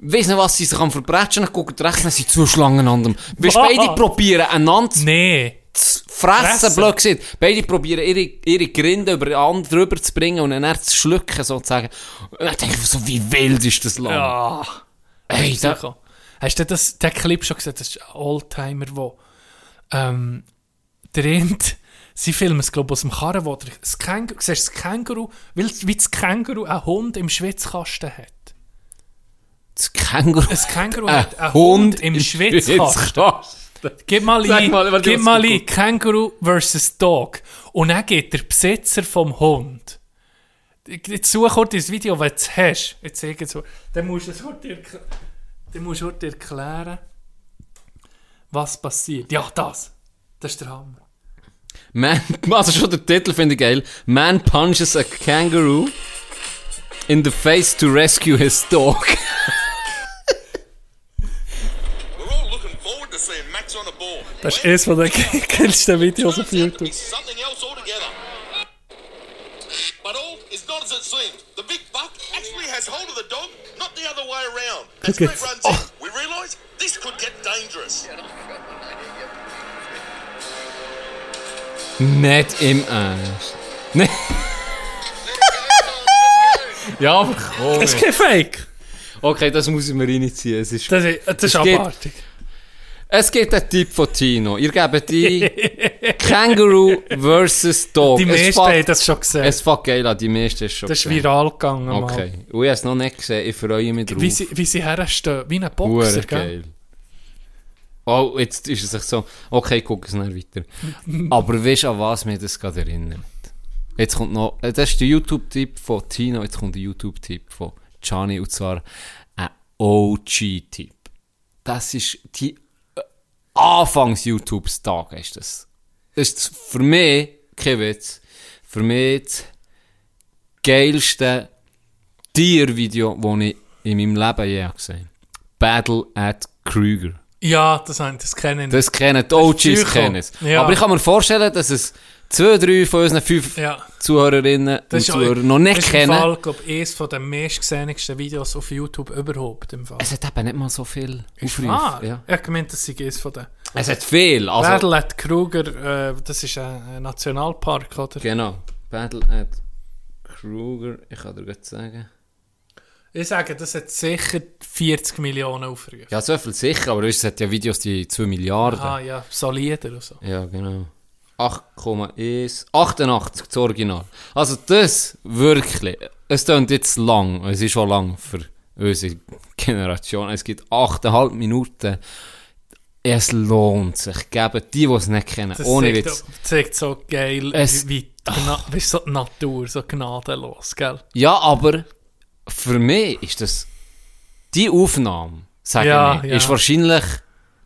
weiss nicht was, sie sich am verbrechen, dann guckt er rechts, dann sind zwei Schlangen an dem. Was? beide probieren einander Nee. zu fressen, blöd gesagt. Beide probieren ihre, ihre Grinde über den anderen drüber zu bringen und dann zu schlucken, sozusagen. Und dann denke ich so, wie wild ist das Land? Ja. Hey, da. Hast du das, den Clip schon gesehen? Das ist ein Oldtimer, wo ähm, der Rind, sie filmen es, glaube ich, aus dem Karren, wo das Känguru, siehst du das Känguru, weil, wie das Känguru einen Hund im Schwitzkasten hat. das Känguru. Ein Känguru [LAUGHS] hat einen Hund im Schwitzkasten. Gib mal ein, mal, gib mal du ein, Känguru versus Dog. Und dann geht der Besitzer vom Hund. Jetzt such kurz das Video, wenn du es hast. Jetzt zeige ich es. Dann musst du es du kurz erklären, was passiert. Ja, das. Das ist der Hammer. Man, also schon der Titel finde ich geil. Man punches a kangaroo in the face to rescue his dog. [LAUGHS] We're all looking forward to seeing Max on the ball. Das ist eines der geilsten Videos auf Turns out to be YouTube. something else altogether. Nicht im Ernst. Nee. [LAUGHS] ja, aber komm. Das ist kein Fake. Okay, das muss ich mir reinziehen. Es, ist, Das ist, das ist Es abartig. es gibt einen Tipp von Tino. Ihr gebt die [LAUGHS] Kangaroo vs. Dog. Die Es meisten haben das schon gesehen. Es fängt geil an, die meisten ist schon das ist gesehen. viral gegangen. mal. Okay. Und ich habe es noch nicht gesehen. Ich freue mich drauf. Wie sie, wie sie herstehen, wie ein Boxer, Hure gell? geil. Oh, jetzt ist es sich so, okay, guck es nicht weiter. [LAUGHS] Aber weißt du, an was mich das gerade erinnert? Jetzt kommt noch, äh, das ist der YouTube-Tipp von Tino, jetzt kommt der YouTube-Tipp von Gianni, und zwar ein OG-Tipp. Das ist die äh, Anfangs-YouTube-Tag, ist das. Das ist für mich, kein Witz, für mich das geilste Tiervideo, das ich in meinem Leben je gesehen habe. Battle at Kruger. Ja, das, das kennen ich. Das kennen die OGs kennen es. Ja. Aber ich kann mir vorstellen, dass es zwei, drei von unseren fünf Ja. Zuhörerinnen und Das ist, Zuhörer noch nicht das ist kennen. im Fall, glaub, eines von den meistgesehensten Videos auf YouTube überhaupt. Im Fall. Es hat eben nicht mal so viel Ist Aufrufe. wahr? Ja. Ich gemeint, das sei eines von den... Es hat viel. Also, Battle at Kruger, äh, das ist ein, ein Nationalpark, oder? Genau. Battle at Kruger. Ich kann dir gerade sagen. Ich sage, das hat sicher 40 Millionen Aufrufe. Ja, so viel sicher, aber es hat ja Videos, die 2 Milliarden. Ah ja, solider und so. Ja, genau. 8,1, 88, das Original. Also das, wirklich, es klingt jetzt lang, es ist schon lang für unsere Generation. Es gibt 8,5 Minuten. Es lohnt sich. Geben die, die es nicht kennen, Das ohne zeigt, Witz. zeigt so geil, Es- wie, wie so die Natur, so gnadenlos, gell? Ja, aber für mich ist das, die Aufnahme, sage Ja, ich, ja. ist wahrscheinlich,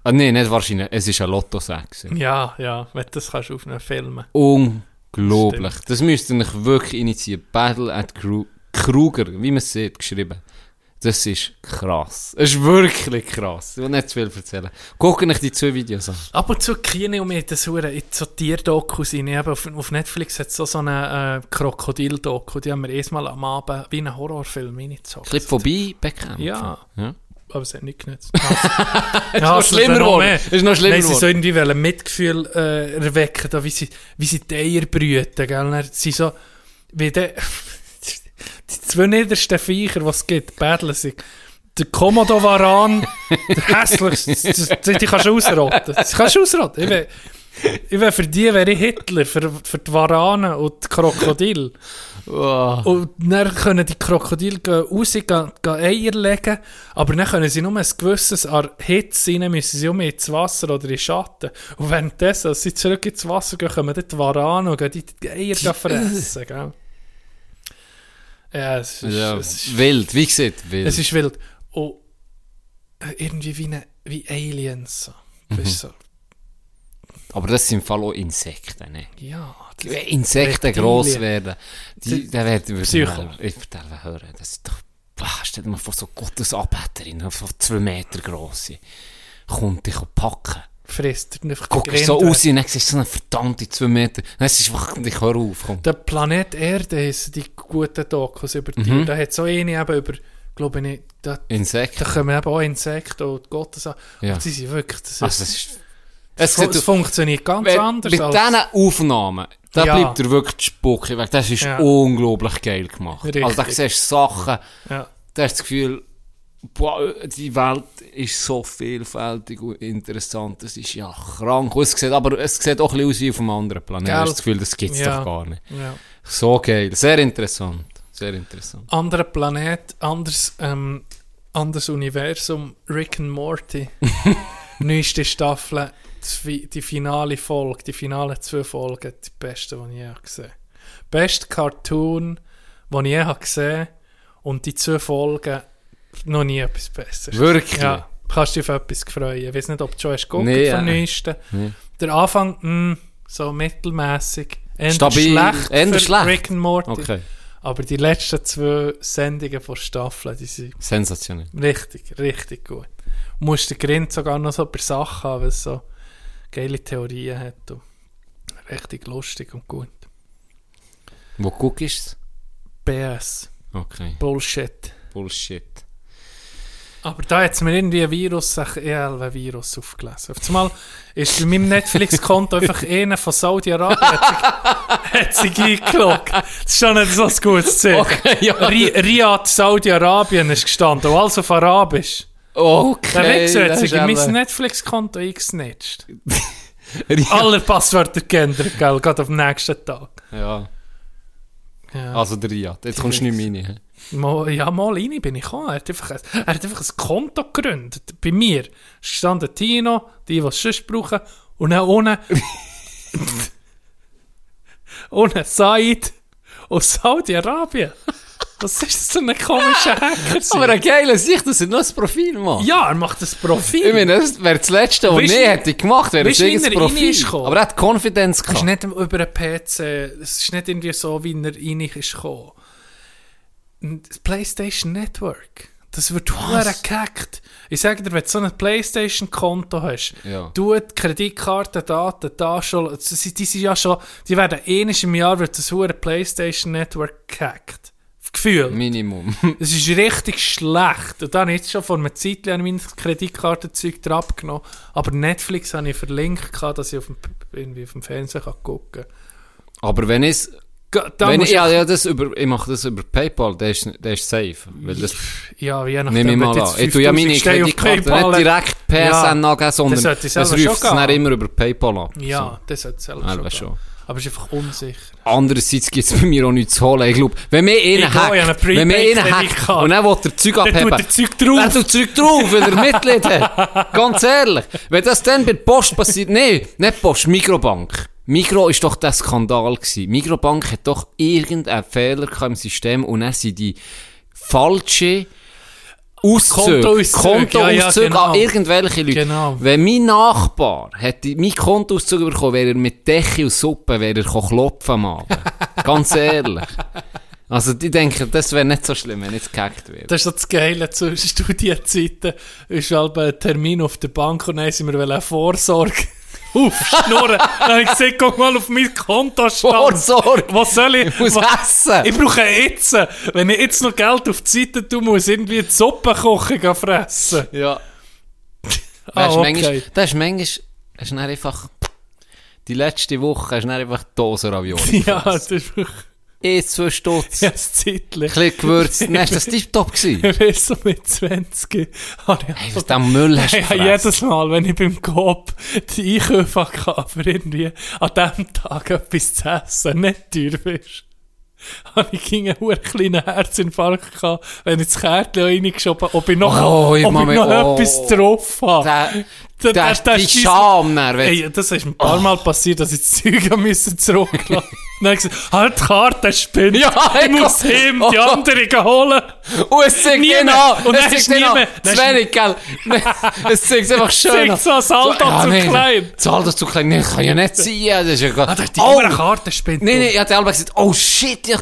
ah, nee, nicht wahrscheinlich, es ist ein Lotto 6. Ja, ja, wenn das kannst du auf einem Filmen. Unglaublich. Das müsst ihr euch wirklich initiieren. Battle at Kru Kruger, wie man es sieht, geschrieben. Das ist krass. Es ist wirklich krass. Ich will nicht zu viel erzählen. Guckt euch die zwei Videos an. Ab und zu Kine und mir das Hure in so Tierdokus rein. Auf, auf Netflix hat es so, so eine äh, Krokodil-Doku, die haben wir erstmal am Abend wie einen Horrorfilm reingezogen. Clip vorbei bekämpfen. Ja. ja. Aber es hat nicht genützt. [LAUGHS] ist noch schlimmer geworden. Ist noch schlimmer Nein, sie so irgendwie wollen Mitgefühl äh, erwecken, da, wie, sie, wie sie die Eier brüten. Gell? Dann Sie so, wie der, die zwei niedersten Viecher, die es gibt, battlen sich. Der Komodo-Varan, der hässlichste, [LAUGHS] die kannst du ausrotten. Das kannst du ausrotten. Ich ich will für die wäre ich Hitler, für, für die Varanen und die Krokodil. Oh. Und dann können die Krokodile raus, gehen, gehen Eier legen, aber dann können sie nur ein gewisses an Hitze rein, müssen sie um ins Wasser oder in den Schatten. Und währenddessen, als sie zurück ins Wasser gehen, kommen die Varanen und gehen die, Eier [LAUGHS] fressen, gell? Ja, es ist, Ja, es ist, wild, wie gesagt, wild. es ist wild. Und äh, irgendwie wie, eine, wie Aliens. So. Mhm. So. Aber das sind Fall auch Insekten. Ne? Ja, Wenn Insekten Reptilien. gross werden, die, dann werden wir Psycho. Ich erzähle hören. Das ist doch, bah, stell dir mal vor, so Gottes Abhäterin, so zwei Meter grosse, kommt dich packen. Frisst Guck die so aus und dann siehst so eine verdammte zwei Meter. Dann ist es wach und ich hör auf. Komm. Der Planet Erde ist die guten Dokus über Mhm. Tiere. Da hat so eine eben über, glaube ich, da, da Insekten. kommen eben auch Insekten und Gottes an. Ja. Und die sind wirklich, das ist, Also, es ist, es, es funktioniert ganz Wenn- anders Mit als... diesen Aufnahmen, da Ja. bleibt dir wirklich die Spucke weg. Das ist Ja. unglaublich geil gemacht. Richtig. Also da siehst du Sachen, Ja. da hast du das Gefühl, boah, die Welt ist so vielfältig und interessant. Das ist ja krank. Und Es sieht, aber es sieht auch ein bisschen aus wie auf einem anderen Planeten. Gell? Hast das Gefühl, das gibt es Ja. doch gar nicht. Ja. So geil. Sehr interessant. Sehr interessant. Anderer Planet, anders, ähm, anderes Universum, Rick and Morty. [LAUGHS] Neueste Staffel, die, die finale Folge, die finalen zwei Folgen, die beste, die ich je habe gesehen habe. Beste Cartoon, den ich je habe gesehen und die zwei Folgen, noch nie etwas Besseres. Wirklich? Ja, kannst du dich auf etwas freuen. Ich weiß nicht, ob du schon hast geguckt Nee, vom ja. Neuesten. Nee. Der Anfang, mh, so mittelmäßig. Stabil, schlecht für schlecht. Rick and Morty. Okay. Aber die letzten zwei Sendungen von Staffeln, die sind Sensationell. richtig, richtig gut. Du musst den Grind sogar noch so bei Sachen haben, weil es so geile Theorien hat. Und richtig lustig und gut. Wo guckst du es? BS. Okay, Bullshit. Bullshit. Aber da hat es mir irgendwie ein Virus, ein ELW-Virus aufgelesen. Auf einmal ist bei meinem Netflix-Konto einfach einer von Saudi-Arabien hat sich, [LAUGHS] eingeloggt. Das ist schon nicht so ein gutes Zeichen. Okay, ja. Ri Riyadh, Saudi-Arabien ist gestanden, und alles auf Arabisch. Okay. Der Wichser hat sich in mein Netflix-Konto eingesnitcht. [LAUGHS] Alle Passwörter geändert, gell, gerade am nächsten Tag. Ja, Ja. also der Riyad. Jetzt kommst du nicht mehr rein. Mal, ja, mal rein bin ich gekommen. Er hat, einfach, ein- er hat einfach ein Konto gegründet. Bei mir Es stand Tino, die, die es sonst brauchen. Und dann ohne. [LAUGHS] ohne Said aus Saudi-Arabien. Was ist das für ein komischer Hacker? [LAUGHS] Aber eine geile Sicht, dass er noch ein Profil macht. ja, er macht das Profil. Ich meine, das wäre das Letzte, was ich hätte gemacht, wäre rein Profil. ist? Aber er hat Konfidenz Es ist gehabt. nicht über einen PC, es ist nicht irgendwie so, wie er rein ist gekommen. Das PlayStation Network, das wird hure gehackt. Ich sage dir, wenn du so ein PlayStation-Konto hast, Ja. du die Kreditkartendaten da schon, die sind ja schon, die werden ähnlich im Jahr wird das hure PlayStation Network gehackt. Gefühl. Minimum. [LAUGHS] Es ist richtig schlecht. Und dann jetzt schon vor einer Zeit lang mein Kreditkartenzeug abgenommen. Aber Netflix habe ich verlinkt, dass ich auf dem, irgendwie auf dem Fernsehen kann gucken Aber wenn ich kann. Da wenn ja, ja, das über, ich mache das über PayPal, der ist, der ist safe. Weil das Ja, je nachdem, nehme ich mal an. Ich tue ja meine 5000 Steine auf Kreditkarte nicht direkt PSN Ja, angeben, sondern das das ruft es dann immer über PayPal ab. Ja, das sollte es selber Ja, schon, schon. Aber es ist einfach unsicher. Andererseits gibt es bei mir auch nichts zu holen. Ich glaube, wenn mir Ich einer gehe, ich habe eine hackt, wenn mir einer hackt und dann will der Zeug Dann abheben, tut der Zeug Er drauf. tut Zeug drauf, weil er Mitglied hat. [LAUGHS] Ganz ehrlich. Wenn das dann bei der Post passiert, nee, nicht Post, Mikrobank. Mikro ist doch der Skandal gewesen. Mikrobank hat doch irgendeinen Fehler im System und dann sind die falsche Auszüge, Kontoauszüge, Kontoauszüge ja, ja, genau. an irgendwelche Leute. Genau. Wenn mein Nachbar hätte mein Kontoauszug bekommen, wäre er mit Decke und Suppe wäre er klopfen am Abend. [LAUGHS] Ganz ehrlich. Also, die denken, das wäre nicht so schlimm, wenn jetzt gehackt wird. Das ist so das Geile zu [LAUGHS] Studienzeiten. ist halt ein Termin auf der Bank und dann sind wir eine Vorsorge aufschnurren. dann habe ich gesagt, guck mal auf mein Kontostand. Vorsorge. Was soll ich? Ich muss was- essen. Ich brauche jetzt, wenn ich jetzt noch Geld auf die Seite tun muss, irgendwie die Suppe kochen gehen fressen. Ja. [LAUGHS] Ah, Weißt, okay. manchmal, das ist manchmal, hast du einfach, die letzte Woche hast du einfach Dosen Ravioli [LAUGHS] Ja, das ist wirklich Eh, zwei Stutz. ja, Ein das Zeitlich. bisschen gewürzt. Dann ist das tiptop gewesen. Ich weiß so mit 20 habe ich Hey, was den Müll hast du Ja, gefressen? jedes Mal, wenn ich beim Coop die Einkäufe hatte, für irgendwie an diesem Tag etwas zu essen, nicht teuer bist, habe ich gegen einen kleinen Herzinfarkt gehabt, wenn ich das Kärtchen reingeschoben habe, ob ich noch, Oh, ich ob ich noch oh. etwas drauf habe. Der, der, da die ist dein- Scham, Ey, das ist ein paar Mal passiert, dass ich das Zeug [LAUGHS] zurücklassen Dann gesagt, halt die Karte spinnt. Ja, ich muss ihm die Oh. anderen holen. Und es zeigt an. Und es zeigt ist. Dann Zu wenig, gell? [LAUGHS] es zeigt einfach schön Zeigt an. so Saldo zu nee, klein. Saldo zu klein. Nee, kann ja nicht sein. Das ist ja gar... Ah, die oh, andere Karte spinnt. Nee, nee, ich hatte gesagt, oh shit, ich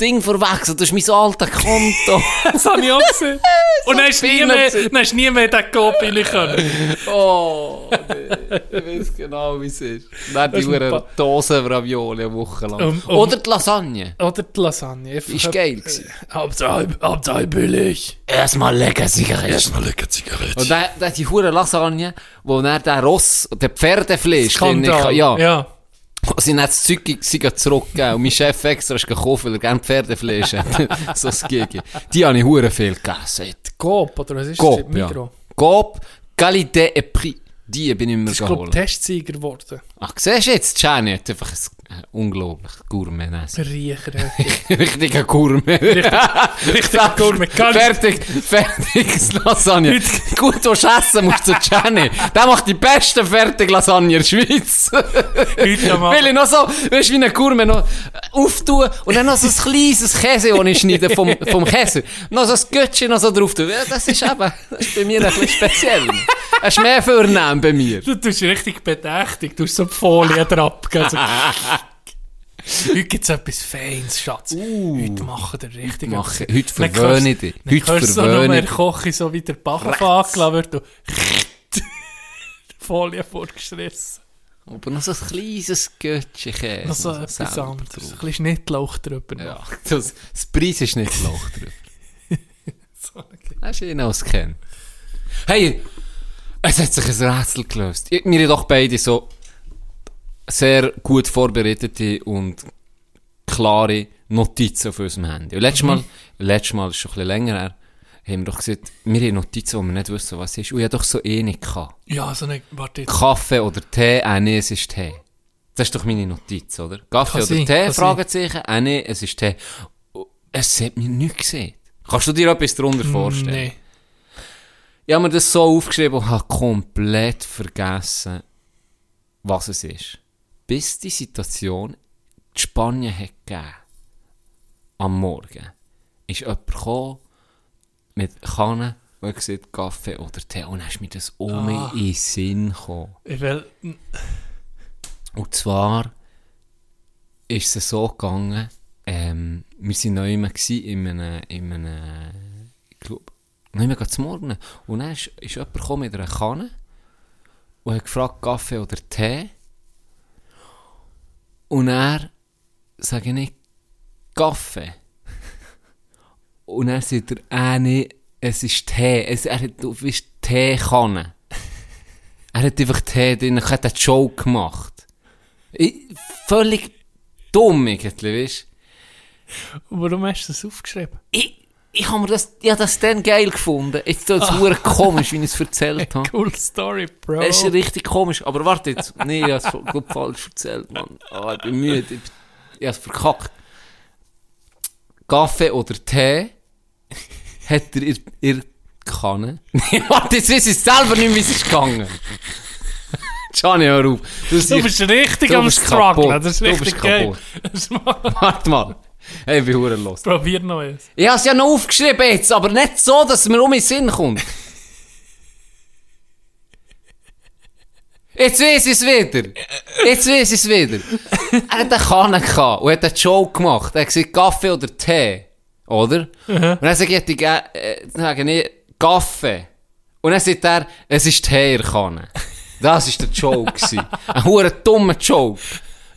Ding verwechselt. Das ist mein altes Konto. [LAUGHS] Das habe ich auch gesehen. [LAUGHS] Und dann ist nie Spinner mehr, dann ist nie mehr den rein können. oh, nee. Ich weiß genau, wie es ist. Dann die Das ist ein Uhren Pa- Dosen Ravioli eine Woche lang. Um- um- Oder die Lasagne. Oder die Lasagne. Einfach Ist geil gewesen. Hauptsache, Hauptsache billig. Erstmal lecker Zigaretten. Erstmal lecker Zigarette. Und dann, dann die hure Lasagne, wo dann der Ross, der Pferdefleisch, Skandal. kann- ja, ja. Sie dann das Zeug zurückgegeben und mein Chef extra ist gekauft, weil er gerne Pferdefleisch hat. [LAUGHS] so das Gigi. Die habe ich hure viel gegessen. Coop, oder was ist Coop, das? ja. Migros. Coop, Qualité et Prix. Die bin ich mir Das ist, glaube geholt. ich, Testsieger geworden. Ach, siehst du jetzt, Jenny hat einfach ein unglaublich Gourmet essen. Riecher. [LAUGHS] Richtiger Gourmet. Richtig [LAUGHS] Gourmet. Fertig, fertiges [LAUGHS] Lasagne. Gut, du essen musst zu Jenny. Der macht die beste Fertig-Lasagne in der Schweiz. Heute am Will ich noch so, weißt du, wie ein Gourmet noch auftun und dann noch so ein kleines Käse, das ich schneide vom, vom Käse. Noch so ein Göttchen noch so drauf tun. Das ist eben, das ist bei mir ein bisschen speziell. Das ist mehr Vornehm bei mir. Du tust richtig bedächtig. Du hast so die Folie drauf. Also, heute gibt es etwas Feins, Schatz. Heute machen wir richtig Uh. Machen- etwas. heute verwöhne hörst- ich dich. Dann Heute hörst du so verwöhne dich. Wie der Bachenfagel wird. Du [LAUGHS] die Folie vorgeschrissen. Aber noch so ein kleines Göttchen Käse. Noch so etwas anderes. Ein drauf. bisschen Schnittlauch drüber. Ja, [LAUGHS] das, das Preis ist Loch drüber. [LAUGHS] So. Hast du ihn auch kennen? Hey, es hat sich ein Rätsel gelöst. Wir haben doch beide so sehr gut vorbereitete und klare Notizen auf unserem Handy. Und letztes Mal, letztes Mal ist schon ein bisschen länger her, haben wir doch gesagt, wir haben Notizen, wo wir nicht wissen, was es ist. Und ich hatte doch so eh nicht gehabt. Ja, so eine, warte jetzt. Kaffee oder Tee? Äh, nee, es ist Tee. Das ist doch meine Notiz, oder? Kaffee oder sein, Tee? Fragezeichen. Äh, nee, es ist Tee. Es hat mir nichts gesehen. Kannst du dir etwas darunter vorstellen? Nee. Ich habe mir das so aufgeschrieben und habe komplett vergessen, was es ist. Bis die Situation die Spanien hat gegeben. Am Morgen. Ist jemand gekommen mit Kannen und hat gesagt, Kaffee oder Tee. Und dann ist mir das um Ah. in den Sinn gekommen. Ich will, Und zwar ist es so gegangen, ähm, wir waren neu in einem, in einem, ich glaube, neu zum Morgen. Und dann ist, ist jemand gekommen mit einer Kanne und hat gefragt, Kaffee oder Tee. Und er sage ich, Kaffee. Und er sagt er, äh, nee, es ist Tee. Es, er hat, du bist Teekanne. Er hat einfach Tee drin, er hat einen Joke gemacht. Ich, völlig dumm irgendwie, weißt warum hast du das aufgeschrieben? Ich, ich habe mir das, ich hab das dann geil gefunden. Jetzt ist es ah. komisch, wie ich es erzählt [LAUGHS] habe. Cool Story, Bro. Es ist richtig komisch, aber warte jetzt. Nee, ich habe es glaub, falsch erzählt, Mann. Ah, ich bin müde. Ich, ich habe es verkackt. Kaffee oder Tee hat er in in der Kanne. [LAUGHS] Nee, warte, jetzt weiß ich selber nicht, wie es ist gegangen. [LAUGHS] Gianni, hör auf. Du, Du bist richtig du am Strugglen. Das ist Du richtig bist geil. Warte mal. Hey, ich bin verdammt los. Probier noch eins. Ich habe es ja noch aufgeschrieben jetzt, aber nicht so, dass es mir um den Sinn kommt. Jetzt weiß ich es wieder. Jetzt weiß ich es wieder. Er hat eine Kanne gehabt und hat einen Joke gemacht. Er hat gesagt, Kaffee oder Tee. Oder? Und dann sage ich, äh, sage ich, Kaffee. Und dann sagt er, es ist Tee in Kanne. Das war der Joke. Ein hure dummer Joke.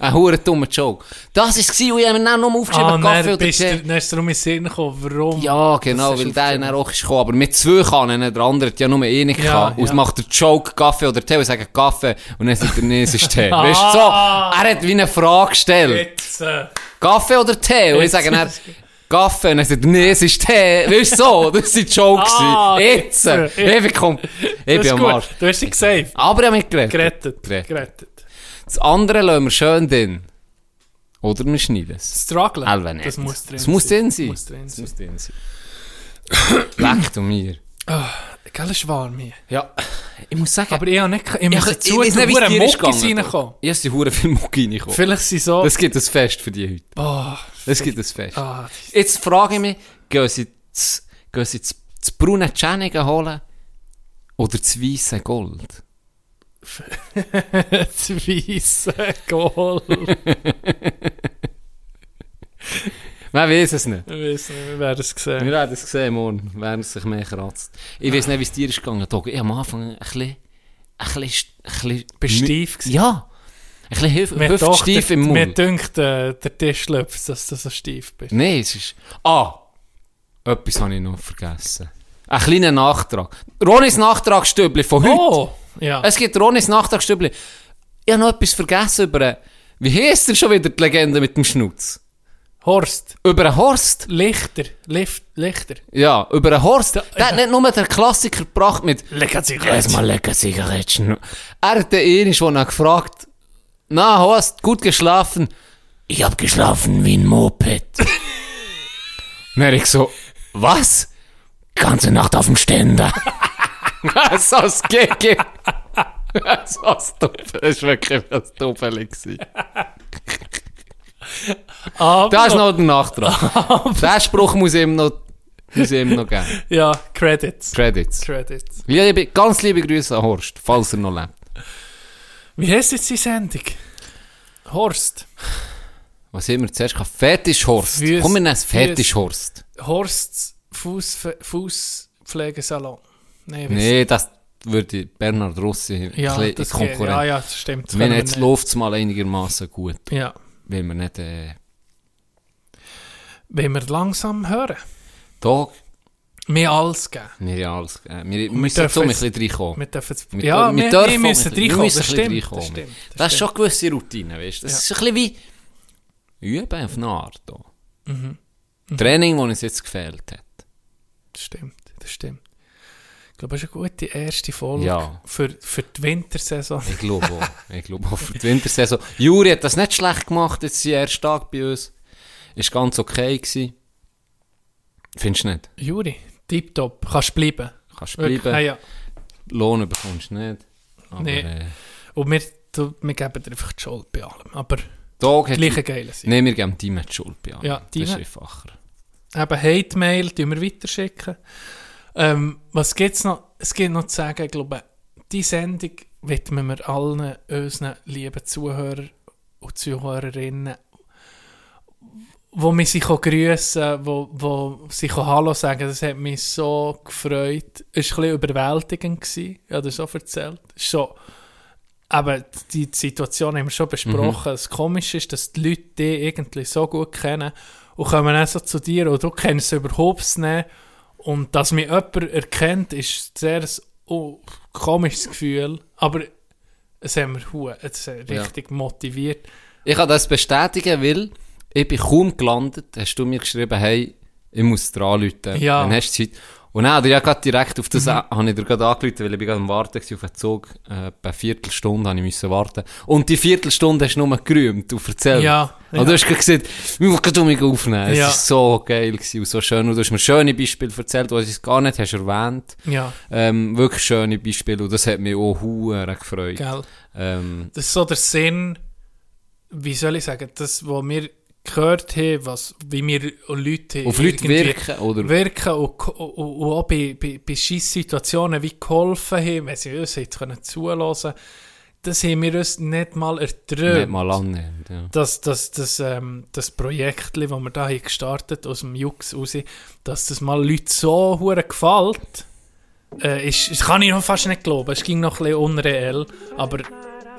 Ein hure dummer Joke. Das war und ich habe mir dann noch aufgeschrieben, Ah, Kaffee oder Tee. dann ist dir um den Sinn gekommen, warum? Ja, genau, weil der dann auch ist gekommen. Aber mit zwei Kannen, der andere hat ja nur eine Ja, gehabt. Und ja. macht der Joke Kaffee oder Tee und sagt Kaffee. Und dann sagt er, nee, es ist Tee. [LAUGHS] weißt du, so. Er hat wie eine Frage gestellt. Jetzt, äh, Kaffee oder Tee? Und ich sage dann, Kaffee. Und er sagt, nee, es ist Tee. Weißt du, so. [LAUGHS] Das war die Joke. Ah, jetzt. jetzt. Ich bin, kom- ich bin am. Arsch. Du hast dich gesaved. Aber ich habe mich gerettet. Gerettet. Gerettet. Gerettet. Das andere lassen wir schön drin. Oder wir schneiden es. Struggle. Nicht. Das muss drin Das muss drin sein. Muss drin Das sein. muss drin sein. Leck du mir. Gell, ist warm hier. Ja, ich muss sagen, Aber ich habe nicht, ich muss ich, dazu, ich weiss nicht, wie es dir ist. Ja, es sind hure viele Mucki reingekommen. Vielleicht sind so... Das gibt ein Fest für die heute. Oh, Das gibt ein Fest. das- Jetzt frage ich mich, gehen sie das, gehen sie das, das braune Tschennigen holen oder das weisse Gold? Das weisse Gold. [LAUGHS] Man weiß es nicht. Ich weiß nicht, wir werden es sehen. Wir werden es sehen morgen, während es sich mehr kratzt. Ich weiß nicht, wie es dir ist gegangen. Ich am Anfang ein bisschen, ein bisschen, ein bisschen... Ja. Ein bisschen hüf- Mir doch, hüftsteif der- im Mir Mund. dünkt, äh, der Tisch läuft, dass du so steif bist. Nein, es ist... Ah! Etwas habe ich noch vergessen. Ein kleiner Nachtrag. Ronis Nachtragsstübli von heute. Oh! Ja. Es gibt Ronis Nachtragsstübli. Ich habe noch etwas vergessen über... einen- Wie heisst er schon wieder, die Legende mit dem Schnutz? Horst. Über einen Horst? Lichter. Lift. Lichter. Ja, über einen Horst. Der hat nicht nur den Klassiker gebracht mit... Lecker Lass mal lecker Zigaretten. Er hat den Enisch, wo er gefragt, na, Horst, gut geschlafen? Ich hab geschlafen wie ein Moped. [LAUGHS] Dann ich so, was? Ganze Nacht auf dem Ständer. [LAUGHS] so ein Gege. so ein Doppel. Das war wirklich gewesen. Aber, Das ist noch der Nachtrag. Den Spruch muss ich ihm noch, muss ich ihm noch geben. ja, Credits. Credits. Credits. Liebe, ganz liebe Grüße an Horst, falls er noch lebt. Wie heisst jetzt die Sendung? Horst. Was haben wir zuerst gehabt? Fetischhorst. Komm, wir nennen es Fetischhorst. Horsts Fuß, Fußpflegesalon. Nee, Nee, das, würde Bernhard Rossi Ja, in geht. Konkurrenz. Ja, ja, das stimmt. Das Wenn jetzt läuft es mal einigermaßen gut, Ja, wenn wir nicht... Äh, wenn wir langsam hören. da, Mehr alles geben. wir, ja alles, äh, wir, wir müssen dürfen so ein jetzt- bisschen reinkommen. Wir dürfen jetzt, Wir ja, wir, wir wir, dürfen müssen auch reinkommen, wir das stimmt, das stimmt. Das ist schon eine gewisse Routine, weißt du? Das ist ein bisschen wie Üben auf eine Art. Da. Mhm. Training, das uns jetzt gefehlt hat. Das stimmt, das stimmt. Ich glaube, das ist eine gute erste Folge Ja. für, für die Wintersaison. Ich glaube auch. [LAUGHS] Ich glaube auch für die Wintersaison. Juri hat das nicht schlecht gemacht, jetzt sein erster Tag bei uns. Ist ganz okay gewesen. Findest du nicht? Juri, tipptopp, kannst bleiben. Kannst Wirklich, bleiben. ah, ja. Lohn bekommst du nicht. Aber, Nee. äh, Und wir, du, wir geben dir einfach die Schuld bei allem. Aber gleiche geile sein. Nein, wir geben Team die Schuld bei allen. Ja, Das ist Team. einfacher. Eben Hate-Mail, tun wir weiterschicken. Ähm, was gibt es noch? Es gibt noch zu sagen, ich glaube, die Sendung widmen wir allen unseren lieben Zuhörern und Zuhörerinnen, wo wir sie grüßen wo, wo sie Hallo sagen Das hat mich so gefreut. Es war ein bisschen überwältigend. Gewesen. Ich habe das schon erzählt. So, aber die Situation haben wir schon besprochen. Das Komische ist, dass die Leute dich irgendwie so gut kennen und kommen dann so zu dir und du kennst sie überhaupt nicht. Und dass mich jemand erkennt, ist sehr ein oh, komisches Gefühl. Aber es hat mich hat Ja. richtig motiviert. Ich kann das bestätigen, weil ich bin kaum gelandet, hast du mir geschrieben, hey, ich muss dir anrufen. Ja. Dann hast du Zeit. Und dann, ja, gerade direkt auf das, mhm. habe ich dir gerade angerufen, weil ich gerade am Warten war auf den Zug. Äh, bei Viertelstunde habe ich müssen warten. Und die Viertelstunde hast du nur gerühmt und erzählt. Ja, Und du hast gesagt, ich muss gerade mich aufnehmen. Ja. Es war so geil gewesen und so schön. Und du hast mir schöne Beispiele erzählt, die ich gar nicht hast erwähnt. Ja, Ähm, wirklich schöne Beispiele und das hat mich auch hure gefreut. gell. Ähm, Das ist so der Sinn, wie soll ich sagen, das, was wir gehört haben, was, wie wir Leute auf Leute wirken, oder? wirken und, und, und auch bei, bei, bei Scheisssituationen wie geholfen haben, wenn sie uns jetzt können zuhören das haben wir uns nicht mal erträumt. Nicht mal annehmen, ja. dass, dass, dass, ähm, das Projekt, das wir da haben gestartet aus dem Jux raus, dass das mal Leuten so hure gefällt, äh, ist, das kann ich noch fast nicht glauben. Es ging noch ein bisschen unreell, aber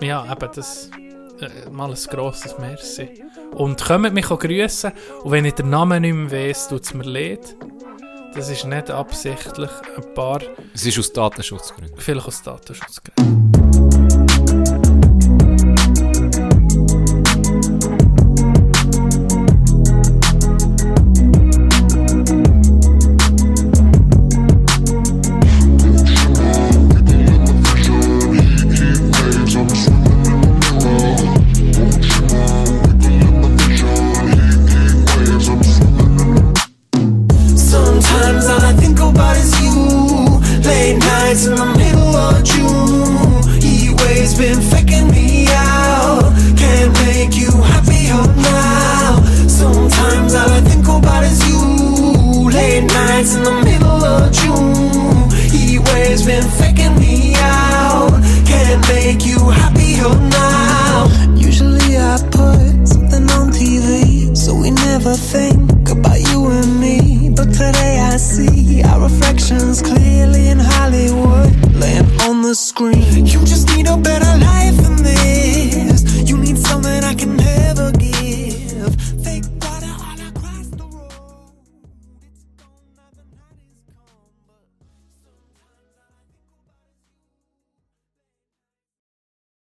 ja, eben das äh, mal ein grosses Merci. Und kommt mich auch grüßen und wenn ich den Namen nicht mehr weiss, tut es mir leid. Das ist nicht absichtlich. Ein paar, Es ist aus Datenschutzgründen. vielleicht aus Datenschutzgründen. You